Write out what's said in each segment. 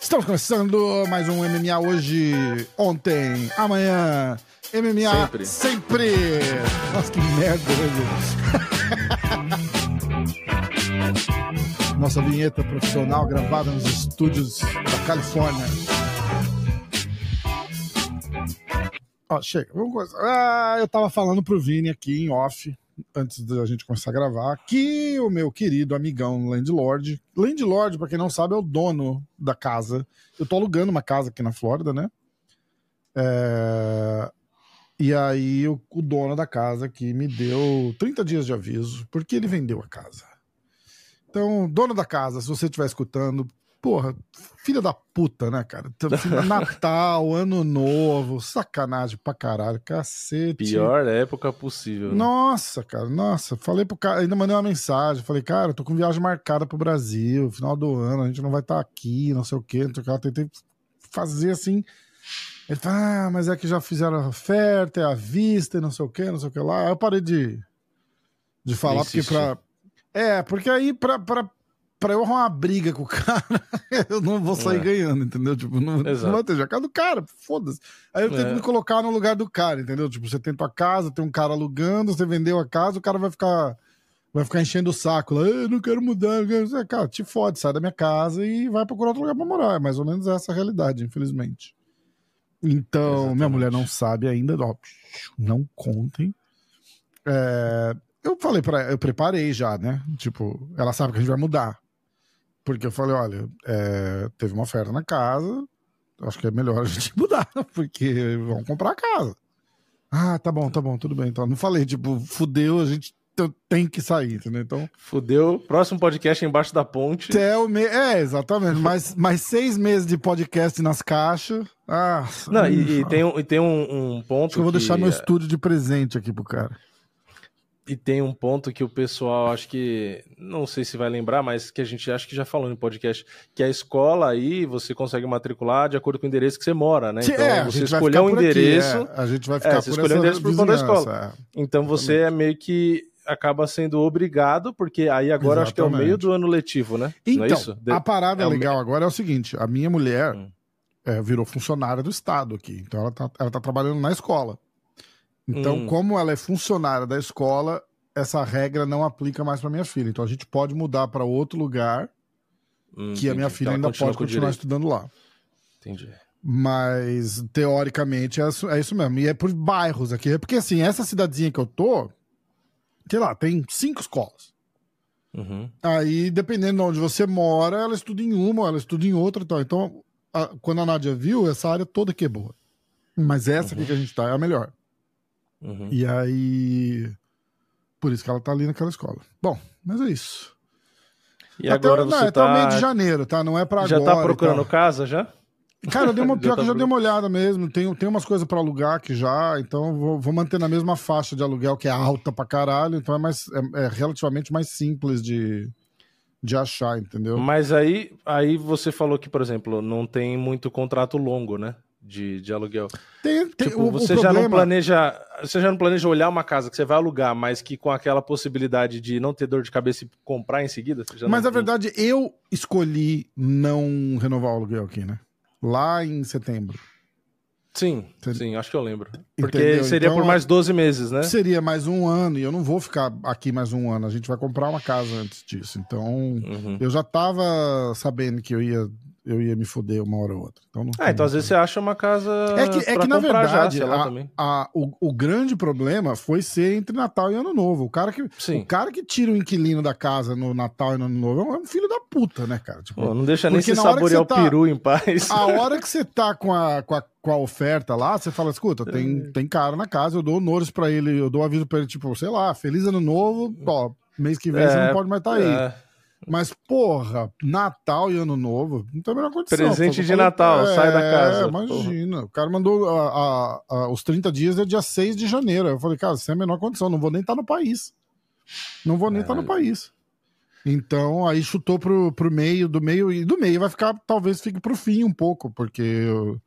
Estamos começando mais um MMA hoje, ontem, amanhã. MMA Sempre. sempre. Nossa, que merda, né, gente? Nossa vinheta profissional gravada nos estúdios da Califórnia. Ó, chega, vamos começar. Ah, eu tava falando pro Vini aqui em off, antes da gente começar a gravar, que o meu querido amigão Landlord, Landlord, pra quem não sabe, é o dono da casa. Eu tô alugando uma casa aqui na Flórida, né? É, E aí o, o dono da casa aqui me deu 30 dias de aviso, porque ele vendeu a casa. Então, dono da casa, se você estiver escutando, porra, filha da puta, né, cara? Então, Natal, Ano Novo, sacanagem pra caralho, cacete. Pior época possível. né? Nossa, cara, nossa. Falei pro cara, ainda mandei uma mensagem. Falei, cara, tô com viagem marcada pro Brasil, final do ano, a gente não vai estar aqui, não sei o quê. Não sei o que. Eu tentei fazer assim. Ele falou, ah, mas é que já fizeram a oferta, é à vista e não sei o quê, não sei o que lá. Aí eu parei de, de falar, porque pra. É, porque aí pra, pra, pra eu arrumar uma briga com o cara, eu não vou sair É. ganhando, entendeu? Tipo, não, não vai ter já casa do cara, foda-se. Aí eu tento É. me colocar no lugar do cara, entendeu? Tipo, você tem tua casa, tem um cara alugando, você vendeu a casa, o cara vai ficar vai ficar enchendo o saco lá, eu não quero mudar, eu quero... cara, te fode, sai da minha casa e vai procurar outro lugar pra morar. É mais ou menos essa a realidade, infelizmente. Então, minha Exatamente. mulher não sabe ainda, ó, não contem. É, eu falei para eu preparei já, né? Tipo, ela sabe que a gente vai mudar. Porque eu falei, olha, é, teve uma oferta na casa, acho que é melhor a gente mudar, porque vão comprar a casa. Ah, tá bom, tá bom, tudo bem. Então, não falei, tipo, fudeu, a gente tem que sair, entendeu? Então, Fudeu. Próximo podcast é embaixo da ponte. até o me... É, exatamente. Mais, mais seis meses de podcast nas caixas. Ah, Não, e, hum, e tem, um, e tem um, um ponto. Acho que eu vou que- deixar meu estúdio de presente aqui pro cara. E tem um ponto que o pessoal acho que. Não sei se vai lembrar, mas que a gente acha que já falou no podcast. Que a escola aí você consegue matricular de acordo com o endereço que você mora, né? Então é, você ficar um por aqui, endereço. é. a gente vai É, ficar você por escolheu o essa endereço por conta da vizinhança, é. Então você é meio que acaba sendo obrigado, porque aí agora acho que é o Exatamente. meio do ano letivo, né? Então, é isso? De- a parada é legal agora é o seguinte: a minha mulher Hum. é, virou funcionária do Estado aqui. Então ela tá, ela tá trabalhando na escola. Então, Hum. como ela é funcionária da escola, essa regra não aplica mais para minha filha. Então a gente pode mudar para outro lugar Hum, que a minha entendi. filha Ela ainda pode continuar estudando lá. Entendi. Mas, teoricamente, é isso, é isso mesmo. E é por bairros aqui. É Porque, assim, essa cidadezinha que eu tô, sei lá, tem cinco escolas. Uhum. Aí, dependendo de onde você mora, ela estuda em uma, ela estuda em outra e tal. Então, a- quando a Nádia viu, essa área toda que é boa. Mas essa aqui que a gente tá é a melhor. Uhum. E aí. Por isso que ela tá ali naquela escola. Bom, mas é isso. E até, agora o- não, você até o meio de tá, janeiro, tá? Não é pra já agora. tá e procurando casa já? Cara, eu dei uma, Já pior que tá eu já dei uma olhada mesmo. Tem, tem umas coisas pra alugar aqui já, então vou, vou manter na mesma faixa de aluguel, que é alta pra caralho. Então é, mais, é, é relativamente mais simples de, de achar, entendeu? Mas aí, aí você falou que, por exemplo, não tem muito contrato longo, né? De, de aluguel. Tem, tem, tipo, o, o você já não problema- planeja. Você já não planeja olhar uma casa que você vai alugar, mas que com aquela possibilidade de não ter dor de cabeça e comprar em seguida? Já Mas não- a verdade, eu escolhi não renovar o aluguel aqui, né? Lá em setembro. Sim, Você- sim, acho que eu lembro. Porque Entendeu? seria Então, por mais 12 meses, né? Seria mais um ano, e eu não vou ficar aqui mais um ano. A gente vai comprar uma casa antes disso. Então, Uhum. eu já tava sabendo que eu ia, eu ia me foder uma hora ou outra. Então, não Ah, então às vezes você acha uma casa. É que, é que na verdade, já, a- também. a- o, o grande problema foi ser entre Natal e Ano Novo. O cara que, Sim. o cara que tira o inquilino da casa no Natal e no Ano Novo é um- é filho da puta, né, cara? Tipo, Pô, não deixa nem se saborear o você tá- peru em paz. a hora que você tá com a, com a, com a oferta lá, você fala, escuta, tem, tem cara na casa, eu dou honores pra ele, eu dou aviso pra ele, tipo, sei lá, feliz ano novo, ó, mês que vem você É, não pode mais estar aí. É. Mas, porra, Natal e Ano Novo, não tem a menor condição. Presente de Natal, sai da casa, É, imagina. O cara mandou a- a- a- os 30 dias é dia 6 de janeiro. Eu falei, cara, sem a menor condição, não vou nem estar no país. Não vou nem estar no país. Então, aí chutou pro, pro meio, do meio, e do meio vai ficar, talvez fique pro fim um pouco, porque eu,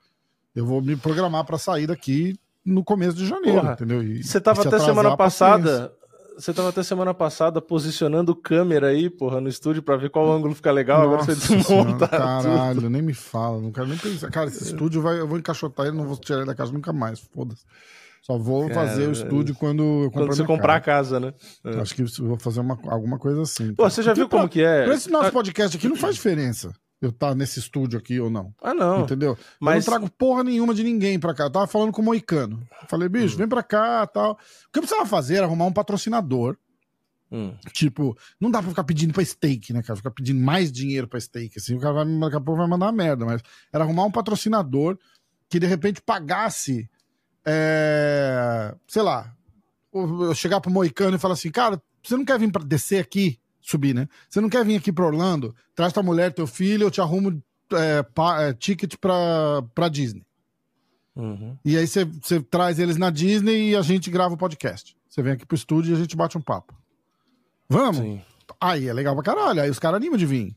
eu vou me programar pra sair daqui no começo de janeiro, Porra, entendeu? E- Você tava até semana passada. Você tava até semana passada posicionando câmera aí, porra, no estúdio pra ver qual ângulo fica legal. Nossa agora você desmonta. Caralho, tudo. nem me fala, não quero nem pensar. Cara, esse estúdio vai, eu vou encaixotar ele, não vou tirar ele da casa nunca mais, foda-se. Só vou Cara, fazer o estúdio quando Quando você comprar casa. a casa, né? É. Acho que vou fazer uma, alguma coisa assim. Pô, você já viu como que é? Pra esse nosso podcast aqui não faz diferença eu estar tá nesse estúdio aqui ou não. Ah, não. Entendeu? Mas... Eu não trago porra nenhuma de ninguém pra cá. Eu tava falando com o Moicano. falei, bicho, hum. vem pra cá tal. O que eu precisava fazer era arrumar um patrocinador. Hum. Tipo, não dá pra ficar pedindo pra steak, né, cara? Ficar pedindo mais dinheiro pra steak. Assim, o cara vai, daqui a pouco vai mandar merda. Mas era arrumar um patrocinador que de repente pagasse. É... Sei lá. Eu chegar pro Moicano e falar assim, cara, você não quer vir pra descer aqui subir, né? Você não quer vir aqui para Orlando? Traz tua mulher, teu filho, eu te arrumo é, pa, é, ticket pra, pra Disney. Uhum. E aí você traz eles na Disney e a gente grava o podcast. Você vem aqui pro estúdio e a gente bate um papo. Vamos? Sim. Aí é legal pra caralho. Aí os caras animam de vir.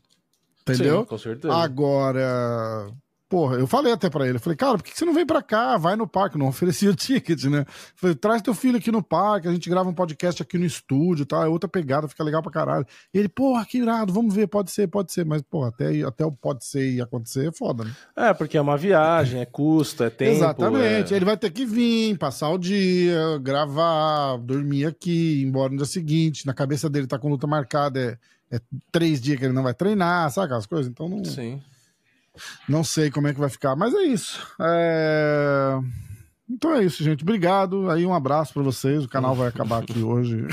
Entendeu? Sim, com certeza. Agora, Porra, eu falei até para ele, eu falei, cara, por que você não vem para cá? Vai no parque, não oferecia o ticket, né? falei, traz teu filho aqui no parque, a gente grava um podcast aqui no estúdio, tá? É outra pegada, fica legal pra caralho. E ele, porra, que irado, vamos ver, pode ser, pode ser, mas, porra, até, até o pode ser e acontecer é foda, né? É, porque é uma viagem, é custo, é tempo. Exatamente, é... ele vai ter que vir, passar o dia, gravar, dormir aqui, ir embora no dia seguinte, na cabeça dele tá com luta marcada, é, é três dias que ele não vai treinar, sabe aquelas coisas? Então não. Sim. Não sei como é que vai ficar, mas é isso. É... Então é isso, gente. Obrigado. Aí um abraço para vocês. O canal vai acabar aqui hoje.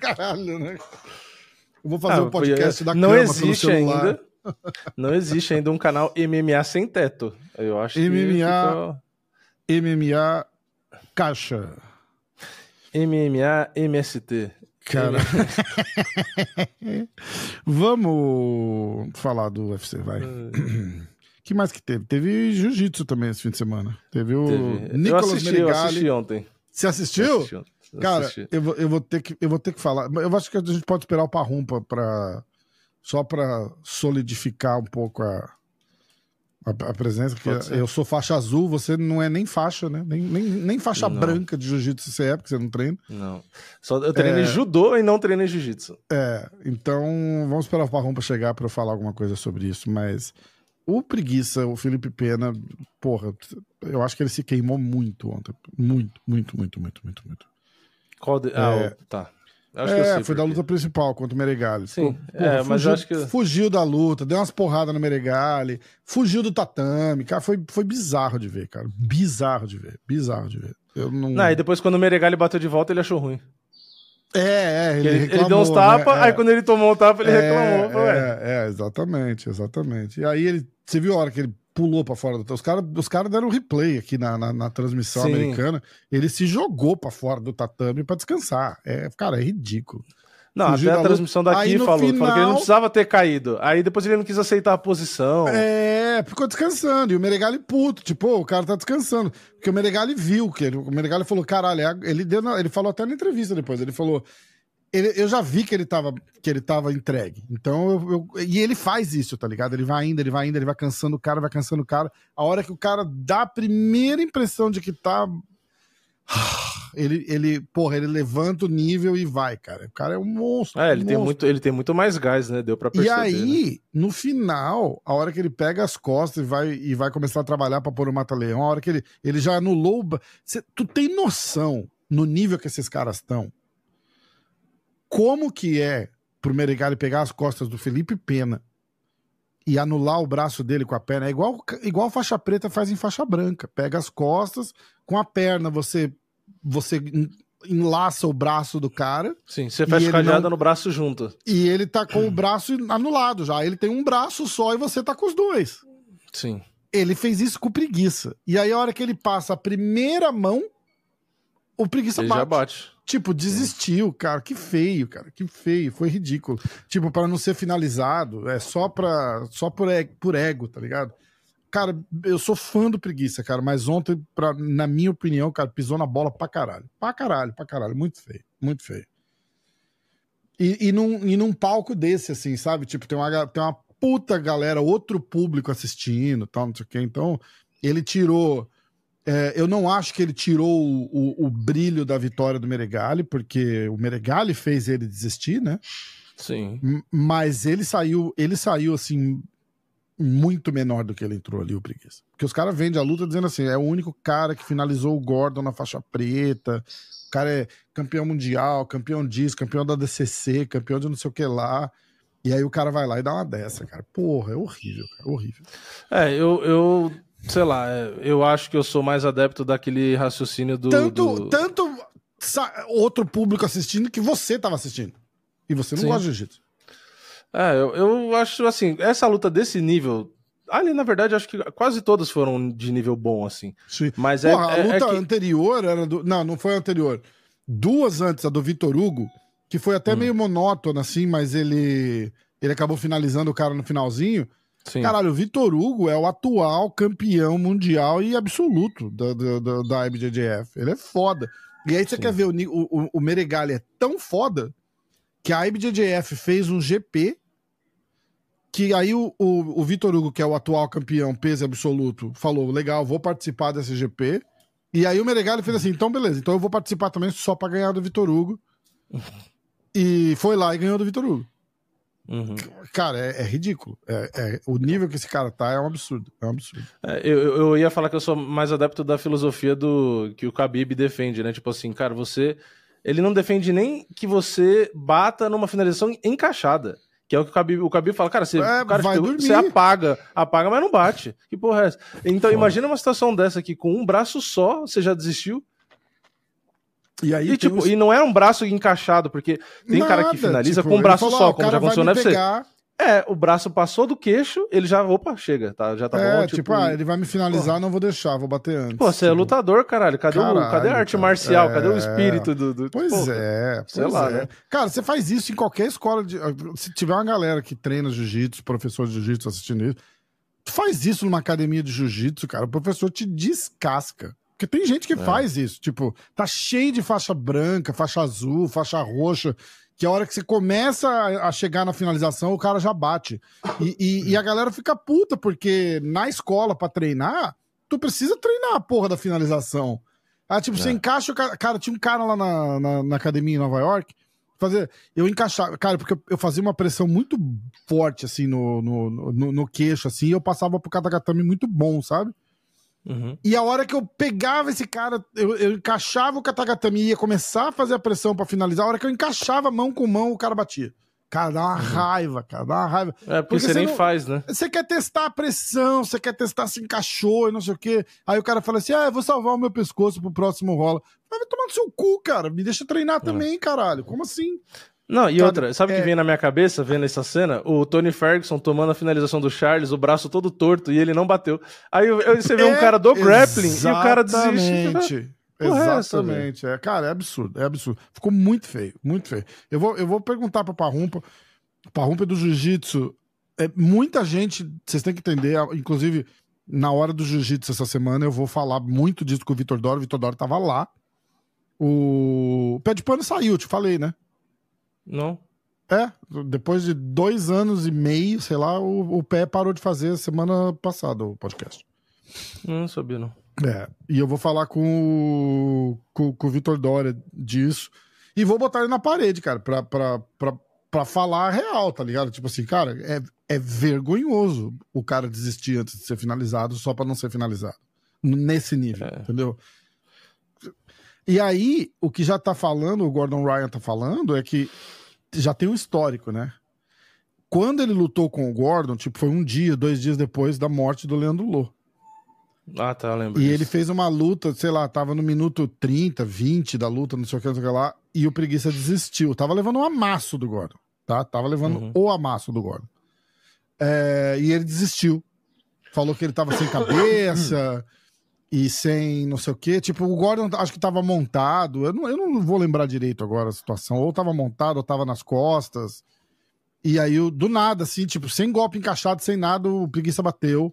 Caralho, né? Eu vou fazer ah, um podcast da não existe ainda. Não existe ainda um canal MMA sem teto. Eu acho MMA, que fica... MMA Caixa. MMA MST. Cara. Vamos falar do UFC, vai. É. que mais que teve? Teve jiu-jitsu também esse fim de semana. Teve o teve. Nicolas eu assisti, Merigali. Eu assisti ontem. Você assistiu? Assisti ontem. Cara, eu vou, eu, vou ter que, eu vou ter que falar. Eu acho que a gente pode esperar o Parrumpa pra, só para solidificar um pouco a, a, a presença, porque eu sou faixa azul, você não é nem faixa, né? Nem, nem, nem faixa não. branca de jiu-jitsu você é, porque você não treina. Não. Só eu treinei é... judô e não treinei jiu-jitsu. É, então vamos esperar o Parrom pra chegar para eu falar alguma coisa sobre isso, mas o preguiça, o Felipe Pena, porra, eu acho que ele se queimou muito ontem. Muito, muito, muito, muito, muito, muito. Qual de... Ah, é... tá. Acho é, foi da luta principal contra o Meregali. Sim, Pô, é, mas fugiu, acho que... fugiu da luta, deu umas porradas no Meregali, fugiu do tatame, cara, foi, foi bizarro de ver, cara. Bizarro de ver, bizarro de ver. Eu não... não e depois quando o Meregali bateu de volta, ele achou ruim. É, é, ele, ele, reclamou, ele deu uns tapas, né? aí é. quando ele tomou o tapa, ele é, reclamou. É, é, exatamente, exatamente. E aí ele, você viu a hora que ele pulou para fora do Os caras os cara deram replay aqui na, na, na transmissão Sim. americana. Ele se jogou para fora do tatame para descansar. É, cara, é ridículo. Não, Fugir até a luta. daqui falou, final... falou que ele não precisava ter caído. Aí depois ele não quis aceitar a posição. É, ficou descansando. E o Meregali puto, tipo, o cara tá descansando. Porque o Meregali viu que ele, o Meregali falou, caralho, é ele, deu na, ele falou até na entrevista depois, ele falou, ele, eu já vi que ele tava, que ele tava entregue. Então, eu, eu, e ele faz isso, tá ligado? Ele vai indo, ele vai indo, ele vai cansando o cara, vai cansando o cara. A hora que o cara dá a primeira impressão de que tá. Ele, ele, porra, ele levanta o nível e vai, cara. O cara é um monstro. É, ele, um tem, monstro. muito, ele tem muito mais gás, né? Deu pra perceber. E aí, né? no final, a hora que ele pega as costas e vai, e vai começar a trabalhar pra pôr o mata-leão, a hora que ele, ele já anulou. Cê, tu tem noção no nível que esses caras estão? Como que é pro Meregali pegar as costas do Felipe Pena e anular o braço dele com a perna. É igual, igual faixa preta faz em faixa branca. Pega as costas, com a perna você você enlaça o braço do cara. Sim, você fecha cadeada não... no braço junto. E ele tá com o braço anulado já. Ele tem um braço só e você tá com os dois. Sim. Ele fez isso com preguiça. E aí, a hora que ele passa a primeira mão, o preguiça ele bate. já bate. Tipo, desistiu, cara. Que feio, cara. Que feio. Foi ridículo. Tipo, para não ser finalizado, é só pra. Só por ego, por ego, tá ligado? Cara, eu sou fã do preguiça, cara, mas ontem, pra, na minha opinião, cara, pisou na bola pra caralho. Pra caralho, pra caralho. Muito feio. Muito feio. E, e, num, e num palco desse, assim, sabe? Tipo, tem uma, tem uma puta galera, outro público assistindo, tal, não sei o quê. Então, ele tirou É, eu não acho que ele tirou o, o, o, brilho da vitória do Meregali, porque o Meregali fez ele desistir, né? Sim. Mas ele saiu, ele saiu assim muito menor do que ele entrou ali, o Preguiça. Porque os caras vendem a luta dizendo assim: é o único cara que finalizou o Gordon na faixa preta. O cara é campeão mundial, campeão disso, campeão da DCC, campeão de não sei o que lá. E aí o cara vai lá e dá uma dessa, cara. Porra, é horrível, cara. Horrível. É, eu, eu sei lá, é, eu acho que eu sou mais adepto daquele raciocínio do. Tanto, do... tanto outro público assistindo que você tava assistindo. E você não Sim. gosta de jiu-jitsu. É, eu, eu acho assim, essa luta desse nível. Ali, na verdade, acho que quase todas foram de nível bom, assim. Sim. Mas é, Porra, é, a luta é que... anterior era do. Não, não foi a anterior. Duas antes, a do Vitor Hugo, que foi até hum. meio monótona, assim, mas ele. Ele acabou finalizando o cara no finalzinho. Sim. Caralho, o Vitor Hugo é o atual campeão mundial e absoluto da, da, da IBJJF. Ele é foda. E aí você Sim. quer ver, o, o, o Meregali é tão foda que a IBJJF fez um GP que aí o, o, o Vitor Hugo, que é o atual campeão peso absoluto, falou, legal, vou participar desse GP. E aí o Meregali fez assim, então beleza, então eu vou participar também só para ganhar do Vitor Hugo. e foi lá e ganhou do Vitor Hugo. Uhum. Cara, é, é ridículo. É, é, o nível que esse cara tá é um absurdo. É um absurdo. É, eu, eu ia falar que eu sou mais adepto da filosofia do que o Khabib defende, né? Tipo assim, cara, você. Ele não defende nem que você bata numa finalização encaixada. Que é o que o Khabib, o Khabib fala, cara, você, é, cara, você apaga, apaga, mas não bate. Que porra é essa? Então, Foda. imagina uma situação dessa aqui, com um braço só, você já desistiu. E aí, e, tipo, os... e não é um braço encaixado, porque tem Nada, cara que finaliza tipo, com um braço falou, só, como já funciona no UFC. Pegar... É, o braço passou do queixo, ele já, opa, chega, tá, já tá é, bom. Tipo, tipo, ah, ele vai me finalizar, não vou deixar, vou bater antes. Pô, você é tipo... é lutador, caralho. Cadê, caralho, o, cadê a arte cara, marcial? É... Cadê o espírito do. do... Pois Pô, é, sei lá, é. né? Cara, você faz isso em qualquer escola. De... Se tiver uma galera que treina jiu-jitsu, professor de jiu-jitsu assistindo isso, faz isso numa academia de jiu-jitsu, cara. O professor te descasca. Porque tem gente que é. faz isso, tipo, tá cheio de faixa branca, faixa azul, faixa roxa que a hora que você começa a chegar na finalização, o cara já bate. E, e, e a galera fica puta, porque na escola, para treinar, tu precisa treinar a porra da finalização. Ah, tipo, é. você encaixa o cara. Cara, tinha um cara lá na, na, na, academia em Nova York. Fazer, eu encaixava, cara, porque eu fazia uma pressão muito forte, assim, no, no, no, no queixo, assim, e eu passava pro katagatame muito bom, sabe? Uhum. E a hora que eu pegava esse cara, eu, eu encaixava o katagatame e ia começar a fazer a pressão para finalizar, a hora que eu encaixava mão com mão, o cara batia. Cara, dá uma uhum. raiva, cara, dá uma raiva. É, porque, porque você, você nem não... faz, né? Você quer testar a pressão, você quer testar se encaixou e não sei o quê. Aí o cara fala assim: ah, eu vou salvar o meu pescoço pro próximo rola. Vai tomar no seu cu, cara. Me deixa treinar é. também, caralho. Como assim? Não, e outra, sabe o é... que vem na minha cabeça vendo essa cena? O Tony Ferguson tomando a finalização do Charles, o braço todo torto e ele não bateu. Aí você vê é, um cara do grappling e o cara desiste. Exatamente. É, cara, é absurdo, é absurdo. Ficou muito feio, muito feio. Eu vou, eu vou perguntar pra Parrumpa. Parrumpa do Jiu-Jitsu. É, muita gente, vocês têm que entender, inclusive na hora do Jiu-Jitsu essa semana eu vou falar muito disso com o Vitor Doro. O Vitor Doro tava lá. O pé de pano saiu, te falei, né? Não. É, depois de dois anos e meio, sei lá, o, o pé parou de fazer semana passada o podcast. Não sabia, não. É, e eu vou falar com o, com, com o Vitor Dória disso. E vou botar ele na parede, cara, pra, pra, pra, pra falar a real, tá ligado? Tipo assim, cara, é, é vergonhoso o cara desistir antes de ser finalizado só pra não ser finalizado. Nesse nível, é. entendeu? E aí, o que já tá falando, o Gordon Ryan tá falando, é que já tem um histórico, né? Quando ele lutou com o Gordon, tipo, foi um dia, dois dias depois da morte do Leandro Lô. Ah, tá, lembro. E disso. ele fez uma luta, sei lá, tava no minuto 30, 20 da luta, não sei o que, não sei o que lá, e o Preguiça desistiu. Tava levando um amasso do Gordon, tá? Tava levando uhum. o amasso do Gordon. É, e ele desistiu. Falou que ele tava sem cabeça, e sem não sei o que. Tipo, o Gordon acho que tava montado. Eu não, eu não vou lembrar direito agora a situação. Ou tava montado, ou tava nas costas. E aí, do nada, assim, tipo, sem golpe encaixado, sem nada, o preguiça bateu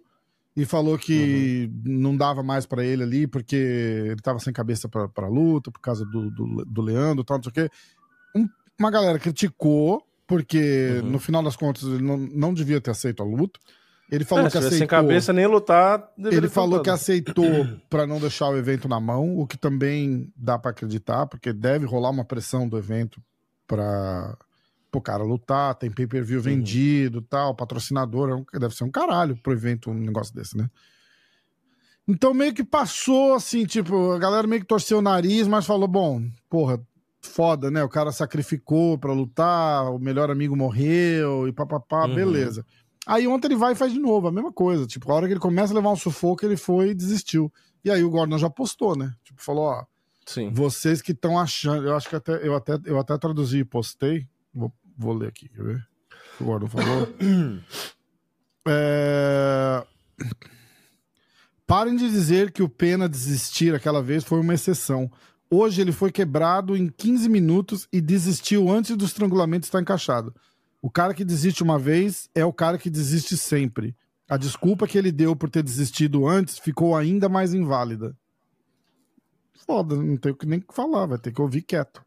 e falou que uhum. não dava mais para ele ali, porque ele tava sem cabeça pra, pra luta, por causa do, do, do Leandro e tal, não sei o quê. Um, uma galera criticou, porque uhum. no final das contas ele não, não devia ter aceito a luta. Ele falou É, que aceitou. sem cabeça, nem lutar. Ele falou que aceitou para não deixar o evento na mão, o que também dá para acreditar, porque deve rolar uma pressão do evento para o cara lutar, tem pay-per-view Uhum. vendido, tal, patrocinador, é deve ser um caralho pro evento um negócio desse, né? Então meio que passou assim, tipo, a galera meio que torceu o nariz, mas falou, bom, porra, foda, né? O cara sacrificou pra lutar, o melhor amigo morreu e papapá, Uhum. beleza. Aí ontem ele vai e faz de novo, a mesma coisa. Tipo, a hora que ele começa a levar um sufoco, ele foi e desistiu. E aí o Gordon já postou, né? Tipo, falou, ó, Sim. vocês que estão achando, eu acho que até eu até eu até traduzi e postei. Vou, vou ler aqui, quer ver? O Gordon falou. É... Parem de dizer que o Pena desistir aquela vez foi uma exceção. Hoje ele foi quebrado em 15 minutos e desistiu antes do estrangulamento estar encaixado. O cara que desiste uma vez é o cara que desiste sempre. A desculpa que ele deu por ter desistido antes ficou ainda mais inválida. Foda, não tem o que nem falar, vai ter que ouvir quieto.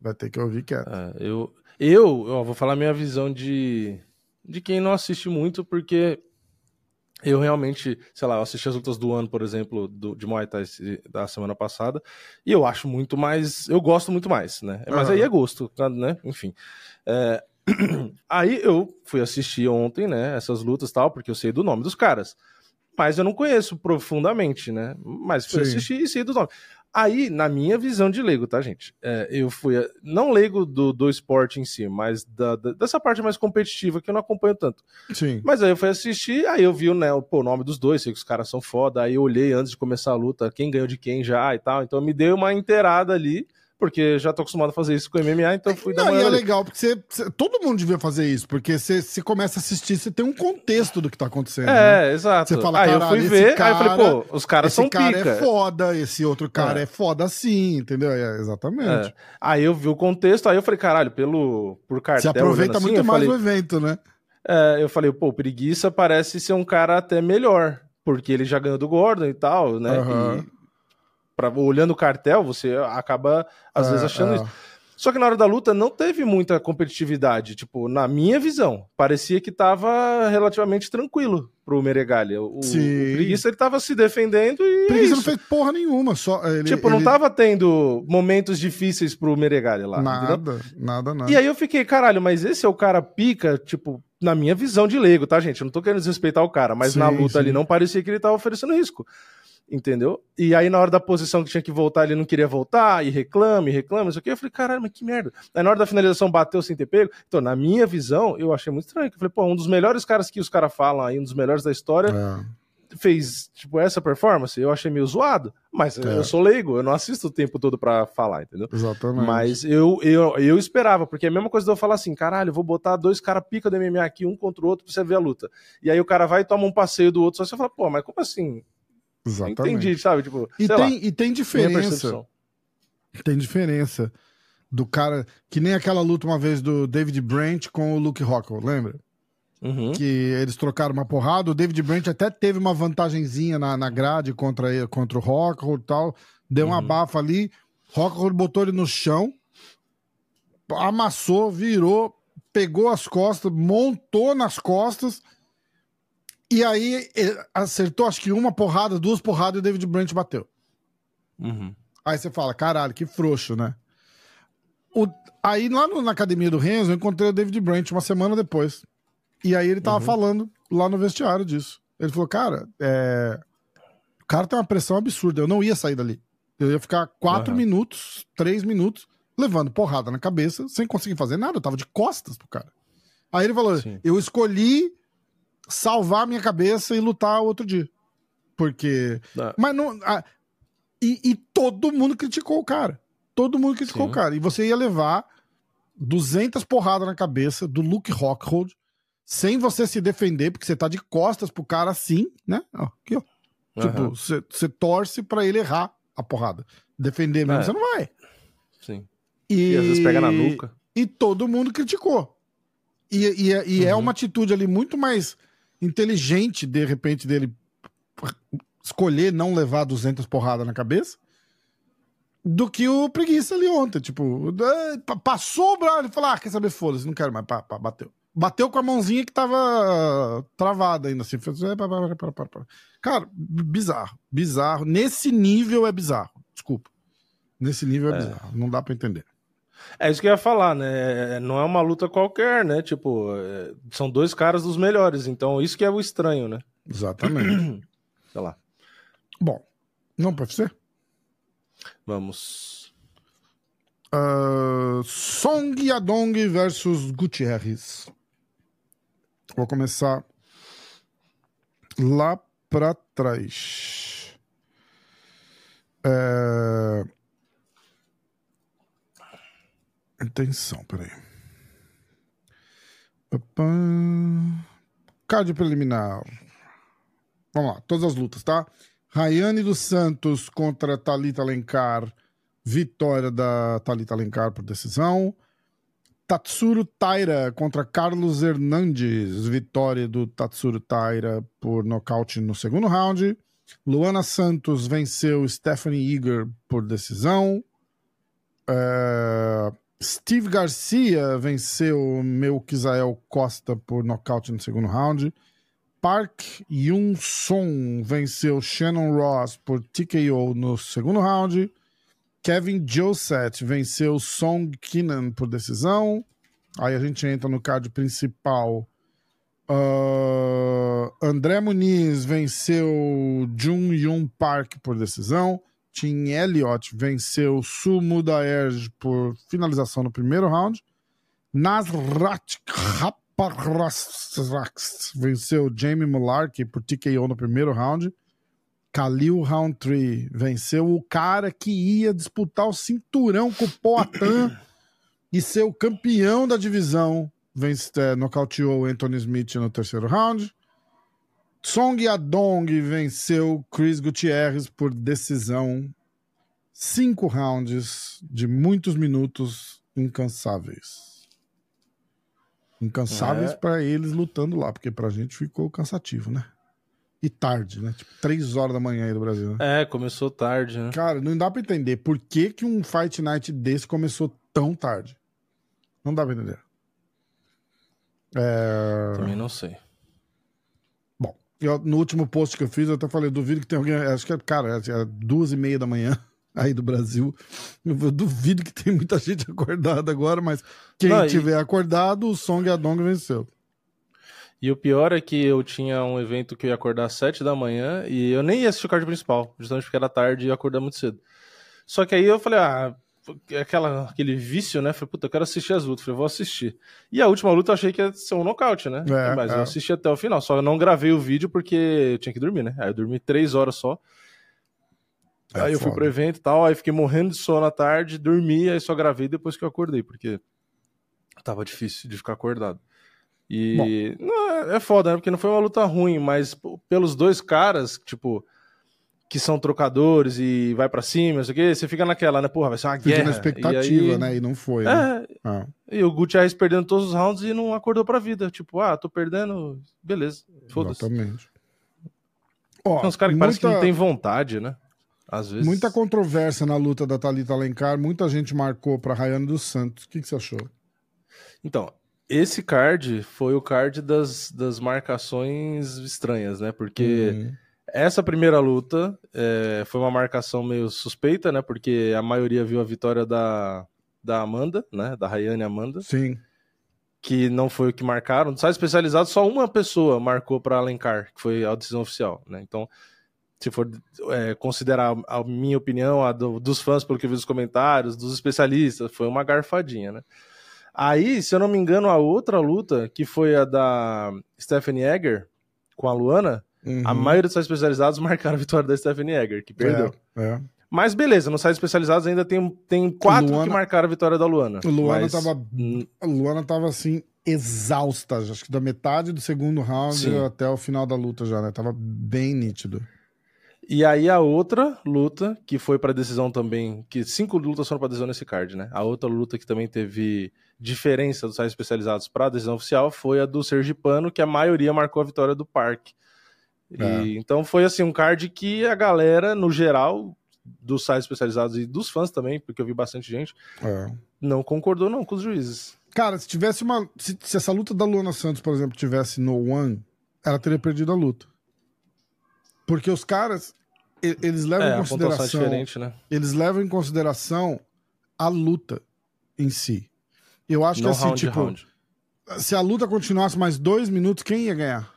Vai ter que ouvir quieto. É, eu, eu ó, vou falar minha visão de, de quem não assiste muito, porque eu realmente, sei lá, eu assisti as lutas do ano, por exemplo, do, de Muay Thai da semana passada, e eu acho muito mais, eu gosto muito mais, né? Mas Aham. aí é gosto, né? Enfim. É, aí eu fui assistir ontem, né, essas lutas e tal, porque eu sei do nome dos caras. Mas eu não conheço profundamente, né? Mas fui Sim. assistir e sei do nome. Aí, na minha visão de leigo, tá, gente? É, eu fui, não leigo do, do esporte em si, mas da- da- dessa parte mais competitiva que eu não acompanho tanto. Sim. Mas aí eu fui assistir, aí eu vi né, o, pô, o nome dos dois, sei que os caras são foda. Aí eu olhei antes de começar a luta, quem ganhou de quem já e tal. Então me deu uma inteirada ali, porque já tô acostumado a fazer isso com MMA, então fui dar uma e é legal, porque você, você- todo mundo devia fazer isso, porque você, você começa a assistir, você tem um contexto do que tá acontecendo. né? É, exato. Você fala, aí eu "Caralho, fui esse ver, aí eu cara- falei, pô, os caras Esse são cara pica. é foda, esse outro cara é, É. foda sim, entendeu? É, exatamente. É. Aí eu vi o contexto, aí eu falei, caralho, pelo por cartel. Você aproveita assim, muito mais falei, o evento, né? É, eu falei, pô, Preguiça parece ser um cara até melhor, porque ele já ganhou do Gordon e tal, né? Aham. E olhando o cartel, você acaba, às É, vezes, achando é. isso. Só que na hora da luta não teve muita competitividade, tipo, na minha visão. Parecia que tava relativamente tranquilo pro Meregalha. O, o Sim. Preguiça, ele tava se defendendo e é Preguiça não isso. fez porra nenhuma, só. Ele, Tipo, não ele- tava tendo momentos difíceis pro Meregalha lá. entendeu? Nada, nada, nada. E aí eu fiquei, caralho, mas esse é o cara pica, tipo, na minha visão de leigo, tá, gente? Eu não tô querendo desrespeitar o cara, mas Sim, na luta sim. ali não parecia que ele tava oferecendo risco. Entendeu? E aí, na hora da posição que tinha que voltar, ele não queria voltar, e reclama, e reclama, isso aqui. Eu falei, caralho, mas que merda. Aí, na hora da finalização, bateu sem ter pego. Então, na minha visão, eu achei muito estranho. Eu falei, pô, um dos melhores caras que os caras falam aí, um dos melhores da história, É. fez, tipo, essa performance. Eu achei meio zoado. Mas É. eu sou leigo, eu não assisto o tempo todo pra falar, entendeu? Exatamente. Mas eu, eu, eu esperava, porque é a mesma coisa de eu falar assim, caralho, vou botar dois caras pica do MMA aqui, um contra o outro, pra você ver a luta. E aí o cara vai e toma um passeio do outro, só você fala, pô, mas como assim? Exatamente. entendi, sabe? Tipo, E sei tem, lá, e tem diferença. Tem diferença do cara. Que nem aquela luta uma vez do David Brent com o Luke Rockhold, lembra? Uhum. Que eles trocaram uma porrada. O David Brent até teve uma vantagenzinha na, na grade contra, ele, contra o Rockhold e tal. Deu uma Uhum. bafa ali. Rockhold botou ele no chão. Amassou, virou, pegou as costas, montou nas costas. E aí acertou, acho que uma porrada, duas porradas e o David Brent bateu. Uhum. Aí você fala, caralho, que frouxo, né? O- aí lá no- na academia do Renzo, eu encontrei o David Brent uma semana depois. E aí ele tava Uhum. falando lá no vestiário disso. Ele falou, cara, é, o cara tem uma pressão absurda. Eu não ia sair dali. Eu ia ficar quatro Aham. minutos, três minutos, levando porrada na cabeça, sem conseguir fazer nada. Eu tava de costas pro cara. Aí ele falou: Sim. eu escolhi salvar a minha cabeça e lutar outro dia. Porque. Dá. Mas não. e, e todo mundo criticou o cara. Todo mundo criticou Sim. o cara. E você ia levar 200 porradas na cabeça do Luke Rockhold sem você se defender, porque você tá de costas pro cara assim, né? Aqui, ó. Tipo, Aham. você você torce pra ele errar a porrada. Defender mesmo, É. você não vai. Sim. E, E às vezes pega na nuca. E todo mundo criticou. E, e, é- e é Uhum. uma atitude ali muito mais inteligente, de repente, dele escolher não levar 200 porradas na cabeça do que o preguiça ali ontem. Tipo, pa- passou o braço, ele falou: ah, quer saber, foda-se, não quero mais, pá, pá, bateu. bateu com a mãozinha que tava travada ainda, assim. Fez, é, Cara, bizarro, bizarro. Nesse nível é bizarro, desculpa. Nesse nível é, é. bizarro, não dá para entender. É isso que eu ia falar, né? Não é uma luta qualquer, né? Tipo, é... são dois caras dos melhores, então isso que é o estranho, né? Exatamente. Sei lá. Bom, não pode ser? Vamos. Uh, Song Yadong versus Gutierrez. Vou começar lá para trás. É... Atenção, peraí. Card preliminar. Vamos lá, todas as lutas, tá? Rayane dos Santos contra Talita Alencar. Vitória da Talita Alencar por decisão. Tatsuro Taira contra Carlos Hernandes. Vitória do Tatsuro Taira por nocaute no segundo round. Luana Santos venceu Stephanie Eager por decisão. É... Steve Garcia venceu Melquisael Costa por nocaute no segundo round. Park Yun-song venceu Shannon Ross por TKO no segundo round. Kevin Joseph venceu Song Kinnan por decisão. Aí a gente entra no card principal. Uh, André Muniz venceu Jun Yun Park por decisão. Tim Elliott venceu Sumu Daerj por finalização no primeiro round. Nasrat Raparasrax venceu Jamie Mularkey por TKO no primeiro round. Khalil Roundtree venceu o cara que ia disputar o cinturão com o Poatan e ser o campeão da divisão. Vence, é, nocauteou Anthony Smith no terceiro round. Song Yadong venceu Chris Gutierrez por decisão. Cinco rounds de muitos minutos incansáveis. Incansáveis é. para eles lutando lá, porque pra gente ficou cansativo, né? e tarde, né? Tipo, três horas da manhã aí do Brasil. Né? É, começou tarde, né? Cara, não dá pra entender por que, que um Fight Night desse começou tão tarde. Não dá pra entender. É... Também não sei. Eu, no último post que eu fiz, eu até falei, duvido que tem alguém. Acho que é, cara, é duas e meia da manhã aí do Brasil. Eu duvido que tem muita gente acordada agora, mas quem não, tiver e... acordado, o Song Adong venceu. E o pior é que eu tinha um evento que eu ia acordar às 7 da manhã e eu nem ia assistir o card principal, justamente porque era tarde e ia acordar muito cedo. Só que aí eu falei, ah, aquela, aquele vício, né? Falei, puta, eu quero assistir as lutas. Falei, vou assistir. E a última luta eu achei que ia ser um nocaute, né? É, Mas é. eu assisti até o final. Só eu não gravei o vídeo porque eu tinha que dormir, né? Aí eu dormi três horas só. É aí eu foda. fui pro evento e tal, aí fiquei morrendo de sono à tarde, dormi, aí só gravei depois que eu acordei, porque tava difícil de ficar acordado. E não, é foda, né? Porque não foi uma luta ruim, mas pelos dois caras, tipo, que são trocadores e vai para cima, não sei o quê, você fica naquela, né? Porra, vai ser uma fica guerra. na expectativa, e aí... né? E não foi, é, né? Ah. E o Gutierrez perdendo todos os rounds e não acordou pra vida. Tipo, ah, tô perdendo, beleza, foda-se. Exatamente. Ó, São os caras que muita... parecem que não tem vontade, né? Às vezes. Muita controvérsia na luta da Thalita Alencar, muita gente marcou pra Rayane dos Santos. O que, que você achou? Então, esse card foi o card das, das marcações estranhas, né? Porque uhum. Essa primeira luta é, foi uma marcação meio suspeita, né? Porque a maioria viu a vitória da, da Amanda, né? Da Rayane Amanda. Sim. Que não foi o que marcaram. Sai especializado, só uma pessoa marcou para Alencar, que foi a decisão oficial, né? Então, se for é, considerar a minha opinião, a do, dos fãs, pelo que eu vi nos comentários, dos especialistas, foi uma garfadinha, né? Aí, se eu não me engano, a outra luta, que foi a da Stephanie Egger com a Luana, uhum. a maioria dos sites especializados marcaram a vitória da Stephanie Egger, que perdeu. É, é. Mas beleza, nos sites especializados ainda tem, tem quatro Luana, que marcaram a vitória da Luana. Luana mas... tava. A Luana tava assim, exausta. Acho que da metade do segundo round Sim. até o final da luta já, né? Tava bem nítido. E aí a outra luta, que foi para decisão também, que cinco lutas foram para decisão nesse card, né? A outra luta que também teve diferença dos sites especializados para a decisão oficial foi a do Sergipano, que a maioria marcou a vitória do Parque. É. então foi assim um card que a galera, no geral, dos sites especializados e dos fãs também, porque eu vi bastante gente, é. não concordou não com os juízes. Cara, se tivesse uma. Se, se, essa luta da Luana Santos, por exemplo, tivesse no One, ela teria perdido a luta. Porque os caras. Eles levam é, em consideração. Né? Eles levam em consideração a luta em si. Eu acho no que assim, round, tipo. Round. Se a luta continuasse mais dois minutos, quem ia ganhar?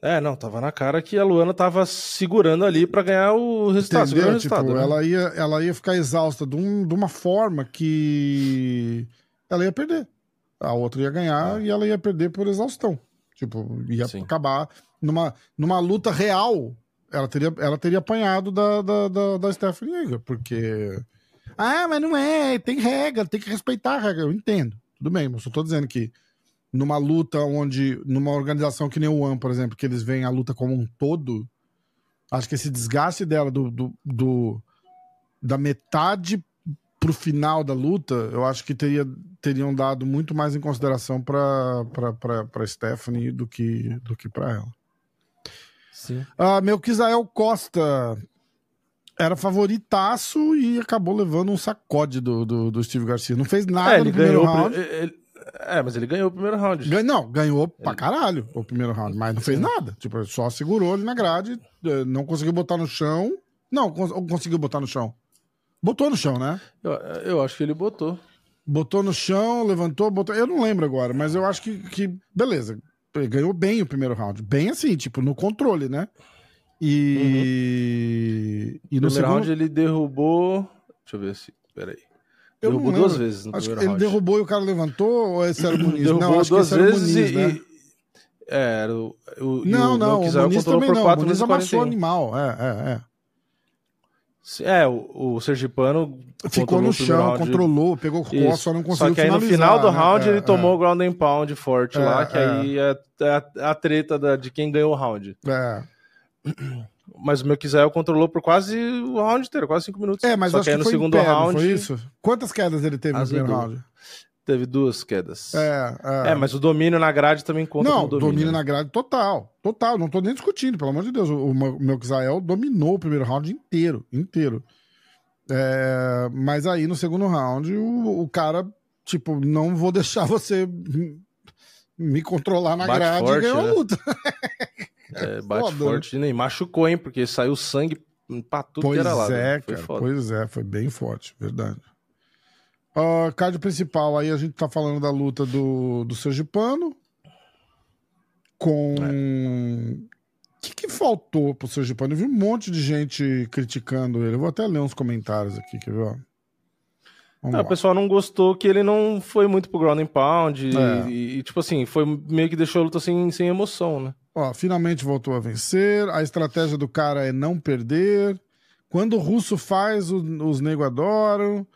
É, não, tava na cara que a Luana tava segurando ali para ganhar o resultado. Entendeu? O resultado tipo, né? ela, ia, ela ia ficar exausta de, um, de, uma forma que ela ia perder. A outra ia ganhar ah. e ela ia perder por exaustão. Tipo, ia Sim. acabar numa, numa luta real. Ela teria, ela teria apanhado da, da, da, da Stephanie Yeager, porque. Ah, mas não é, tem regra, tem que respeitar a regra. Eu entendo, tudo bem, mas eu tô dizendo que numa luta onde, numa organização que nem o One, por exemplo, que eles veem a luta como um todo, acho que esse desgaste dela do, do, do da metade pro final da luta, eu acho que teria, teriam dado muito mais em consideração para para Stephanie do que do que para ela. Sim. Uh, Melquisael Costa era favoritaço e acabou levando um sacode do, do, do Steve Garcia. Não fez nada é, no primeiro ganhou, round. Ele, é, mas ele ganhou o primeiro round. Não, ganhou ele... pra caralho o primeiro round, mas não fez nada. Tipo, só segurou ele na grade, eh, não conseguiu botar no chão. Não, conseguiu botar no chão. Botou no chão, né? Eu, eu acho que ele botou. Botou no chão, levantou, botou. Eu não lembro agora, mas eu acho que, que beleza. Ele ganhou bem o primeiro round. Bem assim, tipo, no controle, né? E. Uhum. E no, no segundo round ele derrubou. Deixa eu ver se. Peraí. Eu derrubou duas vezes no acho primeiro round. Ele derrubou e o cara levantou ou esse era o Muniz? derrubou não, acho duas que esse vezes era o Muniz, e, né? É, era o, o, não, o não, o Muniz também não. O Muniz amassou animal. É, é, é. É, o, o Sergipano ficou no chão, round. controlou, pegou o costas, só não conseguiu Só que aí no final do né? round é, ele é. tomou o ground and pound forte é, lá, que aí é, é a, a treta da, de quem ganhou o round. É. Mas o Melquisael controlou por quase o round inteiro, quase cinco minutos. É, mas Só que aí no segundo pé, round. Foi isso? Quantas quedas ele teve Azedou. no primeiro round? Teve duas quedas. É, é. é, mas o domínio na grade também conta Não, domínio. domínio na grade total. Total, não tô nem discutindo, pelo amor de Deus. O, o Melquisael dominou o primeiro round inteiro, inteiro. É, mas aí no segundo round, o, o, cara, tipo, não vou deixar você me controlar na bate grade forte, e ganhar né? a luta. É, bate Foda, né? forte, nem machucou, hein? Porque saiu sangue pra tudo pois que era lá. É, cara, pois é, foi bem forte, verdade. Uh, card principal, aí a gente tá falando da luta do, do Sergipano com é que, que faltou pro Sergipano? Eu vi um monte de gente criticando ele. Eu vou até ler uns comentários aqui, quer ver? Não, o pessoal não gostou que ele não foi muito pro ground and pound é. e, e, tipo assim, foi meio que deixou a luta sem, sem emoção, né? Ó, finalmente voltou a vencer. A estratégia do cara é não perder. Quando o russo faz, o, os nego adoram.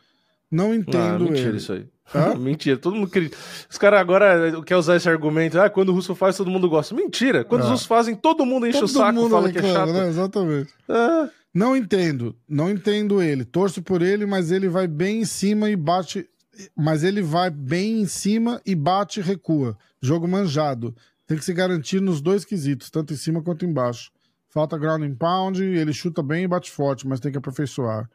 Não entendo ah, mentira ele. isso aí. Mentira, todo mundo queria. Os caras agora querem usar esse argumento. Ah, quando o russo faz, todo mundo gosta. Mentira. Quando os russos fazem, todo mundo enche todo o saco e fala que é chato. Né? Exatamente. É. Não entendo. Não entendo ele. Torço por ele, mas ele vai bem em cima e bate. Mas ele vai bem em cima e bate e recua. Jogo manjado. Tem que se garantir nos dois quesitos, tanto em cima quanto embaixo. Falta ground and pound, ele chuta bem e bate forte, mas tem que aperfeiçoar.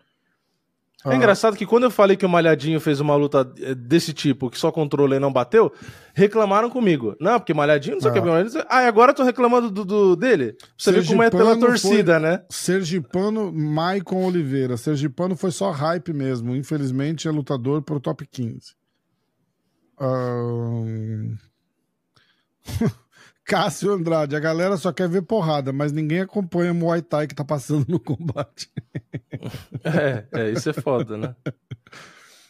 É engraçado que quando eu falei que o Malhadinho fez uma luta eh, desse tipo, que só controle e não bateu, reclamaram comigo. Não, porque Malhadinho não sei o que. Ah, ah agora tô reclamando do, do dele? Você vê como é pela torcida, né? Sergipano, Maicon Oliveira. Sergipano foi só hype mesmo. Infelizmente é lutador pro top 15. Um... Cássio Andrade, a galera só quer ver porrada, mas ninguém acompanha o Muay Thai que tá passando no combate. É, é isso é foda, né?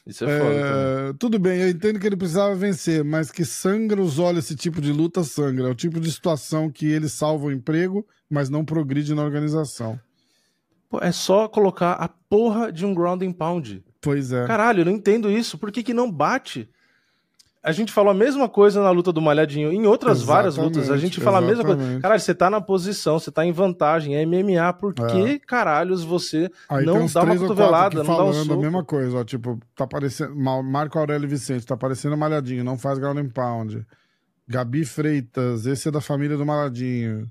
Isso é, é foda. Tudo bem, eu entendo que ele precisava vencer, mas que sangra os olhos esse tipo de luta, sangra. É o tipo de situação que ele salva o emprego, mas não progride na organização. Pô, é só colocar a porra de um ground and pound. Pois é. Caralho, eu não entendo isso. Por que, que não bate? A gente falou a mesma coisa na luta do Malhadinho. Em outras exatamente, várias lutas, a gente fala exatamente. a mesma coisa. Caralho, você tá na posição, você tá em vantagem, é MMA, por que é. caralhos você Aí não dá uma cotovelada, não dá um soco? a mesma coisa, ó, tipo, tá parecendo... Marco Aurélio Vicente, tá parecendo Malhadinho, não faz ground and pound. Gabi Freitas, esse é da família do Malhadinho.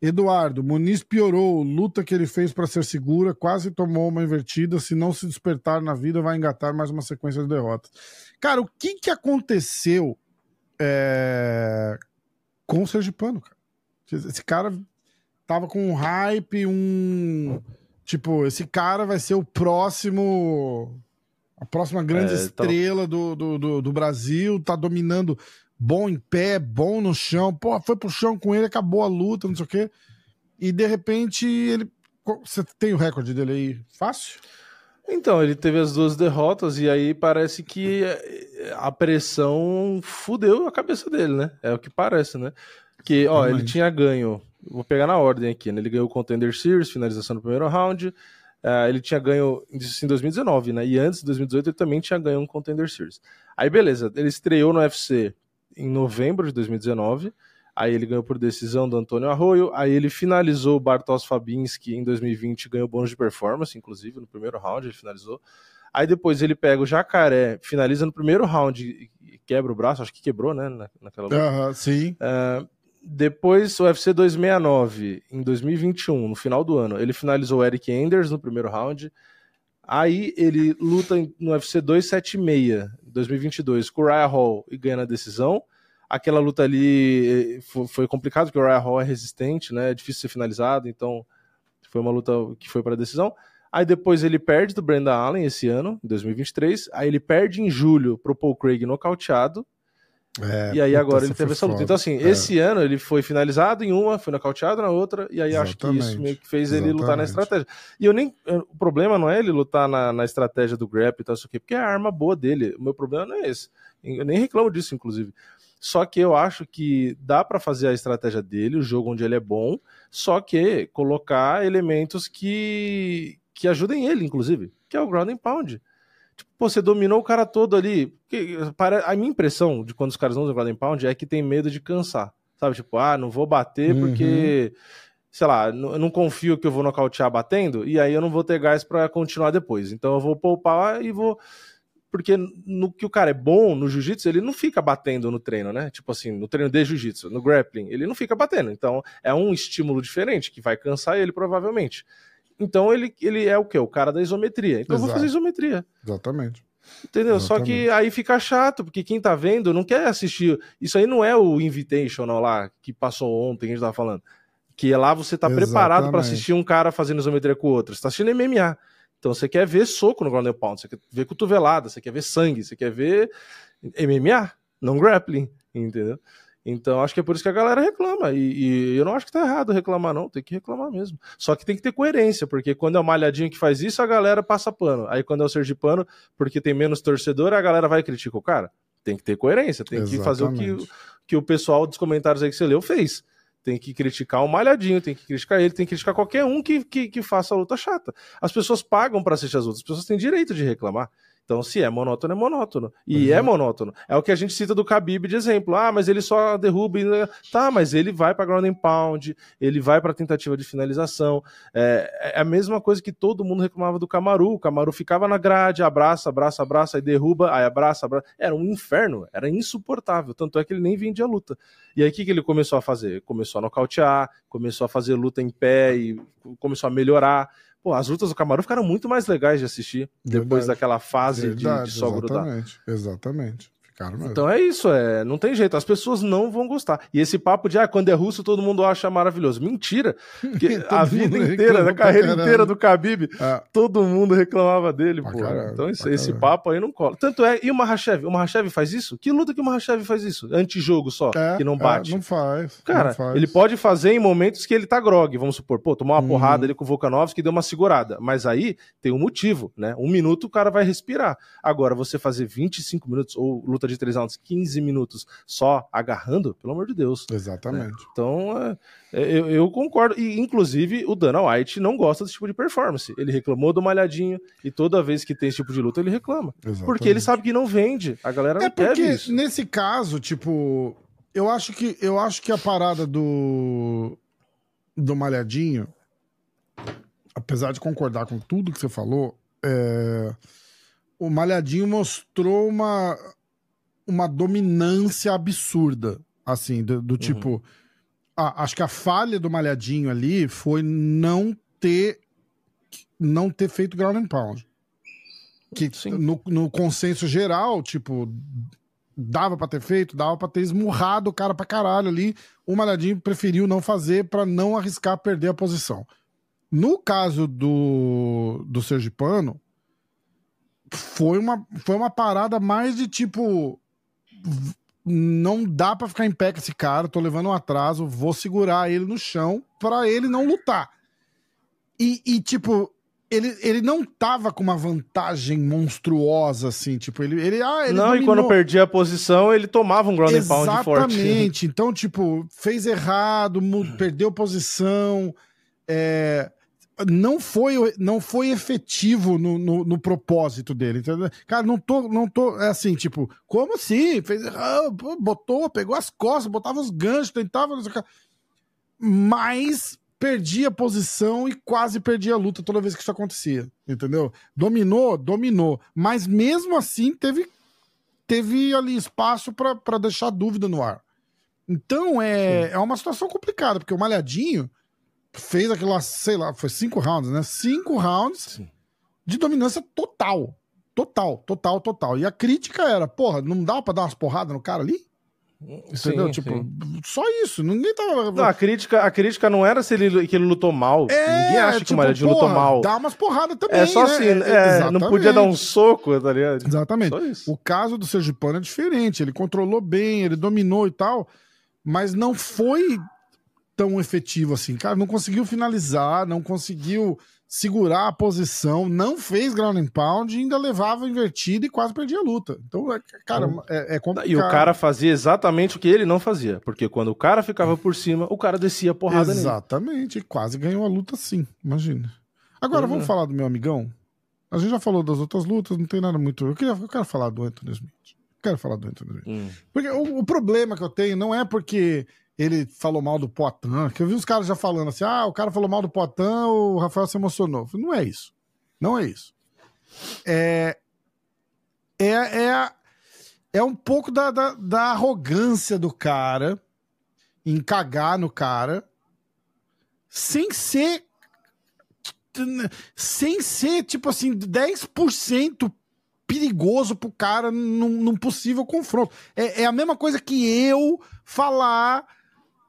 Eduardo, Muniz piorou, luta que ele fez para ser segura, quase tomou uma invertida, se não se despertar na vida vai engatar mais uma sequência de derrotas. Cara, o que que aconteceu é, com o Sergipano, cara? Esse cara tava com um hype, um. Tipo, esse cara vai ser o próximo. A próxima grande É, então- estrela do, do, do, do Brasil, tá dominando bom em pé, bom no chão. Pô, foi pro chão com ele, acabou a luta, não sei o quê. E de repente ele. Você tem o recorde dele aí fácil? Então, ele teve as duas derrotas e aí parece que eh, a pressão fudeu a cabeça dele, né? É o que parece, né? Que, ó, ele tinha ganho, vou pegar na ordem aqui, né? Ele ganhou o Contender Series, finalização no primeiro round. eh, ele tinha ganho isso em 2019, né? E antes, em 2018, ele também tinha ganho um Contender Series. Aí, beleza, ele estreou no UFC em novembro de 2019. Aí ele ganhou por decisão do Antônio Arroio. Aí ele finalizou o Bartosz Fabinski em 2020, ganhou bônus de performance, inclusive, no primeiro round ele finalizou. Aí depois ele pega o Jacaré, finaliza no primeiro round e quebra o braço, acho que quebrou, né? na- Naquela luta. Aham, sim. Ah, depois o UFC 269, em 2021, no final do ano, ele finalizou o Eric Enders no primeiro round. Aí ele luta no UFC 276, em 2022, com o Ryan Hall e ganha na decisão. Aquela luta ali eh, fo- foi complicado, porque o Ryan Hall é resistente, né? É difícil ser finalizado, então foi uma luta que foi para decisão. Aí depois ele perde do Brandon Allen esse ano, em 2023. Aí ele perde em julho pro Paul Craig nocauteado. É, E aí agora ele teve foi essa luta. foda. Então, assim, É. esse ano ele foi finalizado em uma, foi nocauteado na outra, e aí acho que isso Exatamente. meio que fez ele lutar na Exatamente. estratégia. E eu nem. O problema não é ele lutar na, na estratégia do grab e tal, isso aqui, porque é a arma boa dele. O meu problema não é esse. Eu nem reclamo disso, inclusive. Só que eu acho que dá pra fazer a estratégia dele, o jogo onde ele é bom, só que colocar elementos que, que ajudem ele, inclusive, que é o ground and pound. Tipo, pô, você dominou o cara todo ali. Para, a minha impressão de quando os caras usam ground and pound é que tem medo de cansar. Sabe, tipo, ah, não vou bater Uhum. porque, sei lá, eu não confio que eu vou nocautear batendo, e aí eu não vou ter gás pra continuar depois. Então eu vou poupar e vou. Porque no que o cara é bom no jiu-jitsu, ele não fica batendo no treino, né? Tipo assim, no treino de jiu-jitsu, no grappling, ele não fica batendo. Então é um estímulo diferente que vai cansar ele provavelmente. Então ele, ele é o quê? O cara da isometria. Então eu vou Exato. fazer isometria. Exatamente. Entendeu? Só Exatamente. que aí fica chato, porque quem tá vendo não quer assistir. Isso aí não é o Invitational lá que passou ontem, que a gente tava falando. Que é lá você tá preparado pra Exatamente. assistir um cara fazendo isometria com o outro. Você tá assistindo MMA. Então você quer ver soco no ground and pound, você quer ver cotovelada, você quer ver sangue, você quer ver MMA, não grappling, entendeu? Então acho que é por isso que a galera reclama. E, e eu não acho que tá errado reclamar, não. Tem que reclamar mesmo. Só que tem que ter coerência, porque quando é o Malhadinho que faz isso, a galera passa pano. Aí quando é o Sergipano, porque tem menos torcedor, a galera vai e critica o cara. Tem que ter coerência, tem que fazer o que, Exatamente. que o pessoal dos comentários aí que você leu fez. Tem que criticar o Malhadinho, tem que criticar ele, tem que criticar qualquer um que, que, que faça a luta chata. As pessoas pagam pra assistir as lutas, as pessoas têm direito de reclamar. Então, se é monótono, é monótono. E Exato. é monótono. É o que a gente cita do Khabib de exemplo. Ah, mas ele só derruba. E... Tá, mas ele vai pra ground and pound, ele vai pra tentativa de finalização. É, é a mesma coisa que todo mundo reclamava do Camaru. O Camaru ficava na grade, abraça, abraça, abraça, aí derruba, aí abraça, abraça. Era um inferno, era insuportável. Tanto é que ele nem vendia luta. E aí o que, que ele começou a fazer? Começou a nocautear, começou a fazer luta em pé e começou a melhorar. Pô, as lutas do Camaru ficaram muito mais legais de assistir depois Verdade. daquela fase de- Verdade, de, só grudar. exatamente. Mesmo. Então é isso, é, não tem jeito, as pessoas não vão gostar. E esse papo de ah, quando é russo todo mundo acha maravilhoso. Mentira! A vida inteira, a carreira inteira do Khabib, Ah, todo mundo reclamava dele, Pra pô. então esse, pra esse papo aí não cola. Tanto é, e o Mahashev? O Mahashev faz isso? Que luta que o Mahashev faz isso? Antijogo só, é, que não é, bate. não faz. Cara, não faz. ele pode fazer em momentos que ele tá grog, vamos supor, pô, tomou uma Uhum. porrada ali com o Volkanovski que deu uma segurada, mas aí tem um motivo, né? Um minuto o cara vai respirar. Agora, você fazer 25 minutos ou luta de 3 rounds, 15 minutos só agarrando, pelo amor de Deus. Exatamente. Então, é, é, eu, eu concordo. E, inclusive, o Dana White não gosta desse tipo de performance. Ele reclamou do malhadinho e toda vez que tem esse tipo de luta, ele reclama. exatamente. Porque ele sabe que não vende. A galera não É quer porque isso. nesse caso, tipo, eu acho que eu acho que a parada do do malhadinho, apesar de concordar com tudo que você falou, é, o malhadinho mostrou uma uma dominância absurda, assim, do, Uhum. do tipo, a- acho que a falha do malhadinho ali foi não ter não ter feito ground and pound. que no, no, consenso geral, tipo, dava para ter feito, dava para ter esmurrado o cara pra caralho ali. O Malhadinho preferiu não fazer para não arriscar perder a posição. No caso do, do Sergipano, foi uma, foi uma parada mais de tipo. Não dá para ficar em pé com esse cara, tô levando um atraso, vou segurar ele no chão para ele não lutar. E, e, tipo, ele, ele não tava com uma vantagem monstruosa, assim, tipo, ele... ele, ah, ele não, dominou. e quando perdia a posição, ele tomava um ground and pound forte. Exatamente, então, tipo, fez errado, perdeu posição, é, não, foi, não foi efetivo no, no, no, propósito dele, entendeu? Cara, não tô, não tô, é assim, tipo, como assim? Fez botou, pegou as costas, botava os ganchos, tentava... Mas perdia a posição e quase perdia a luta toda vez que isso acontecia, entendeu? Dominou, dominou, mas mesmo assim teve teve ali espaço para deixar dúvida no ar. Então é, é uma situação complicada, porque o Malhadinho fez aquilo sei lá, foi cinco rounds, né? Cinco rounds Sim. de dominância total. Total, total, total. E a crítica era, porra, não dá pra dar umas porradas no cara ali? Entendeu? Sim, tipo, sim. só isso. Ninguém tava. Não, a crítica, a crítica não era se ele, que ele lutou mal. É, Ninguém acha tipo, que o tipo, lutou mal. Dá umas porradas também. É só né? assim, é, é, não podia dar um soco, tá ligado? Exatamente. O caso do Sergipano é diferente. Ele controlou bem, ele dominou e tal, mas não foi tão efetivo assim. Cara, não conseguiu finalizar, não conseguiu segurar a posição, não fez ground and pound e ainda levava invertido e quase perdia a luta. Então, é, cara, então, é, é complicado. E o cara fazia exatamente o que ele não fazia, porque quando o cara ficava por cima, o cara descia a porrada Exatamente, nele. quase ganhou a luta sim, imagina. Agora, uhum. vamos falar do meu amigão? A gente já falou das outras lutas, não tem nada muito... Eu, queria, eu quero falar do Anthony Smith. quero falar do Anthony Smith. Hum. Porque o, o problema que eu tenho não é porque ele falou mal do Poitin, que eu vi os caras já falando assim, ah, o cara falou mal do Poitin, o Rafael se emocionou. Falei, não é isso. Não é isso. É, é, é, é um pouco da, da, da arrogância do cara em cagar no cara sem ser sem ser, tipo assim, 10% perigoso pro cara num, num possível confronto. É, é, a mesma coisa que eu falar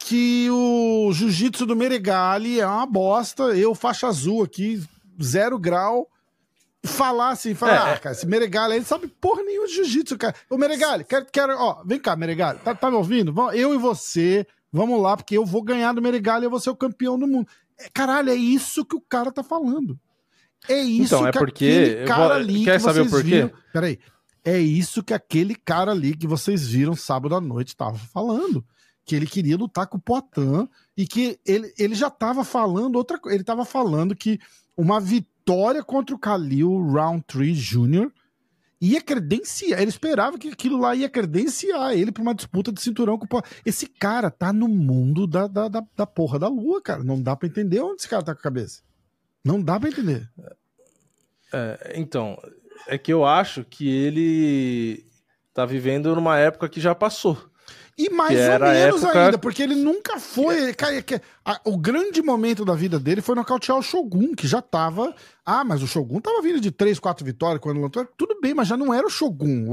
que o jiu-jitsu do Meregali é uma bosta, eu faixa azul aqui, zero grau, falar assim, falar, é, ah, cara, esse Meregali, ele sabe porra nenhuma de jiu-jitsu, cara. Ô, Meregali, quero, quero, ó, vem cá, Meregali, tá, tá me ouvindo? Eu e você, vamos lá, porque eu vou ganhar do Meregali e eu vou ser o campeão do mundo. É, caralho, é isso que o cara tá falando. É isso então, é que porque aquele cara vou... ali Quer que saber vocês viram... Peraí. É isso que aquele cara ali que vocês viram sábado à noite tava falando que ele queria lutar com o Poitin e que ele, ele já estava falando outra coisa. Ele estava falando que uma vitória contra o Khalil Roundtree Jr. ia credenciar. Ele esperava que aquilo lá ia credenciar ele para uma disputa de cinturão com o Poitin. Esse cara tá no mundo da, da, da, da porra da lua, cara. Não dá para entender onde esse cara tá com a cabeça. Não dá para entender. É, então, é que eu acho que ele tá vivendo numa época que já passou. E mais ou menos época... ainda, porque ele nunca foi. O grande momento da vida dele foi nocautear o Shogun, que já tava. Ah, mas o Shogun tava vindo de 3, 4 vitórias quando lançou. Tudo bem, mas já não era o Shogun.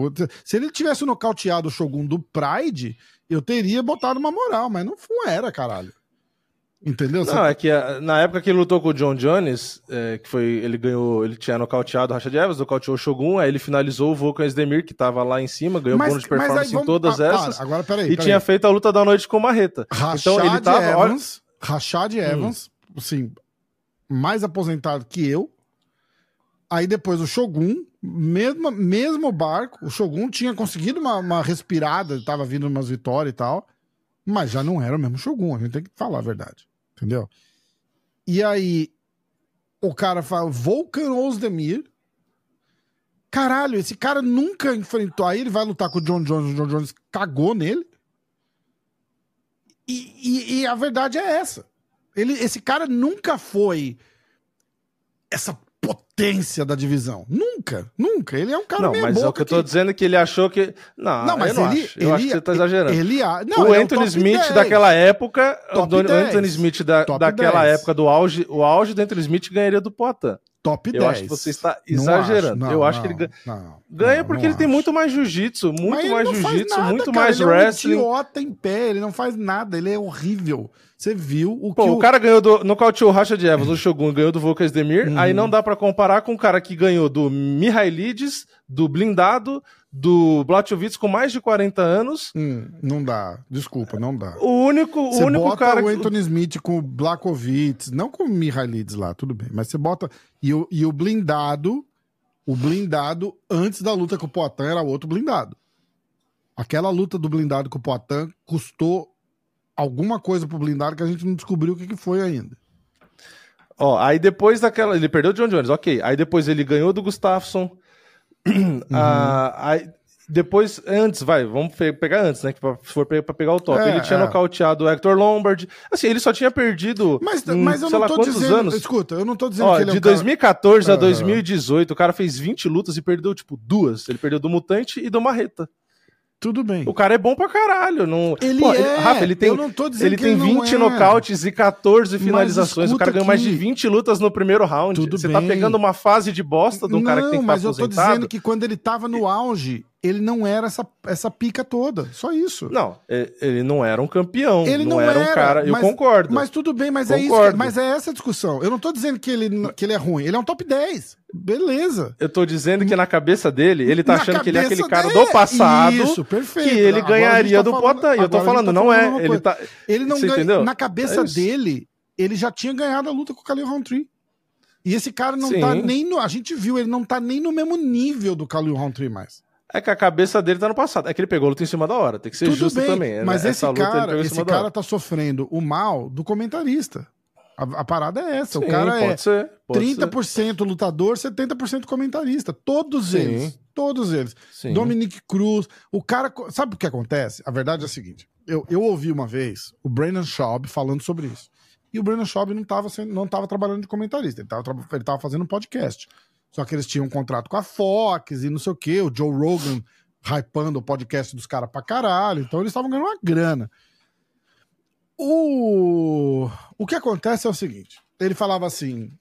Se ele tivesse nocauteado o Shogun do Pride, eu teria botado uma moral, mas não, não era, caralho. Entendeu? Não, Você... é que a, na época que ele lutou com o John Jones, é, que foi. Ele ganhou. Ele tinha nocauteado o Rashad Evans, nocauteou o Shogun, aí ele finalizou o Vulcan Esdemir, que tava lá em cima, ganhou mas, bônus de performance vamos... em todas ah, essas. Para, agora, peraí, e peraí. tinha feito a luta da noite com o Marreta. Rashad então ele tava. Evans, olha... Rashad hum. Evans, hum. assim, mais aposentado que eu. Aí depois o Shogun, mesmo, mesmo barco, o Shogun tinha conseguido uma, uma respirada, tava vindo umas vitórias e tal, mas já não era o mesmo Shogun, a gente tem que falar a verdade. Entendeu? E aí, o cara fala Volkan Ozdemir. Caralho, esse cara nunca enfrentou. Aí ele vai lutar com o John Jones. O John Jones cagou nele. E, e, e a verdade é essa. Ele, esse cara nunca foi essa potência da divisão. Nunca, nunca. Ele é um cara Não, mas é o que eu tô que... dizendo é que ele achou que. Não, não mas eu ele, acho. Eu ele, acho que você tá exagerando. Ele, não, o Anthony é o Smith 10. daquela época, top o Anthony Smith da, daquela 10. época do auge, o auge do Anthony Smith ganharia do Poitin. Top 10. Eu acho que você está exagerando. Não acho, não, eu acho não, que ele ganha, ganha porque ele acho. tem muito mais jiu-jitsu, muito mais jiu-jitsu, muito cara, mais ele wrestling. Ele é um idiota em pé, ele não faz nada, ele é horrível. Você viu o Pô, que o, o cara ganhou do nocauteou o Racha de Evans, o Shogun ganhou do Volkas Demir, uhum. aí não dá para comparar com o cara que ganhou do Mihailides, do blindado, do Blachowicz com mais de 40 anos. Hum, não dá, desculpa, não dá. O único, o único bota cara o Anthony que... Smith com o Blachowicz, não com o Mihailides lá, tudo bem, mas você bota e o, e o blindado, o blindado antes da luta com o Poitin era outro blindado. Aquela luta do blindado com o Poitin custou alguma coisa pro blindado que a gente não descobriu o que, que foi ainda. Ó, aí depois daquela. Ele perdeu o John Jones, ok. Aí depois ele ganhou do Gustafsson. Uhum. Ah, aí, depois, antes, vai, vamos pegar antes, né? Que se for pra pegar o top. É, ele tinha é. nocauteado o Hector Lombard. Assim, ele só tinha perdido. Mas, mas eu não lá, tô dizendo. Anos. Escuta, eu não tô dizendo Ó, que ele De é um 2014 cara... a 2018, o cara fez 20 lutas e perdeu, tipo, duas. Ele perdeu do Mutante e do Marreta. Tudo bem. O cara é bom pra caralho. Não... Ele Pô, é. Ele, Rafa, ele tem, ele tem 20 é. nocautes e 14 finalizações. O cara ganhou que... mais de 20 lutas no primeiro round. Tudo Você bem. tá pegando uma fase de bosta de um não, cara que tem que tá mas eu tô dizendo que quando ele tava no auge, ele não era essa, essa pica toda. Só isso. Não, ele não era um campeão. Ele não, não era, era, um cara. Eu concordo. Mas tudo bem, mas concordo. é isso. mas é essa a discussão. Eu não tô dizendo que ele, que ele é ruim. Ele é um top 10. Beleza. Eu tô dizendo que na cabeça dele, ele tá na achando que ele é aquele cara dele, do passado. Isso, perfeito. Que ele ganharia tá do Potan. Eu tô falando, tá não é. Ele, tá... ele não ganha... entendeu? Na cabeça é dele, ele já tinha ganhado a luta com o Khalil Roundtree. E esse cara não Sim. tá nem no. A gente viu, ele não tá nem no mesmo nível do Khalil Roundtree mais. É que a cabeça dele tá no passado. É que ele pegou a luta em cima da hora. Tem que ser Tudo justo bem, também. Né? Mas esse cara, esse cara tá sofrendo o mal do comentarista. A, a, parada é essa. Sim, o cara é ser, 30% ser. lutador, 70% comentarista. Todos Sim. eles. Todos eles. Sim. Dominique Cruz. O cara. Sabe o que acontece? A verdade é a seguinte: eu, eu ouvi uma vez o Brandon Schaub falando sobre isso. E o Brandon Schaub não estava não tava trabalhando de comentarista, ele estava ele tava fazendo um podcast. Só que eles tinham um contrato com a Fox e não sei o quê, o Joe Rogan hypando o podcast dos caras pra caralho. Então eles estavam ganhando uma grana. O... o que acontece é o seguinte: ele falava assim: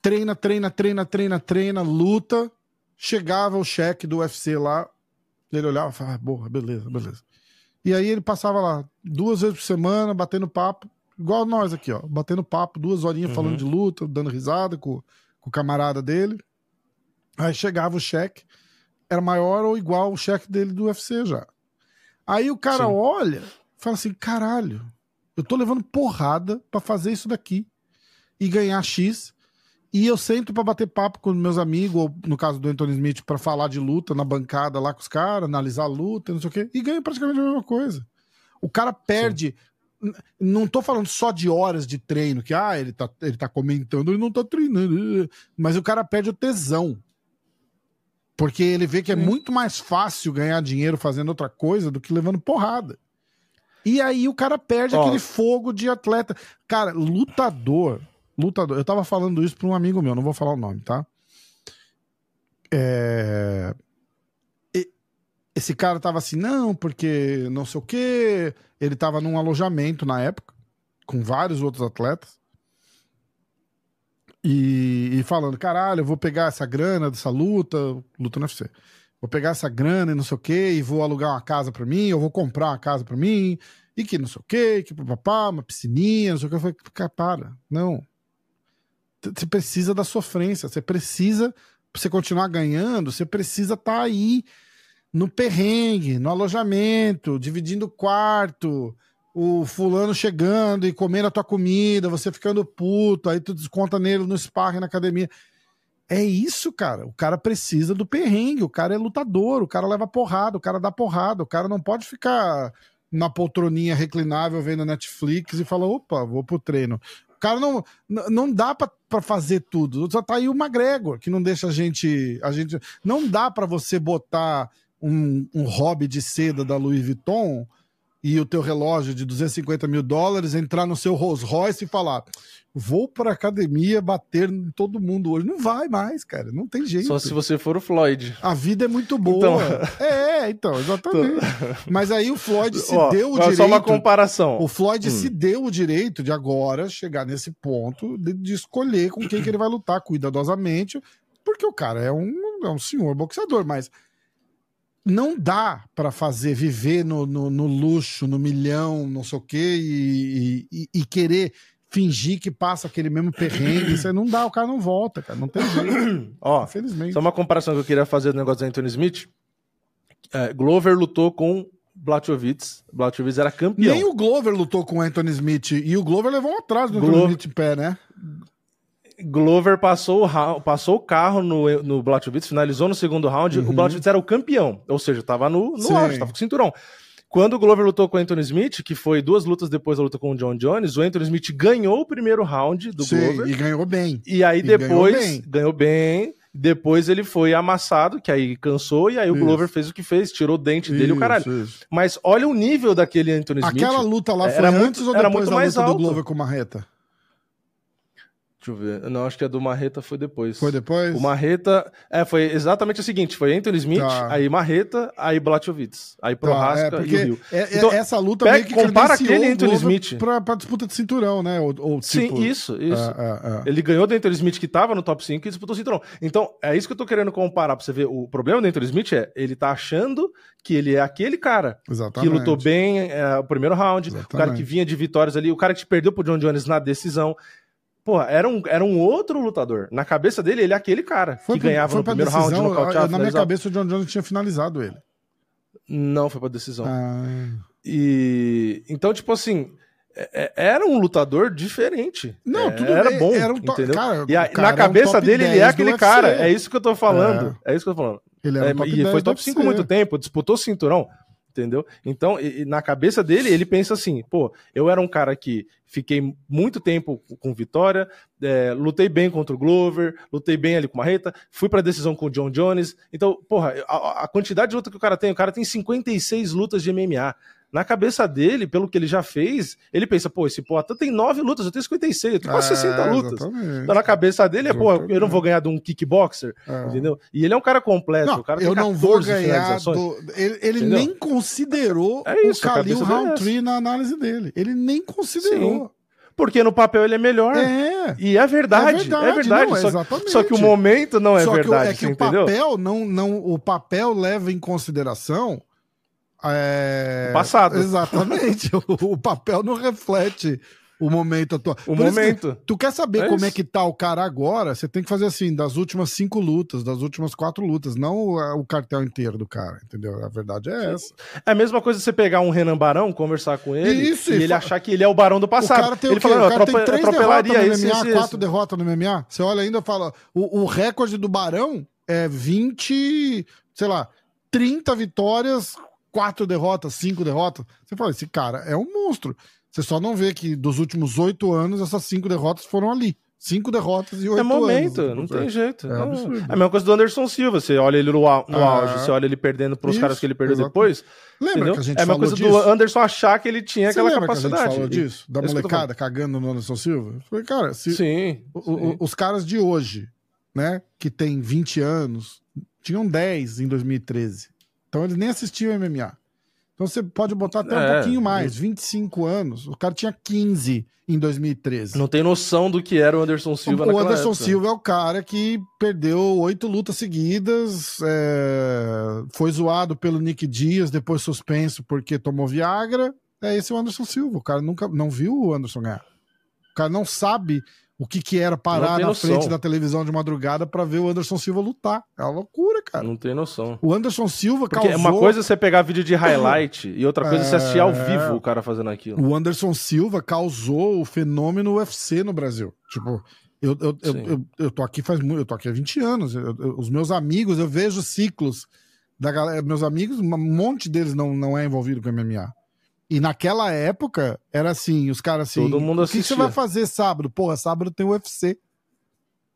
treina, treina, treina, treina, treina, luta. Chegava o cheque do UFC lá, ele olhava e falava: ah, boa, beleza, beleza. E aí ele passava lá duas vezes por semana, batendo papo, igual nós aqui, ó, batendo papo, duas horinhas uhum. falando de luta, dando risada com, com o camarada dele. Aí chegava o cheque, era maior ou igual o cheque dele do UFC já. Aí o cara Sim. olha fala assim: caralho, eu tô levando porrada para fazer isso daqui e ganhar X. E eu sento para bater papo com meus amigos, ou no caso do Anthony Smith, para falar de luta na bancada lá com os caras, analisar a luta, não sei o quê, e ganha praticamente a mesma coisa. O cara perde. Sim. Não tô falando só de horas de treino, que ah, ele tá, ele tá comentando, ele não tá treinando. Mas o cara perde o tesão. Porque ele vê que é muito mais fácil ganhar dinheiro fazendo outra coisa do que levando porrada. E aí o cara perde aquele fogo de atleta. Cara, lutador. Lutador. Eu tava falando isso pra um amigo meu, não vou falar o nome, tá? É... Esse cara tava assim, não, porque não sei o quê. Ele tava num alojamento na época, com vários outros atletas. E, e falando, caralho, eu vou pegar essa grana dessa luta, luta no UFC vou pegar essa grana e não sei o que, e vou alugar uma casa para mim, eu vou comprar uma casa para mim, e que não sei o que, que papá, uma piscininha, não sei o que. Eu falei, cara, para, não. Você precisa da sofrência, você precisa, pra você continuar ganhando, você precisa estar tá aí no perrengue, no alojamento, dividindo quarto, o fulano chegando e comendo a tua comida, você ficando puto, aí tu desconta nele no sparring na academia. É isso, cara. O cara precisa do perrengue. O cara é lutador. O cara leva porrada. O cara dá porrada. O cara não pode ficar na poltroninha reclinável vendo Netflix e falar: opa, vou pro treino. O cara não, não dá para fazer tudo. Só tá aí o McGregor, que não deixa a gente. A gente não dá para você botar um, um hobby de seda da Louis Vuitton e o teu relógio de 250 mil dólares, entrar no seu Rolls Royce e falar: vou pra academia bater em todo mundo hoje. Não vai mais, cara. Não tem jeito. Só se você for o Floyd. A vida é muito boa. Então... É, então, exatamente. Então... Mas aí o Floyd se Ó, deu o direito. Só uma comparação. O Floyd hum. se deu o direito de agora chegar nesse ponto de, de escolher com quem que ele vai lutar cuidadosamente, porque o cara é um, é um senhor boxeador, mas não dá para fazer viver no, no, no, luxo, no milhão, não sei o quê, e, e, e, querer fingir que passa aquele mesmo perrengue. Isso não dá, o cara não volta, cara. Não tem jeito. Ó, Infelizmente. Só uma comparação que eu queria fazer do negócio do Anthony Smith. É, Glover lutou com Blachowicz. Blachowicz era campeão. Nem o Glover lutou com o Anthony Smith. E o Glover levou um atrás do Glover... Anthony Smith em pé, né? Glover passou o, passou o carro no, no Blachowicz, finalizou no segundo round. Uhum. O Blachowicz era o campeão, ou seja, tava no, no auge, tava com o cinturão. Quando o Glover lutou com o Anthony Smith, que foi duas lutas depois da luta com o John Jones, o Anthony Smith ganhou o primeiro round do Sim, Glover. E ganhou bem. E aí e depois ganhou bem. ganhou bem. Depois ele foi amassado, que aí cansou, e aí o Glover fez o que fez, tirou o dente isso, dele o caralho. Isso. Mas olha o nível daquele Anthony Smith. Aquela luta lá foi era antes muito, ou depois era muito da mais luta alto. do Glover com Marreta? Deixa eu ver. Não, acho que a do Marreta foi depois. Foi depois? O Marreta. É, foi exatamente o seguinte: foi Anthony Smith, tá. aí Marreta, aí Blachowicz, aí Prohaska tá, é, e o Rio. É, é, então, essa luta pega, meio que compara aquele Anthony Smith. Pra, pra disputa de cinturão, né? Ou, ou tipo... Sim, isso, isso. É, é, Ele ganhou do Anthony Smith que tava no top 5 e disputou o cinturão. Então, é isso que eu tô querendo comparar pra você ver. O problema do Anthony Smith é ele tá achando que ele é aquele cara Exatamente. que lutou bem o primeiro round, Exatamente. o cara que vinha de vitórias ali, o cara que te perdeu pro John Jones na decisão. Porra, era um, era um outro lutador. Na cabeça dele, ele é aquele cara foi que pro, ganhava no primeiro decisão, round, nocauteado. Na minha cabeça, o John Jones tinha finalizado ele. Não, foi pra decisão. Ah. E então, tipo assim, é, é, era um lutador diferente. Não, é, tudo era bem, bom, era um entendeu? Cara, e a, na cabeça é um dele, ele é aquele cara. É isso que eu tô falando. É, é isso que eu tô falando. Ele era um e foi top 5 muito tempo, disputou cinturão entendeu? Então, e, e na cabeça dele, ele pensa assim: pô, eu era um cara que fiquei muito tempo com vitória, é, lutei bem contra o Glover, lutei bem ali com o Marreta, fui pra decisão com o John Jones. Então, porra, a, a quantidade de luta que o cara tem, o cara tem 56 lutas de MMA. Na cabeça dele, pelo que ele já fez, ele pensa, pô, esse Poatan tem nove lutas, eu tenho 56, eu tenho quase é, 60 lutas. Exatamente. Então na cabeça dele é, pô, eu não vou ganhar de um kickboxer, é. entendeu? E ele é um cara completo, não, o cara eu não vou ganhar do... Ele, ele nem considerou é isso, o Khalil é Roundtree na análise dele. Ele nem considerou. Sim. Porque no papel ele é melhor. É. E é verdade. É verdade. É verdade. Não, só, só que o momento não é só verdade. Que, é que o papel não, não. O papel leva em consideração é... O passado. Exatamente. o, papel não reflete o momento atual. O Por momento. Tu quer saber é como é isso. é que tá o cara agora? Você tem que fazer assim, das últimas cinco lutas, das últimas quatro lutas, não o, o cartel inteiro do cara, entendeu? A verdade é essa. É a mesma coisa você pegar um Renan Barão, conversar com ele isso, e ele achar que ele é o Barão do passado. O cara tem ele o fala, o cara tem três derrotas no MMA, esse, quatro derrotas no MMA. Você olha ainda e fala, o, o recorde do Barão é 20, sei lá, 30 vitórias, quatro derrotas, cinco derrotas. Você fala, esse cara é um monstro. Você só não vê que dos últimos oito anos essas cinco derrotas foram ali. Cinco derrotas e oito anos. É momento, anos, não tem jeito. É, é, a mesma coisa do Anderson Silva. Você olha ele no, no é. auge, você olha ele perdendo para os caras que ele perdeu exatamente. depois. Lembra entendeu? que a gente É a mesma coisa disso? do Anderson achar que ele tinha você aquela capacidade. Que a gente falou disso? Da molecada cagando no Anderson Silva? Eu falei, cara, se sim, o, sim. os caras de hoje, né, que tem 20 anos, tinham 10 em 2013. Então eles nem assistiam MMA. Então você pode botar até um é, pouquinho mais, 25 anos. O cara tinha 15 em 2013. Não tem noção do que era o Anderson Silva O Anderson época. Silva é o cara que perdeu oito lutas seguidas, é... foi zoado pelo Nick Dias, depois suspenso porque tomou Viagra. É esse o Anderson Silva. O cara nunca não viu o Anderson ganhar. O cara não sabe o que, que era parar na noção. frente da televisão de madrugada para ver o Anderson Silva lutar. É uma loucura, cara. Não tem noção. O Anderson Silva Porque causou... uma coisa é você pegar vídeo de highlight e outra coisa é você assistir ao é. vivo o cara fazendo aquilo. O Anderson Silva causou o fenômeno UFC no Brasil. Tipo, eu, eu, eu, eu, eu, tô aqui faz muito, eu tô aqui há 20 anos. Eu, os meus amigos, eu vejo ciclos da galera. Meus amigos, um monte deles não, não é envolvido com MMA. E naquela época, era assim, os caras assim. Todo mundo O que você vai fazer sábado? Porra, sábado tem UFC.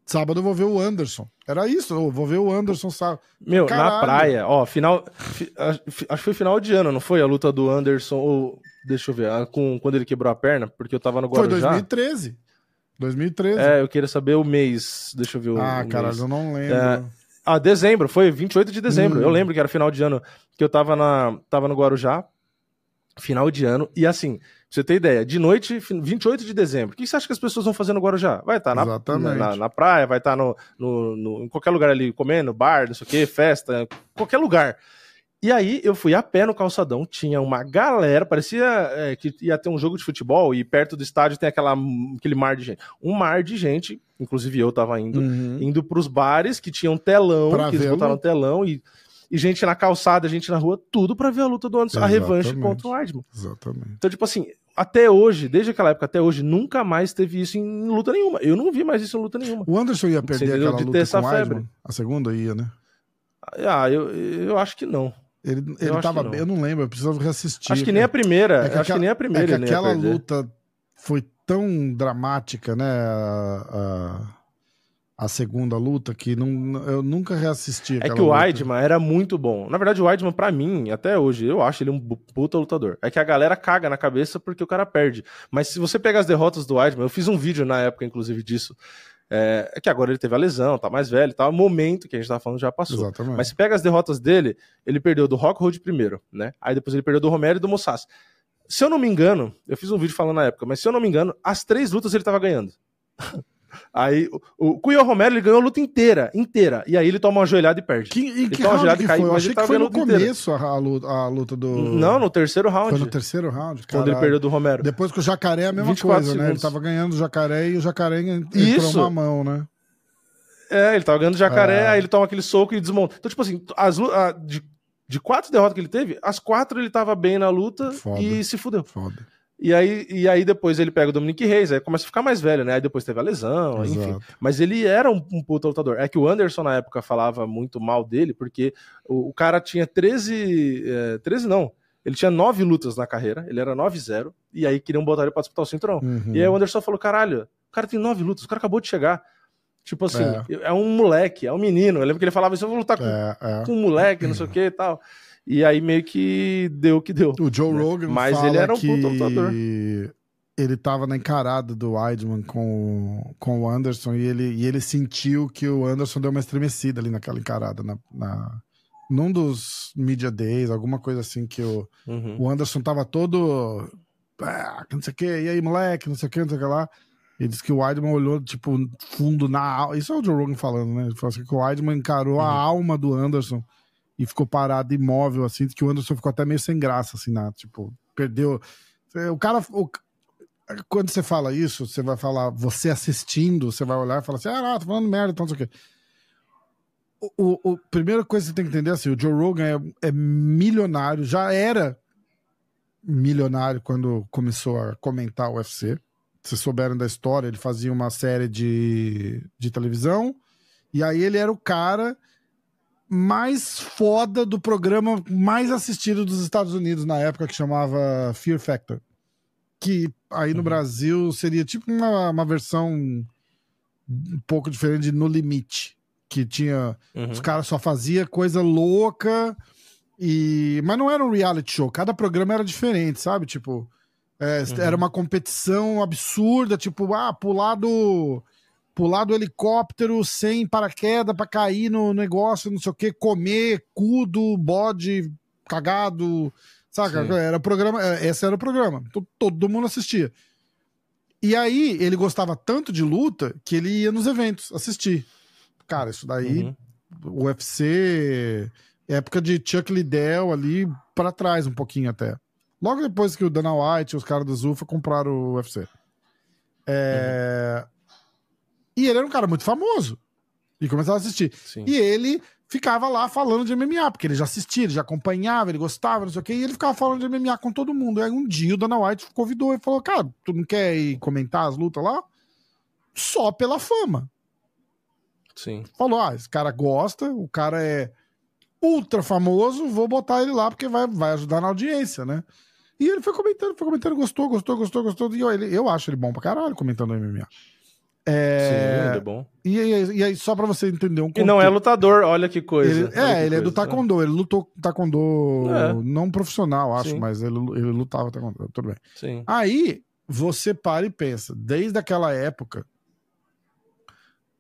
Sábado eu vou ver o Anderson. Era isso, eu vou ver o Anderson sábado. Meu, Caralho. na praia, ó, final. Fi, acho que foi final de ano, não foi? A luta do Anderson, ou, deixa eu ver, com, quando ele quebrou a perna, porque eu tava no Guarujá. Foi 2013. 2013. É, eu queria saber o mês. Deixa eu ver o. Ah, o caralho, mês. eu não lembro. É, ah, dezembro, foi 28 de dezembro. Hum. Eu lembro que era final de ano que eu tava, na, tava no Guarujá, final de ano, e assim, você ter ideia, de noite, 28 de dezembro, o que você acha que as pessoas vão fazer no Guarujá? Vai estar tá na, na, na, praia, vai estar tá no, no, no, em qualquer lugar ali, comendo, bar, não sei o que, festa, qualquer lugar. E aí eu fui a pé no calçadão, tinha uma galera, parecia é, que ia ter um jogo de futebol e perto do estádio tem aquela, aquele mar de gente. Um mar de gente, inclusive eu tava indo, uhum. indo pros bares que tinham telão, pra que eles botaram telão e e gente na calçada, gente na rua, tudo para ver a luta do Anderson, Exatamente. a revanche contra o Weidman. Exatamente. Então, tipo assim, até hoje, desde aquela época até hoje, nunca mais teve isso em luta nenhuma. Eu não vi mais isso em luta nenhuma. O Anderson ia perder aquela de luta com febre. Weidman? A segunda ia, né? Ah, eu, eu acho que não. Ele, ele eu tava bem, eu não lembro, eu preciso reassistir. Acho que nem a primeira, é acho aquela, que nem a primeira. É que aquela luta foi tão dramática, né? A, a a segunda luta, que não, eu nunca reassisti. É que o Weidman era muito bom. Na verdade, o Weidman, pra mim, até hoje, eu acho ele um puta lutador. É que a galera caga na cabeça porque o cara perde. Mas se você pegar as derrotas do Weidman, eu fiz um vídeo na época, inclusive, disso. É, é que agora ele teve a lesão, tá mais velho, tá? O momento que a gente tá falando já passou. Exatamente. Mas se pega as derrotas dele, ele perdeu do Rockhold primeiro, né? Aí depois ele perdeu do Romero e do Mossas. Se eu não me engano, eu fiz um vídeo falando na época, mas se eu não me engano, as três lutas ele tava ganhando. Aí o, o Romero ele ganhou a luta inteira, inteira. E aí ele toma uma joelhada e perde. Que, e que round que cai, foi? Eu achei que foi no começo a luta, a luta, do. Não, no terceiro round. Foi no terceiro round. Caralho. Quando ele perdeu do Romero. Depois que o jacaré é a mesma coisa, segundos. né? Ele tava ganhando o jacaré e o jacaré entrou Isso. uma mão, né? É, ele tava ganhando o jacaré, é. aí ele toma aquele soco e desmonta. Então, tipo assim, as, a, de, de quatro derrotas que ele teve, as quatro ele tava bem na luta Foda. e se fudeu. Foda. E aí, e aí depois ele pega o Dominic Reis, aí começa a ficar mais velho, né? Aí depois teve a lesão, Exato. enfim. Mas ele era um, um puta lutador. É que o Anderson na época falava muito mal dele, porque o, o cara tinha 13. É, 13 não. Ele tinha nove lutas na carreira, ele era 9-0, e aí queriam botar ele pra disputar o cinturão. Uhum. E aí o Anderson falou: caralho, o cara tem nove lutas, o cara acabou de chegar. Tipo assim, é, é um moleque, é um menino. Eu lembro que ele falava isso, eu vou lutar com, é, é. com um moleque, não sei o que e tal. E aí meio que deu o que deu. O Joe né? Rogan Mas ele era um puto lutador. Ele tava na encarada do Weidman com, com o Anderson e ele, e ele sentiu que o Anderson deu uma estremecida ali naquela encarada. Na, na, num dos Media Days, alguma coisa assim, que o, uhum. o Anderson tava todo. Ah, não sei o que, e aí, moleque, não sei o que, não sei o que lá. Ele disse que o Weidman olhou, tipo, fundo na alma. Isso é o Joe Rogan falando, né? Ele falou assim que o Weidman encarou uhum. a alma do Anderson e ficou parado imóvel, assim, que o Anderson ficou até meio sem graça, assim, na, tipo, perdeu. O cara. O, quando você fala isso, você vai falar, você assistindo, você vai olhar e falar assim, ah, não, tô falando merda, então não sei o quê. O, o, primeira coisa que você tem que entender é assim: o Joe Rogan é, é milionário, já era milionário quando começou a comentar o UFC. Vocês souberam da história, ele fazia uma série de, de televisão, e aí ele era o cara mais foda do programa mais assistido dos Estados Unidos na época, que chamava Fear Factor. Que aí no uhum. Brasil seria tipo uma, uma versão um pouco diferente de No Limite. Que tinha. Uhum. Os caras só fazia coisa louca. E... Mas não era um reality show, cada programa era diferente, sabe? Tipo, é, uhum. era uma competição absurda, tipo, ah, pular do pular do helicóptero sem paraquedas para cair no negócio, não sei o que, comer cudo, bode cagado, saca? Sim. Era programa, é, esse era o programa. Todo, todo mundo assistia. E aí ele gostava tanto de luta que ele ia nos eventos assistir. Cara, isso daí, uhum. UFC, época de Chuck Liddell ali para trás um pouquinho até. Logo depois que o Dana White e os caras do Zufa compraram o UFC. É... Uhum. E ele era um cara muito famoso. E começava a assistir. Sim. E ele ficava lá falando de MMA, porque ele já assistia, ele já acompanhava, ele gostava, não sei o quê, e ele ficava falando de MMA com todo mundo. E aí um dia o Dana White convidou e falou: Cara, tu não quer ir comentar as lutas lá? Só pela fama. Sim. Falou: Ah, esse cara gosta, o cara é ultra famoso, vou botar ele lá porque vai, vai ajudar na audiência, né? E ele foi comentando, foi comentando, gostou, gostou, gostou, gostou. E eu, ele, eu acho ele bom pra caralho comentando MMA. É... Sim, é bom. E, aí- e aí, só pra você entender um E não é contexto- lutador, olha que coisa. Ele- Olha que é, ele é do coisa, né? taekwondo, ele lutou taekwondo É. não profissional, acho, Sim. mas ele, ele lutava taekwondo, tudo bem. Sim. Aí você para e pensa, desde aquela época,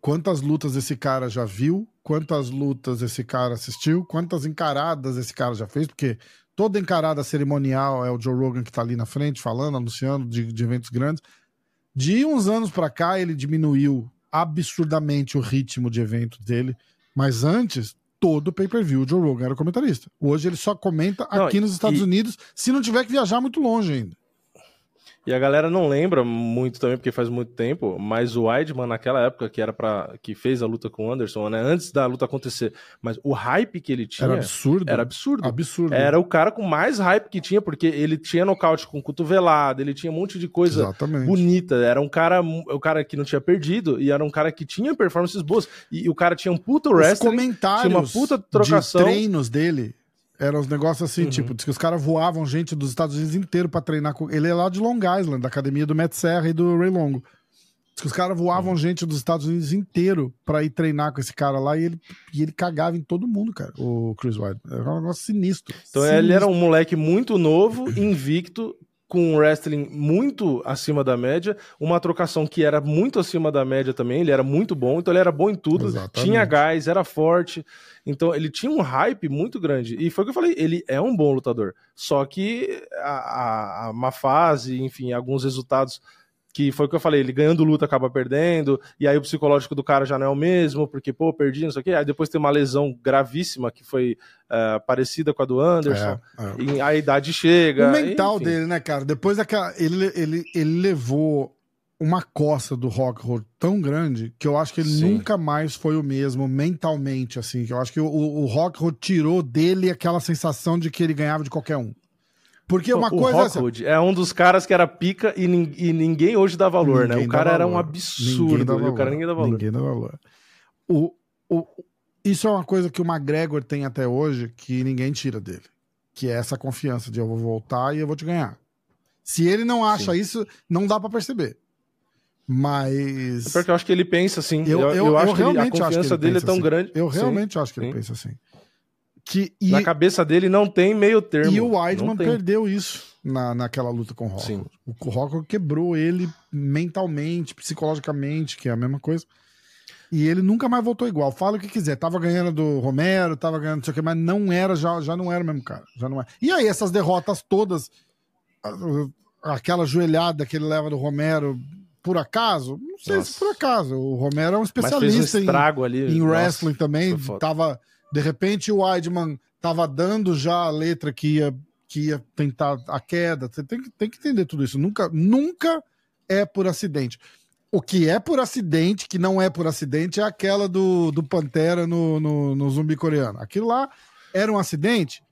quantas lutas esse cara já viu, quantas lutas esse cara assistiu, quantas encaradas esse cara já fez, porque toda encarada cerimonial é o Joe Rogan que tá ali na frente falando, anunciando de, de eventos grandes. De uns anos pra cá, ele diminuiu absurdamente o ritmo de evento dele, mas antes. Todo pay-per-view, o Joe Rogan era comentarista. Hoje ele só comenta Não, aqui nos Estados e- Unidos, se não tiver que viajar muito longe ainda. E a galera não lembra muito também, porque faz muito tempo, mas o Weidman, naquela época que era para que fez a luta com o Anderson, né? Antes da luta acontecer, mas o hype que ele tinha Era era, absurdo. absurdo. Absurdo. Era o cara com mais hype que tinha, porque ele tinha nocaute com cotovelada, ele tinha um monte de coisa Exatamente. bonita. Era um cara, o cara que não tinha perdido e era um cara que tinha performances boas. E, o cara tinha um puto Os wrestling. comentários tinha uma puta trocação. de treinos dele eram os negócios assim, Uhum. tipo, diz que os caras voavam gente dos Estados Unidos inteiro pra treinar com. Ele é lá de Long Island, da academia do Matt Serra e do Ray Longo. Diz que os caras voavam Uhum. gente dos Estados Unidos inteiro pra ir treinar com esse cara lá e ele, e ele cagava em todo mundo, cara, o Chris White. Era um negócio sinistro. Então ele era um moleque muito novo, invicto, com um wrestling muito acima da média, uma trocação que era muito acima da média também, ele era muito bom, então ele era bom em tudo, Exatamente. tinha gás, era forte, então ele tinha um hype muito grande, e foi o que eu falei, ele é um bom lutador, só que a, a, a má fase, enfim, alguns resultados que foi o que eu falei, ele ganhando luta acaba perdendo, e aí o psicológico do cara já não é o mesmo, porque, pô, perdi, não sei o quê, aí depois tem uma lesão gravíssima que foi eh, parecida com a do Anderson, É, é. e a idade chega. O mental enfim. dele, né, cara? Depois daquela. Ele, ele, ele levou uma costa do Rockhold tão grande que eu acho que ele Sim. nunca mais foi o mesmo mentalmente, assim. Que eu acho que o, o Rockhold tirou dele aquela sensação de que ele ganhava de qualquer um. Porque uma o coisa é. Rockwood é um dos caras que era pica e, nin- e ninguém hoje dá valor, né? Ninguém O dá cara era um valor. absurdo. O cara valor. ninguém dá valor. Ninguém dá valor. O, o, isso é uma coisa que o McGregor tem até hoje que ninguém tira dele. Que é essa confiança de eu vou voltar e eu vou te ganhar. Se ele não acha Sim. isso, não dá pra perceber. Mas. Porque eu acho que ele pensa assim. Eu- Eu, eu- eu acho que ele- a realmente acho que confiança ele dele é tão assim. grande. Eu Sim. realmente acho que ele sim. pensa assim. Que, e, Na cabeça dele não tem meio termo. e o Weidman perdeu isso na, naquela luta com o Rock. Sim. O Rock quebrou ele mentalmente, psicologicamente, que é a mesma coisa. E ele nunca mais voltou igual. Fala o que quiser. Tava ganhando do Romero, tava ganhando não sei o que, mas não era, já, já não era o mesmo cara. Já não é. E aí, essas derrotas todas, aquela joelhada que ele leva do Romero, por acaso? Não sei se Nossa. por acaso. O Romero é um fez um especialista em, ali. em Nossa, wrestling também. foi foda. De repente, o Weidman tava dando já a letra que ia, que ia tentar a queda. Você tem que, tem que entender tudo isso. Nunca, nunca é por acidente. O que é por acidente, que não é por acidente, é aquela do, do Pantera no, no, no zumbi coreano. Aquilo lá era um acidente.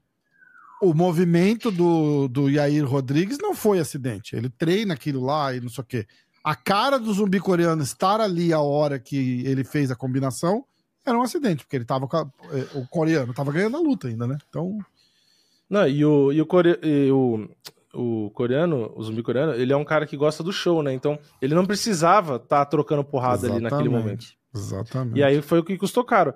O movimento do, do Yair Rodrigues não foi acidente. Ele treina aquilo lá e não sei o quê. A cara do zumbi coreano estar ali a hora que ele fez a combinação era um acidente, porque ele tava com a- eh, o coreano tava ganhando a luta ainda, né? Então, Não, e o, e o, core... e o, o coreano, o zumbi coreano, ele é um cara que gosta do show, né? Então, ele não precisava estar trocando porrada ali naquele exatamente, momento. Exatamente. E aí foi o que custou caro.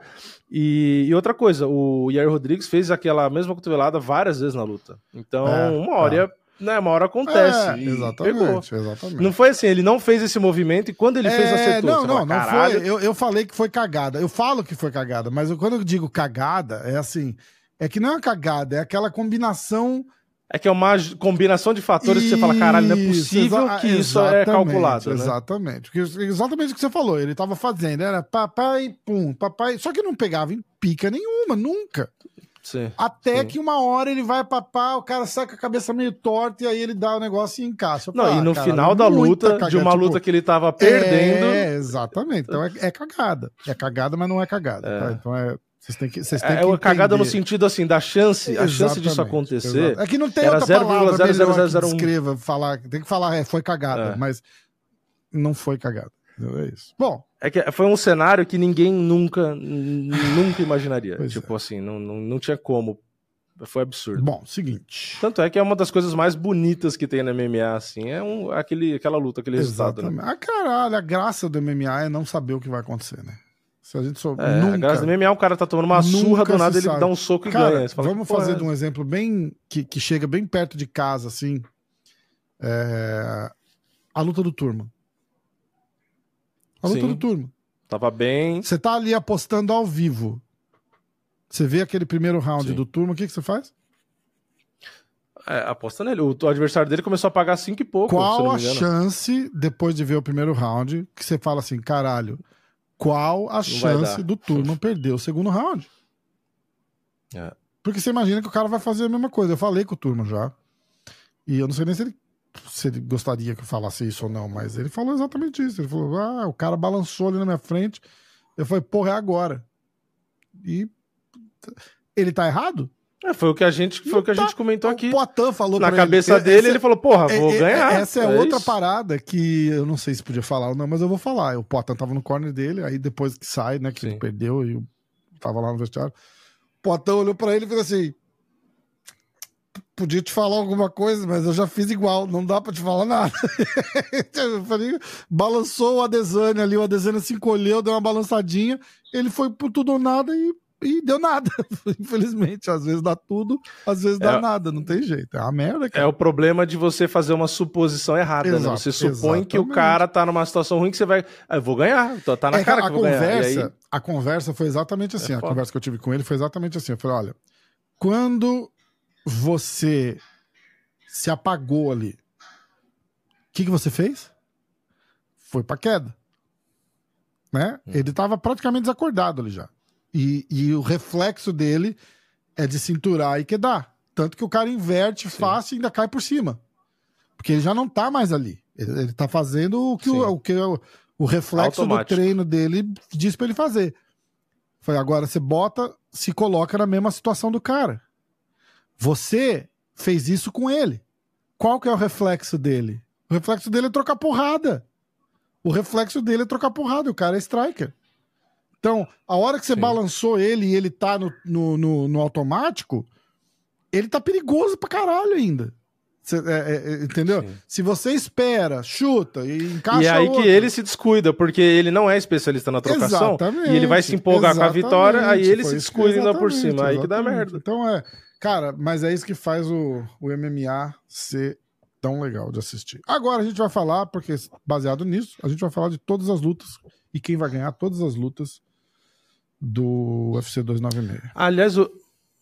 E, e outra coisa, o Yair Rodrigues fez aquela mesma cotovelada várias vezes na luta. Então, É, uma hora, né, uma hora acontece. É, exatamente, pegou. exatamente. Não foi assim, ele não fez esse movimento e quando ele fez, É, acertou. Não, não, fala, não "Caralho". foi. Eu, eu falei que foi cagada. Eu falo que foi cagada, mas eu- quando eu digo cagada, é assim. É que não é uma cagada, é aquela combinação. É que é uma combinação de fatores que você fala, caralho, não é Isso, possível que isso é calculado, né? Exatamente. Porque exatamente o que você falou. Ele tava fazendo, era papai, pum, papai. Só que não pegava em pica nenhuma, nunca. Sim. Até Sim. que uma hora ele vai papar, o cara sai com a cabeça meio torta e aí ele dá o negócio e encaixa. Não, e ah, no cara, final da muita luta, de cagada, uma tipo, luta que ele tava perdendo, É, exatamente. Então é, é cagada. É cagada, mas não é cagada. É. tá? Então é. Vocês têm que. Vocês têm é que uma cagada no sentido assim, da chance, a chance disso Exatamente, acontecer. exato. É que não tem era outra palavra 0,0001. melhor que descreva, falar, tem que falar, é, foi cagada, É. mas não foi cagada. É isso. Bom, É que foi um cenário que ninguém nunca, nunca imaginaria. Pois tipo assim, não, não, não tinha como Foi absurdo. Bom, seguinte. Tanto é que é uma das coisas mais bonitas que tem no MMA, assim, é um, aquele, aquela luta, aquele resultado, né? Exatamente. Ah, caralho, a graça do MMA é não saber o que vai acontecer, né? Se a gente souber. É, a nunca. graça do MMA, o cara tá tomando uma surra do nada, ele sabe. dá um soco e Cara, ganha. Fala, vamos "Pô, fazer é- de um exemplo bem. que, que chega bem perto de casa, assim. É, A luta do turma. A luta Sim. do turma. Tava bem. Você tá ali apostando ao vivo. Você vê aquele primeiro round Sim. do turma, o que, que você faz? É, aposta nele. O, o adversário dele começou a pagar cinco e pouco. Qual não a chance, depois de ver o primeiro round, que você fala assim, caralho, qual a vai chance do turma perder o segundo round? É. Porque você imagina que o cara vai fazer a mesma coisa. Eu falei com o turma já. E eu não sei nem se ele, se ele gostaria que eu falasse isso ou não, mas ele falou exatamente isso. Ele falou: ah, o cara balançou ali na minha frente. Eu falei, porra, é agora. E ele tá errado? É, foi o que a gente, foi o que a Não gente comentou O aqui. Poitin falou Na cabeça ele, dele, essa- ele falou, porra, vou é- é- ganhar. Essa é, outra isso. parada que eu não sei se podia falar ou não, mas eu vou falar. O Potan tava no corner dele, aí depois que sai, né, que perdeu e tava lá no vestiário. O Potan olhou pra ele e fez assim: Podia te falar alguma coisa, mas eu já fiz igual, não dá pra te falar nada. Eu falei, balançou o Adesanya ali, o Adesanya se encolheu, deu uma balançadinha, ele foi por tudo ou nada e, e deu nada. Infelizmente, às vezes dá tudo, às vezes dá É. nada, não tem jeito. É uma merda, cara. É o problema de você fazer uma suposição errada, né? Exato, Você supõe que o exatamente. cara tá numa situação ruim que você vai. Ah, eu vou ganhar. Tá tá na É cara a que eu vou ganhar. Conversa, aí, a conversa foi exatamente assim. É a conversa que eu tive com ele foi exatamente assim. Eu falei: olha, quando você se apagou ali, o que, que você fez? Foi pra queda. Né? Hum. Ele tava praticamente desacordado ali já. E, e o reflexo dele é de cinturar e quedar. Tanto que o cara inverte fácil e ainda cai por cima. Porque ele já não tá mais ali. Ele, ele tá fazendo o que, Sim. o, o, que o, o reflexo Automático. do treino dele diz pra ele fazer. Foi agora você bota, se coloca na mesma situação do cara. Você fez isso com ele. Qual que é o reflexo dele? O reflexo dele é trocar porrada. O reflexo dele é trocar porrada. O cara é striker. Então, a hora que você Sim. balançou ele e ele tá no, no, no- no automático, ele tá perigoso pra caralho ainda. Cê- é, é, é, entendeu? Sim. Se você espera, chuta e encaixa E é aí que ele se descuida, porque ele não é especialista na trocação. Exatamente, E ele vai se empolgar com a vitória, aí ele foi se descuida ainda por exatamente, cima. Aí que dá merda. Então é, cara, mas é isso que faz o, o MMA ser tão legal de assistir. Agora a gente vai falar, porque baseado nisso, a gente vai falar de todas as lutas e quem vai ganhar todas as lutas do UFC 296. Aliás, o,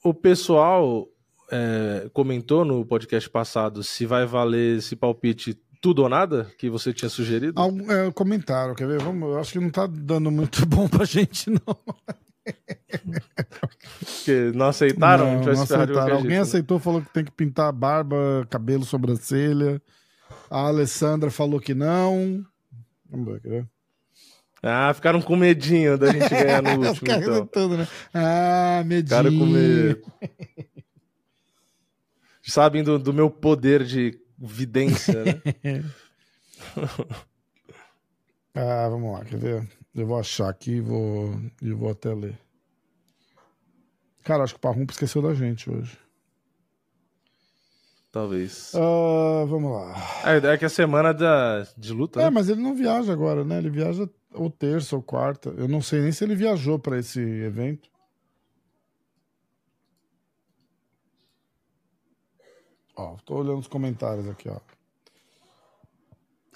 o pessoal é, comentou no podcast passado se vai valer esse palpite tudo ou nada que você tinha sugerido. Algum, é, comentário, quer ver? Vamos, eu acho que não tá dando muito bom pra gente, não. Porque não aceitaram, Não, não aceitaram. Alguém jeito, né? aceitou, falou que tem que pintar barba, cabelo, sobrancelha. A Alessandra falou que não. Ah, ficaram com medinho da gente ganhar no último, então. né? Ah, medinho. Ficaram com medo. Sabem do, do meu poder de vidência, né? Ah, vamos lá, quer ver? Eu vou achar aqui e vou, e vou até ler. Cara, acho que o Parrumpa esqueceu da gente hoje. Talvez. Ah, vamos lá. É, é que a semana da, de luta, É, né? mas ele não viaja agora, né? Ele viaja ou terça ou quarta. Eu não sei nem se ele viajou pra esse evento. Ó, tô olhando os comentários aqui, ó.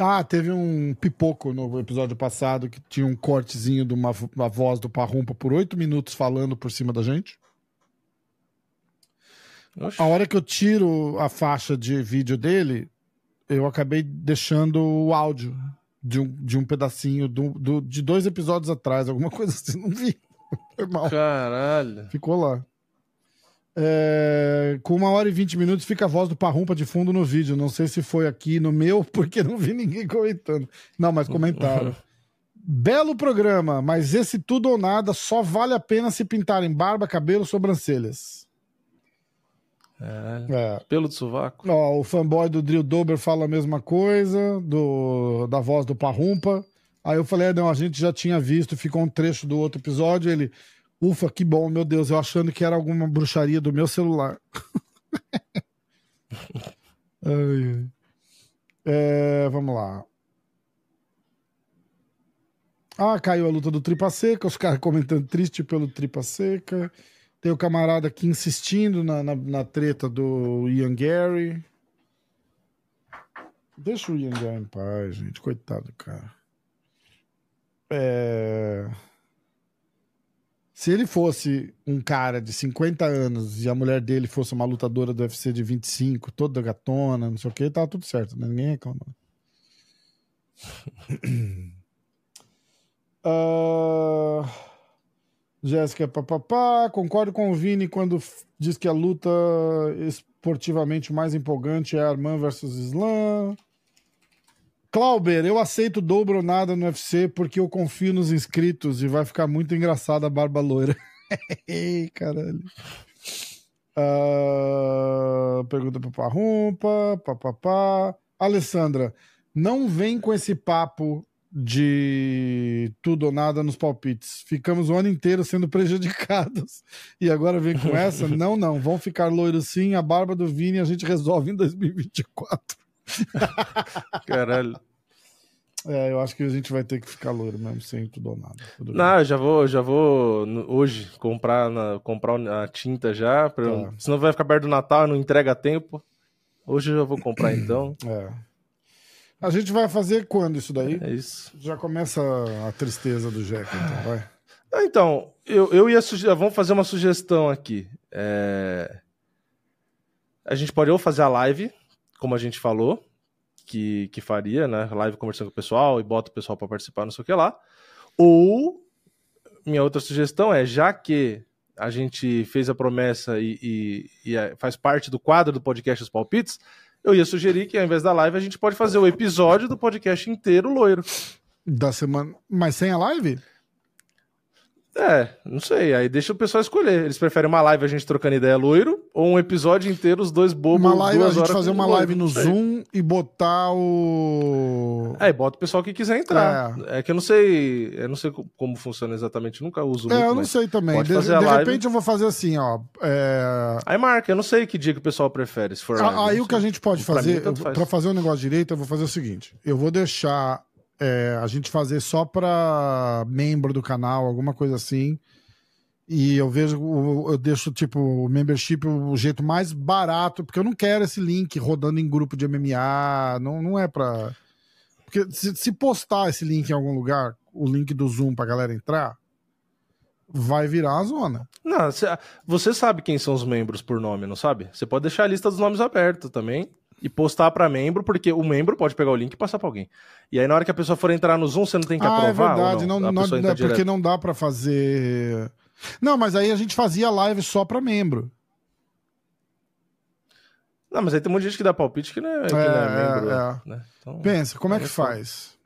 Ah, teve um pipoco no episódio passado que tinha um cortezinho de uma, uma voz do Parrumpa por oito minutos falando por cima da gente. Oxe. A hora que eu tiro a faixa de vídeo dele, eu acabei deixando o áudio de um, de um pedacinho do, do- de dois episódios atrás, alguma coisa assim, não vi. Foi mal. Caralho. Ficou lá. É, com uma hora e vinte minutos fica a voz do Parrumpa de fundo no vídeo. Não sei se foi aqui no meu, porque não vi ninguém comentando. Não, mas comentaram. Belo programa, mas esse tudo ou nada só vale a pena se pintarem barba, cabelo, sobrancelhas. É. É. Pelo do sovaco. Ó, o fanboy do Drill Dober fala a mesma coisa, do, da voz do Parrumpa. Aí eu falei, é, não, a gente já tinha visto, ficou um trecho do outro episódio, ele. Ufa, que bom, meu Deus, eu achando que era alguma bruxaria do meu celular. É, vamos lá. Ah, caiu a luta do Tripa Seca, os caras comentando triste pelo Tripa Seca. Tem o camarada aqui insistindo na, na, na treta do Ian Gary. Deixa o Ian Gary em paz, gente. Coitado, cara. É... Se ele fosse um cara de 50 anos e a mulher dele fosse uma lutadora do UFC de 25, toda gatona, não sei o que, tava tudo certo, né? Ninguém reclama. uh... Jéssica, papapá, concordo com o Vini quando diz que a luta esportivamente mais empolgante é Arman versus Islam. Clauber, eu aceito dobro ou nada no UFC porque eu confio nos inscritos e vai ficar muito engraçada a barba loira. Ei, caralho. Uh, pergunta pro Parrumpa, papapá. Alessandra, não vem com esse papo de tudo ou nada nos palpites. Ficamos o ano inteiro sendo prejudicados. E agora vem com essa? não, não. Vão ficar loiros sim. A barba do Vini a gente resolve em 2024. Caralho. É, eu acho que a gente vai ter que ficar loiro mesmo, sem tudo ou nada. Tudo não, eu já vou, já vou hoje comprar, na, comprar a tinta já. Pra, tá. Senão vai ficar perto do Natal não entrega a tempo. Hoje eu já vou comprar então. É. A gente vai fazer quando isso daí? É isso. Já começa a tristeza do Jack, então, vai. Ah, então, eu, eu ia sugerir. Vamos fazer uma sugestão aqui. É... A gente pode ou fazer a live, como a gente falou, que, que faria, né? Live conversando com o pessoal e bota o pessoal para participar, não sei o que lá. Ou minha outra sugestão é, já que a gente fez a promessa e, e, e, é, faz parte do quadro do podcast Os Palpites, eu ia sugerir que ao invés da live a gente pode fazer o episódio do podcast inteiro loiro. Da semana. Mas sem a live? É, não sei. Aí deixa o pessoal escolher. Eles preferem uma live a gente trocando ideia loiro ou um episódio inteiro os dois bobos. Uma live, a gente fazer uma loiro, live no Zoom e botar o. É, bota o pessoal que quiser entrar. É. é. que eu não sei. Eu não sei como funciona exatamente, nunca uso é, muito. É, eu não sei também. De, de repente eu vou fazer assim, ó. É... Aí marca, eu não sei que dia que o pessoal prefere, se for. Live, aí o que a gente pode fazer, para fazer o um negócio direito, eu vou fazer o seguinte: eu vou deixar é, a gente fazer só para membro do canal, alguma coisa assim. E eu vejo, eu deixo tipo o membership o jeito mais barato, porque eu não quero esse link rodando em grupo de MMA, não, não é pra. Porque se, se postar esse link em algum lugar, o link do Zoom pra galera entrar, vai virar a zona. Não, você sabe quem são os membros por nome, não sabe? Você pode deixar a lista dos nomes aberta também e postar para membro, porque o membro pode pegar o link e passar para alguém. E aí na hora que a pessoa for entrar no Zoom, você não tem que ah, é aprovar. É verdade, não, não, não é porque não dá para fazer. Não, mas aí a gente fazia live só para membro. Não, mas aí tem um monte de gente que dá palpite que não é, que é, não é membro. É. Né? Então, Pensa, como é que faz?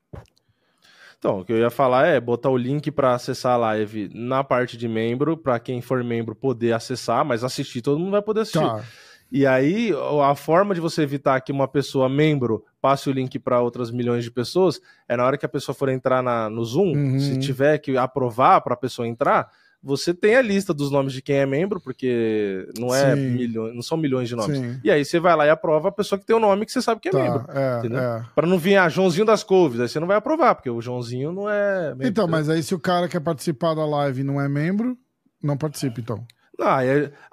Então, o que eu ia falar é botar o link para acessar a live na parte de membro, para quem for membro poder acessar, mas assistir todo mundo vai poder assistir. Tá. E aí, a forma de você evitar que uma pessoa membro passe o link para outras milhões de pessoas é na hora que a pessoa for entrar na, no Zoom, uhum. se tiver que aprovar para a pessoa entrar, você tem a lista dos nomes de quem é membro, porque não é milhões, não são milhões de nomes. Sim. E aí você vai lá e aprova a pessoa que tem o nome que você sabe que é tá, membro. É, é. Para não vir a ah, Joãozinho das Couves, aí você não vai aprovar, porque o Joãozinho não é membro. Então, mas aí se o cara quer participar da live e não é membro, não participa, então. Não,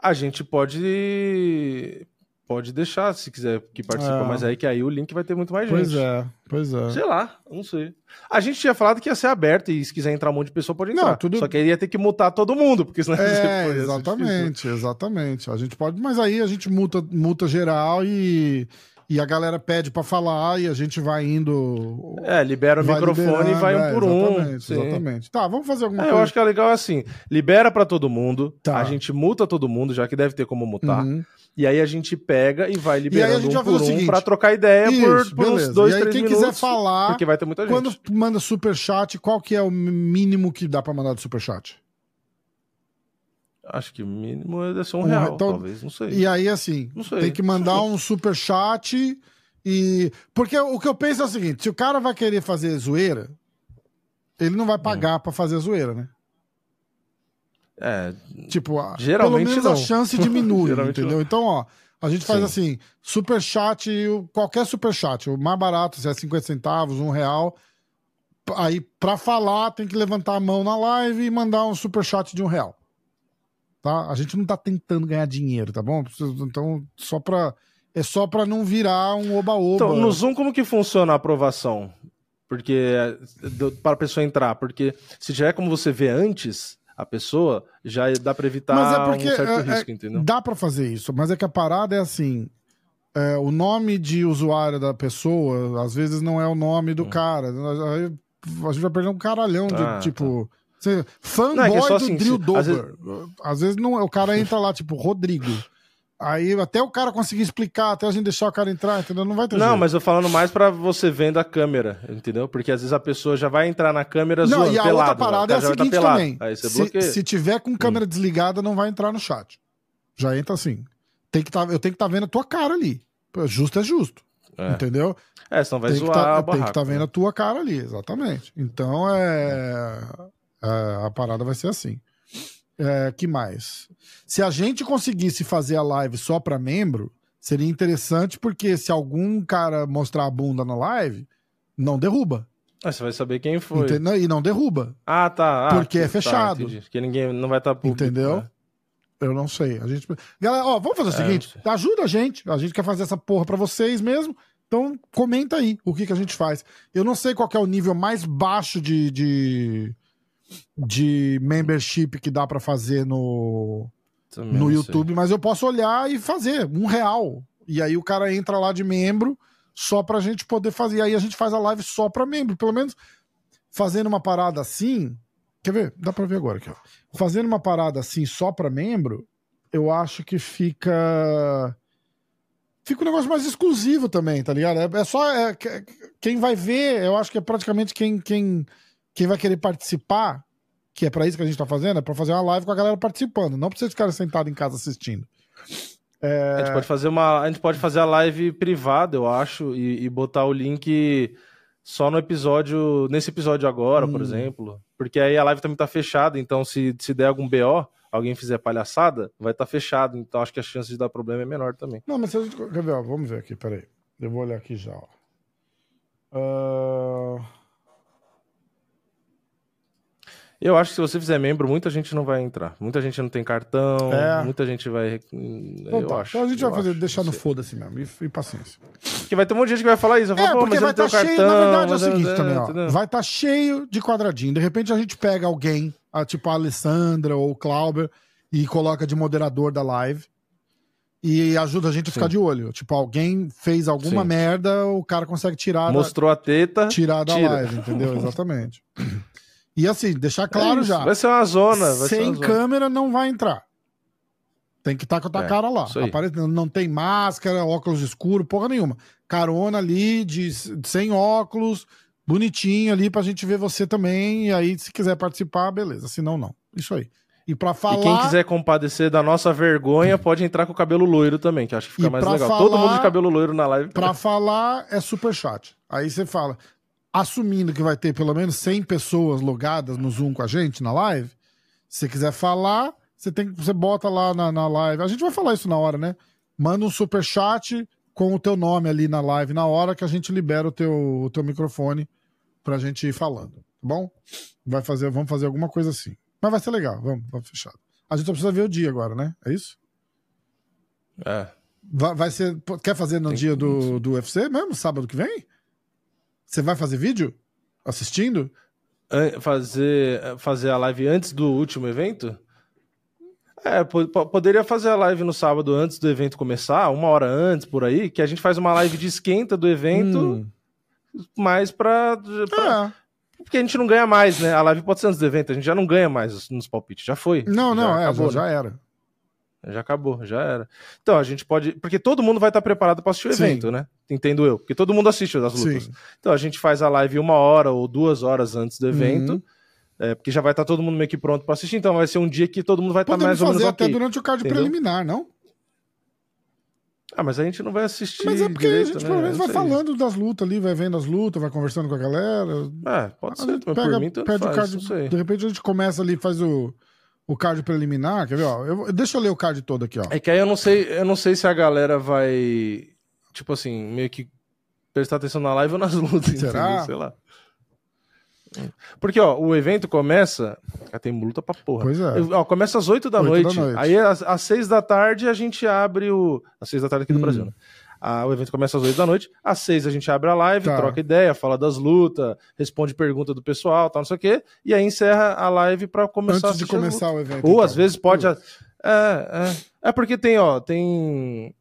a gente pode pode deixar se quiser que participe, é. mas aí que aí o link vai ter muito mais pois gente. Pois é, pois é. Sei lá, não sei. A gente tinha falado que ia ser aberto e se quiser entrar um monte de pessoa pode entrar. Não, tudo... Só que aí ia ter que multar todo mundo, porque senão É, exatamente, exatamente. A gente pode, mas aí a gente multa, multa geral e e a galera pede para falar e a gente vai indo. É, libera o microfone e vai um é, por um. Exatamente, exatamente. Tá, vamos fazer alguma é, coisa. Eu acho que é legal assim: libera para todo mundo, tá. a gente multa todo mundo, já que deve ter como multar. Uhum. E aí a gente pega e vai liberando e um por um para trocar ideia Isso, por, por uns dois, e aí, três quem minutos. quiser falar, porque vai ter muita gente. Quando manda super chat, qual que é o mínimo que dá para mandar de super chat? Acho que o mínimo deve ser um, um real, então, talvez, não sei. E aí, assim, tem que mandar um super chat e... Porque o que eu penso é o seguinte, se o cara vai querer fazer zoeira, ele não vai hum. pagar hum. para fazer zoeira, né? É, Tipo, a- Geralmente pelo menos não. a chance diminui, entendeu? não. Então, ó, a gente faz Sim. assim, super chat, qualquer super chat, o mais barato, se é 50 centavos, um real. Aí, pra falar, tem que levantar a mão na live e mandar um super chat de um real. Tá? A gente não tá tentando ganhar dinheiro, tá bom? Então, só pra. É só pra não virar um oba-oba. Então, no Zoom, como que funciona a aprovação? Porque para a pessoa entrar, porque se já é como você vê antes a pessoa, já dá para evitar Mas é porque, um certo é- é- risco, entendeu? Dá pra fazer isso, mas é que a parada é assim: é, o nome de usuário da pessoa, às vezes não é o nome do cara. Aí a gente vai perder um caralhão de Hum. Ah, tipo. Você- fanboy Não, é que é do assim, Drill Dober. às Às vezes- vezes, não, o cara entra lá, tipo, Rodrigo. Aí até o cara conseguir explicar, até a gente deixar o cara entrar, entendeu? Não vai ter Não, jeito. mas eu falando mais pra você vendo a câmera, entendeu? Porque às vezes a pessoa já vai entrar na câmera Não, zoando, e a pelado, outra parada é a tá seguinte pelado. também. Se, se tiver com câmera desligada, não vai entrar no chat. Já entra assim. Tem que tá, eu tenho que estar vendo a tua cara ali. Justo é justo. É. Entendeu? É, senão vai tem que zoar tá, a tem que estar vendo né? a tua cara ali, exatamente. Então é, é, a parada vai ser assim. É, que mais? Se a gente conseguisse fazer a live só para membro, seria interessante porque se algum cara mostrar a bunda na live, não derruba. Ah, você vai saber quem foi. Entendeu? E não derruba. Ah, tá. Ah, Porque é tá, fechado. entendi. Porque ninguém não vai estar público. Entendeu? né? Eu não sei. A gente... Galera, ó, vamos fazer o É, seguinte: ajuda a gente. A gente quer fazer essa porra pra vocês mesmo. Então, comenta aí o que, que a gente faz. Eu não sei qual que é o nível mais baixo de, de, de membership que dá pra fazer no, Também no não sei. YouTube, mas eu posso olhar e fazer um real. E aí o cara entra lá de membro só pra gente poder fazer. E aí a gente faz a live só pra membro. Pelo menos fazendo uma parada assim. Quer ver? Dá pra ver agora aqui, ó. Fazendo uma parada assim só pra membro, eu acho que fica. Fica um negócio mais exclusivo também, tá ligado? É, é só. é, que- quem vai ver, eu acho que é praticamente quem, quem, quem vai querer participar, que é pra isso que a gente tá fazendo, é pra fazer uma live com a galera participando, não pra vocês ficarem sentados em casa assistindo. A gente pode fazer uma. A gente pode fazer a live privada, eu acho, e, e botar o link só no episódio. Nesse episódio agora, por Hum. exemplo. Porque aí a live também tá fechada, então se, se der algum BO, alguém fizer palhaçada, vai estar tá fechado. Então acho que a chance de dar problema é menor também. Não, mas se a gente. Quer ver, ó, vamos ver aqui, peraí. Eu vou olhar aqui já, ó. Ah, Eu acho que se você fizer membro, muita gente não vai entrar. Muita gente não tem cartão, É. muita gente vai. hum, então eu tá. acho. então a gente vai fazer, acho, deixar no foda-se mesmo. E, e paciência. Porque vai ter um monte de gente que vai falar isso. Vai É, falar, Pô, porque vai estar tenho cheio, cartão. na verdade é o seguinte é, também, ó. Vai estar cheio de quadradinho. De repente a gente pega alguém, a, tipo a Alessandra ou o Clauber, e coloca de moderador da live. E ajuda a gente a ficar Sim. de olho. Tipo, alguém fez alguma Sim. merda, o cara consegue tirar da, Mostrou a teta. tirar da tira. live, entendeu? Exatamente. E assim, deixar claro É já. Vai ser uma zona. Vai ser sem uma zona. câmera não vai entrar. Tem que estar com a tua É, cara lá. Apare- Não tem máscara, óculos escuro, porra nenhuma. Carona ali, de, sem óculos, bonitinho ali pra gente ver você também. E aí, se quiser participar, beleza. Se não, não. Isso aí. E pra falar. E quem quiser compadecer da nossa vergonha, pode entrar com o cabelo loiro também, que eu acho que fica E mais legal. falar- Todo mundo de cabelo loiro na live. Pra falar é super chat. Aí você fala, assumindo que vai ter pelo menos 100 pessoas logadas no Zoom com a gente na live, se você quiser falar, você tem você bota lá na, na live. A gente vai falar isso na hora, né? Manda um super chat com o teu nome ali na live na hora que a gente libera o teu, o teu microfone pra gente ir falando, tá bom? Vai fazer, vamos fazer alguma coisa assim. Mas vai ser legal, vamos, vamos fechado. A gente só precisa ver o dia agora, né? É isso? É. Vai, vai ser. Quer fazer no Tem dia do, do UFC mesmo? Sábado que vem? Você vai fazer vídeo? Assistindo? Fazer, fazer a live antes do último evento? É, po- po- poderia fazer a live no sábado antes do evento começar, uma hora antes, por aí, que a gente faz uma live de esquenta do evento, Hum. mais pra, pra- É. Porque a gente não ganha mais, né? A live pode ser antes do evento, a gente já não ganha mais nos palpites, já foi. Não, não, é, acabou, já, né? já era. Já acabou, já era. Então, a gente pode. Porque todo mundo vai estar preparado para assistir o Sim. evento, né? Entendo eu. Porque todo mundo assiste as lutas. Sim. Então, a gente faz a live uma hora ou duas horas antes do evento. Uhum. é, porque já vai estar todo mundo meio que pronto para assistir. Então, vai ser um dia que todo mundo vai estar Podemos mais ou menos fazer até ok. durante o card Entendeu? preliminar, não? Ah, mas a gente não vai assistir. Mas é porque direito, a gente né? pelo menos Não vai falando das lutas ali, vai vendo as lutas, vai conversando com a galera. É, pode A ser. pega, por mim, tanto pede o faz, card. De repente a gente começa ali, faz o, o card preliminar, quer ver, ó? Eu, deixa eu ler o card todo aqui, ó. É que aí eu não sei, eu não sei se a galera vai, tipo assim, meio que prestar atenção na live ou nas lutas, Será? entendeu? Sei lá. Porque, ó, o evento começa. Tem luta pra porra. Pois é. Ó, começa às 8 da, Oito noite, da noite. Aí, às, às 6 da tarde, a gente abre o. Às 6 da tarde aqui do Hum. Brasil, né? Ah, o evento começa às 8 da noite. Às 6 a gente abre a live, Tá. troca ideia, fala das lutas, responde pergunta do pessoal, tal, não sei o quê. E aí encerra a live pra começar a Antes de começar o evento. Ou então. às vezes pode. É, é. É porque tem, ó, tem.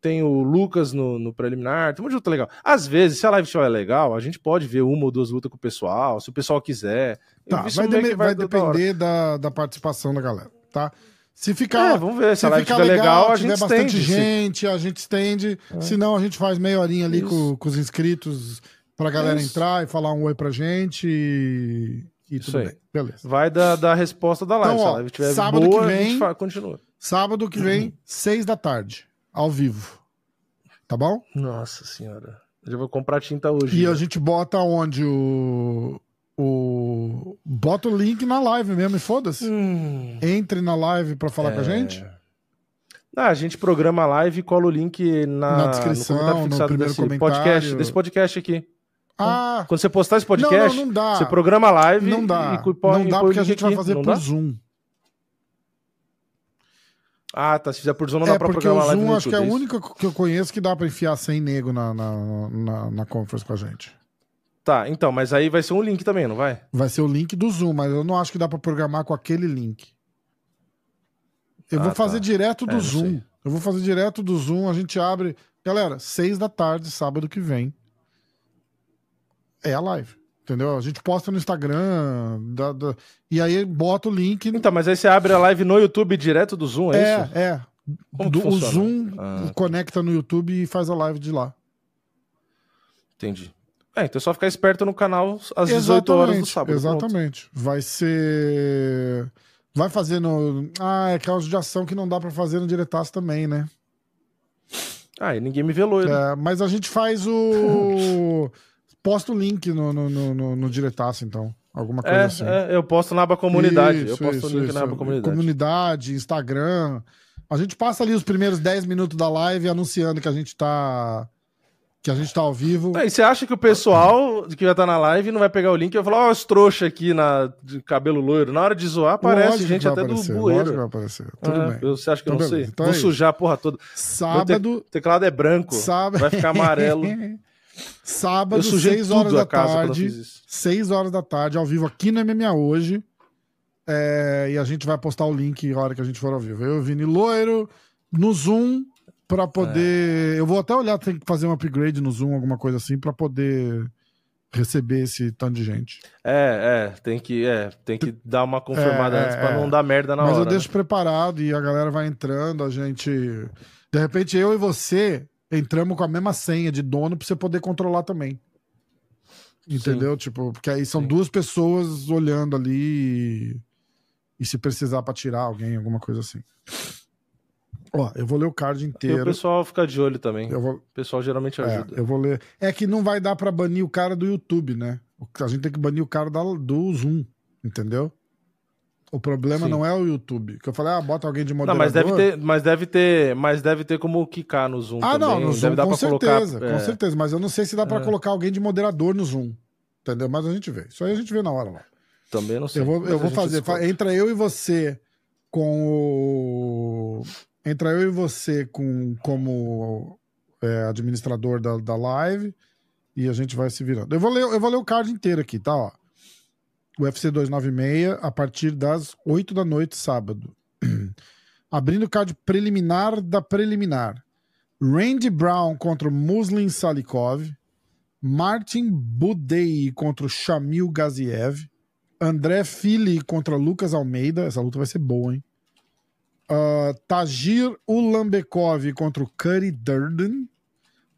Tem o Lucas no, no preliminar, tem um de luta legal. Às vezes, se a live estiver legal, a gente pode ver uma ou duas lutas com o pessoal, se o pessoal quiser. Tá, vai, deme- que vai do- da depender da, da participação da galera, tá? Se ficar, É, vamos ver. Se, se ficar legal, legal, a tiver gente bastante estende. Se- gente, a gente estende. Se não, a gente faz meia horinha ali com, com os inscritos pra galera Isso. entrar e falar um oi pra gente e, e Isso tudo aí. bem. Beleza. Vai da, da resposta da live. Então, Se ó, a live estiver sábado boa, que vem- continua. Sábado que vem, seis da tarde, ao vivo. Tá bom? Nossa senhora. Eu já vou comprar tinta hoje. E né? a gente bota onde o. o bota o link na live mesmo e foda-se. Hum, Entre na live pra falar com a É. gente. Ah, a gente programa a live e cola o link na, Na descrição, no no primeiro desse comentário. podcast, desse podcast aqui. Ah, Quando você postar esse não, podcast, não, não dá. você programa a live Não dá. e põe- não dá o porque a gente vai aqui. fazer Não por dá? Zoom. Ah, tá. Se fizer por Zoom, não dá É pra porque o programar a live Zoom no acho que é o é único que eu conheço que dá pra enfiar sem nego na, na, na, na conference com a gente. Tá, então, mas aí vai ser um link também, não vai? Vai ser o link do Zoom, mas eu não acho que dá pra programar com aquele link. Eu Ah, vou fazer tá. direto do É, Zoom. Eu vou fazer direto do Zoom, a gente abre. Galera, seis da tarde, sábado que vem. É a live. Entendeu? A gente posta no Instagram. da- da- e aí bota o link. Então, mas aí você abre a live no YouTube direto do Zoom, é, é, isso? é. Como Do- o? Zoom Ah, conecta no YouTube e faz a live de lá. entendi. É, então é só ficar esperto no canal às 18 horas do sábado. pronto. Exatamente. Vai ser. Vai fazer no. Ah, é aquela judiação que não dá pra fazer no diretaço também, né? Ah, e ninguém me vê loiro. É, mas a gente faz o. Posta o link no, no, no, no, diretaço, então. Alguma coisa É, assim. é, eu posto na aba comunidade. eu Isso, posto isso, o link isso. na aba comunidade. Comunidade, Instagram. A gente passa ali os primeiros 10 minutos da live anunciando que a gente tá. Que a gente tá ao vivo. E você acha que o pessoal que vai estar na live não vai pegar o link e vai falar, ó, os trouxa aqui na, de cabelo loiro. Na hora de zoar, aparece Lógico gente até aparecer, do lógico bueiro. vai aparecer. Tudo Ah, bem. eu- Você acha que eu Então, não sei? beleza. Então Vou é isso. sujar a porra toda. Sábado. O teclado é branco. Sábado. Vai ficar amarelo. Sábado, Eu sujei 6 horas da tarde. fiz isso. 6 horas da tarde, ao vivo aqui no MMA hoje. É, e a gente vai postar o link na hora que a gente for ao vivo. Eu, Vini Loiro, no Zoom, pra poder. Eu vou até olhar, tem que fazer um upgrade no Zoom, alguma coisa assim, pra poder receber esse tanto de gente. É, é, tem que, é, tem que dar uma confirmada É, antes é, pra é. não dar merda na Mas hora. eu né? deixo preparado e a galera vai entrando, a gente. De repente, eu e você entramos com a mesma senha de dono pra você poder controlar também. Entendeu? Tipo, porque aí são Sim. duas pessoas olhando ali e, e se precisar pra tirar alguém, alguma coisa assim. Ó, eu vou ler o card E o inteiro. pessoal fica de olho também. Vou, O pessoal geralmente é, ajuda. eu vou ler. É que não vai dar pra banir o cara do YouTube, né? A gente tem que banir o cara da- do Zoom, entendeu? O problema Sim. não é o YouTube. Que eu falei, ah, bota alguém de Não, moderador. mas deve ter, mas deve ter, mas deve ter como quicar no Zoom Ah, também. não, no deve Zoom dar com certeza, colocar, com é, certeza. Mas eu não sei se dá pra É. colocar alguém de moderador no Zoom. Entendeu? Mas a gente vê. Isso aí a gente vê na hora lá. Também não sei. Eu vou, eu vou fazer. descobre. Fa- Entra eu e você com o. Entra eu e você com, como é, administrador da, da live e a gente vai se virando. Eu vou ler, eu vou ler o card inteiro aqui, tá? Ó. UFC 296 a partir das 8 da noite, sábado. Abrindo o card preliminar da preliminar. Randy Brown contra Muslim Salikov. Martin Budei contra Shamil Gaziev. André Fili contra Lucas Almeida. Essa luta vai ser boa, hein? Ah, Tajir Ulambekov contra o Cuddy Durden.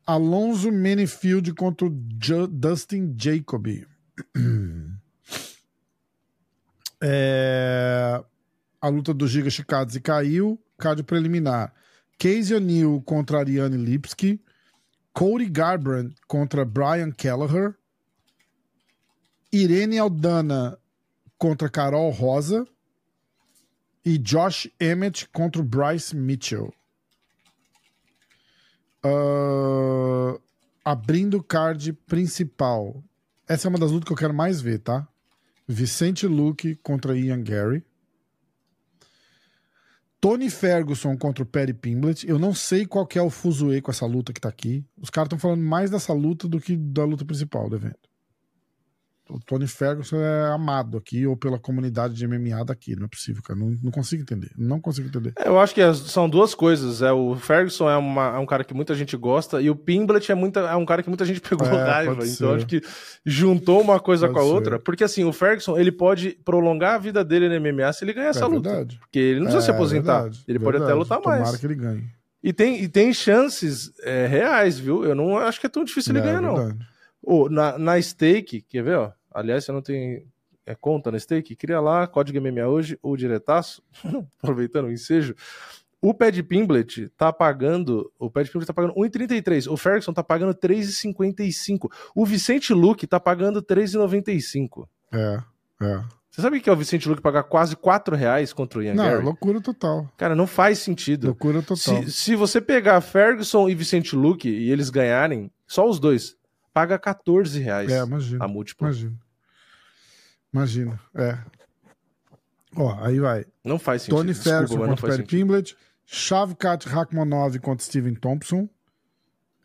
Alonso Manifield contra o Dustin Jacoby. É, A luta do Giga Chikadze caiu. Card preliminar. Casey O'Neill contra Ariane Lipski. Cody Garbrandt contra Brian Kelleher. Irene Aldana contra Carol Rosa. E Josh Emmett contra o Bryce Mitchell. Uh, abrindo o card principal. Essa é uma das lutas que eu quero mais ver, tá? Vicente Luke contra Ian Gary. Tony Ferguson contra o Perry Pimblett. Eu não sei qual é o fuzuê com essa luta que tá aqui. Os caras estão falando mais dessa luta do que da luta principal do evento o Tony Ferguson é amado aqui ou pela comunidade de MMA daqui. Não é possível, cara. Não, não consigo entender. Não consigo entender. É, eu acho que são duas coisas. É, o Ferguson é, uma, é, um cara que muita gente gosta e o Pimblet é, muita, é um cara que muita gente pegou é, raiva. Então acho que juntou uma coisa pode com a ser. outra. Porque assim, o Ferguson ele pode prolongar a vida dele no MMA se ele ganhar essa é luta. Verdade. Porque ele não precisa se é, aposentar. Verdade, ele verdade. pode até lutar Tomara mais. Tomara que ele ganhe. E tem, e tem chances reais, viu? Eu não acho que é tão difícil ele ganhar, não. Oh, na, na stake, quer ver, ó? Aliás, você não tem é, conta no stake, cria lá, código MMA hoje, ou diretaço, aproveitando o ensejo. O Pad Pimblet tá pagando, o Pad Pimblet tá pagando 1,33, o Ferguson tá pagando 3,55, o Vicente Luque tá pagando 3,95. É, é. Você sabe o que é o Vicente Luque pagar quase 4 reais contra o Ian Não, Gary? loucura total. Cara, não faz sentido. Loucura total. Se, se você pegar Ferguson e Vicente Luque e eles ganharem, só os dois, paga 14 reais é, imagina, a múltipla. Imagina. Imagina, é. Ó, aí vai. Não faz sentido. Tony Ferguson contra Perry Pimblett. Shavkat Rakhmonov contra Steven Thompson.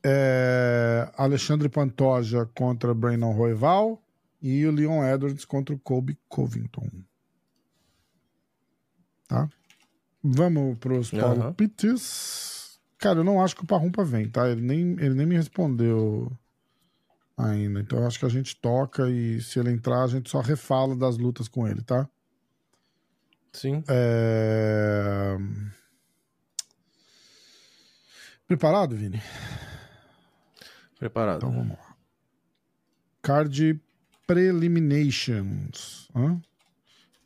É, Alexandre Pantoja contra Brandon Royval. E o Leon Edwards contra o Colby Covington. Tá? Vamos pros palpites. Uhum. Cara, eu não acho que o Parrumpa vem, tá? Ele nem, ele nem me respondeu ainda. Então eu acho que a gente toca e se ele entrar, a gente só refala das lutas com ele, tá? Sim. É... Preparado, Vini? Preparado. Então vamos lá. Card Preliminations. Hã?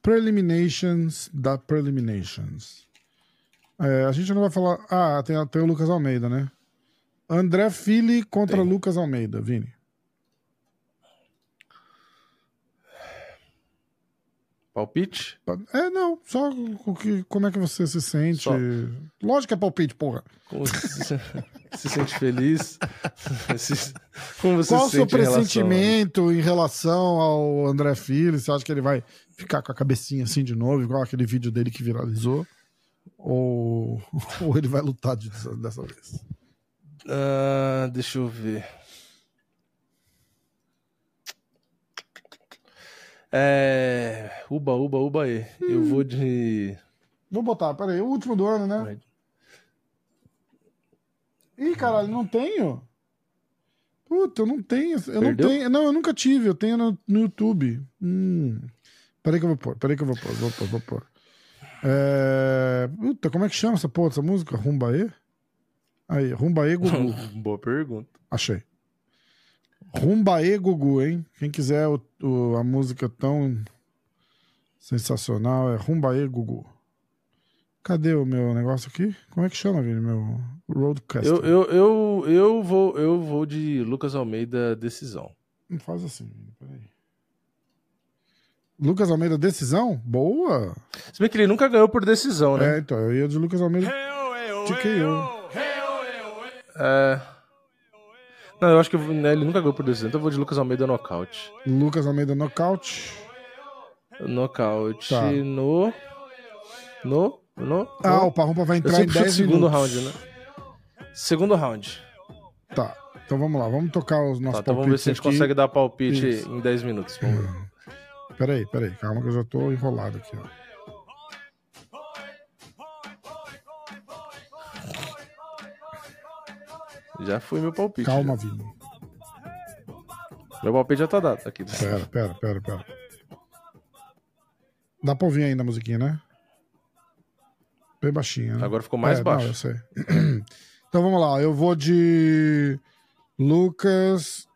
Preliminations da Preliminations. É, a gente não vai falar. Ah, tem, tem o Lucas Almeida, né? André Fili contra tem. Lucas Almeida, Vini. Palpite? É, não. Só o que, como é que você se sente. Só. Lógico que é palpite, porra. Como se, se sente feliz? como você Qual o seu pressentimento em relação, em relação ao André Filho? Você acha que ele vai ficar com a cabecinha assim de novo, igual aquele vídeo dele que viralizou? Ou, ou ele vai lutar dessa vez? Uh, deixa eu ver. É. Uba, uba, uba aí. Hum. Eu vou de. Vou botar, peraí, o último do ano, né? Ih, caralho, não tenho? Puta, eu não tenho. Eu Perdeu? não tenho. Não, eu nunca tive, eu tenho no, no YouTube. Hum. Peraí que eu vou pôr, peraí que eu vou pôr, vou pôr, vou pôr. É... Puta, como é que chama essa porra, essa música? Rumbaê? Aí, Rumbaê Gugu. Boa pergunta. Achei. Rumbaê Gugu, hein? Quem quiser o, o, a música tão sensacional é Rumbaê Gugu. Cadê o meu negócio aqui? Como é que chama, Vini? Meu Roadcaster. Eu, eu, eu, eu, vou, eu vou de Lucas Almeida Decisão. Não faz assim, peraí. Lucas Almeida Decisão? Boa! Se bem que ele nunca ganhou por decisão, né? É, então, eu ia de Lucas Almeida de KO. É... Não, eu acho que né, ele nunca ganhou por decisão, então eu vou de Lucas Almeida nocaute. Lucas Almeida nocaute. Nocaute tá. no. No. No. Ah, no... o Parrumpa vai entrar em 10 segundo round, né? Segundo round. Tá. Então vamos lá, vamos tocar os nossos tá, então vamos ver se a gente aqui. consegue dar palpite Isso. em 10 minutos. Vamos ver. Peraí, peraí, calma que eu já tô enrolado aqui, ó. Já foi meu palpite. Calma, já. Vini. Meu palpite já tá dado aqui. Pera, pera, pera, pera. Dá pra ouvir ainda a musiquinha, né? Bem baixinha. Né? Agora ficou mais é, baixo. Não, eu sei. então vamos lá. Eu vou de Lucas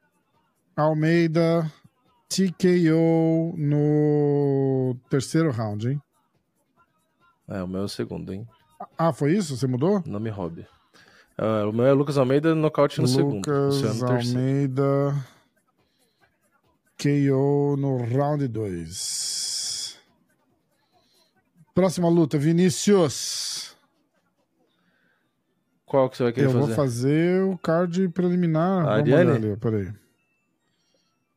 Almeida TKO no terceiro round, hein? É, o meu é o segundo, hein? Ah, foi isso? Você mudou? Não me roube. Uh, o meu é Lucas Almeida, nocaute no Lucas segundo. Lucas Almeida, KO no round 2. Próxima luta, Vinícius. Qual que você vai querer Eu fazer? vou fazer o card preliminar. A Vamos olhar Ariane? ali, peraí.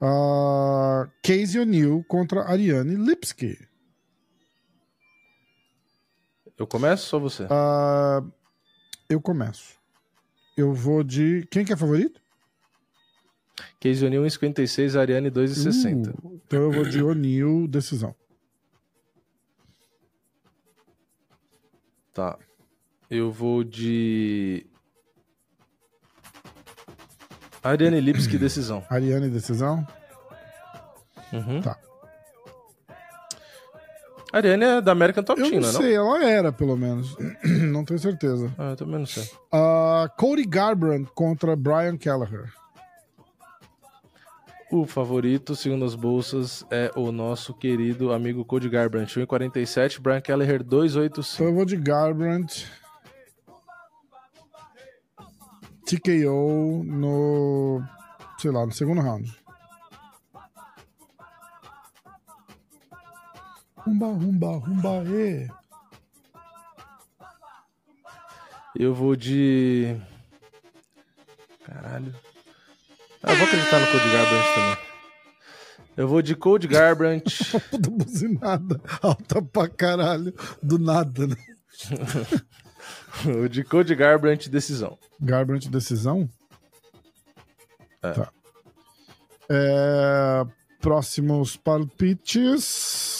Ah, Casey O'Neill contra Ariane Lipski. Eu começo ou você? Ah, eu começo. Eu vou de. Quem que é favorito? Casey O'Neill 1,56, Ariane 2,60. Uh, então eu vou de O'Neill, decisão. Tá. Eu vou de. Ariane Lipski, decisão. Ariane, decisão. Uhum. Tá. Ariane é da American Top Eu Team, não não sei, ela era, pelo menos. não tenho certeza. Ah, eu também não sei. Ah, Cody Garbrandt contra Brian Kelleher. O favorito, segundo as bolsas, é o nosso querido amigo Cody Garbrandt, 1,47, Brian Kelleher Então 2,85. eu vou de Garbrandt. TKO no. Sei lá, no segundo round. Rumba, rumba, rumba, e. Eu vou de. Caralho. Ah, eu vou acreditar no Cody Garbrandt também. Eu vou de Cody Garbrandt. Puta buzinada alta pra caralho. Do nada, né? o de Cody Garbrandt, decisão. Garbrandt decisão? É. Tá. É, próximos palpites.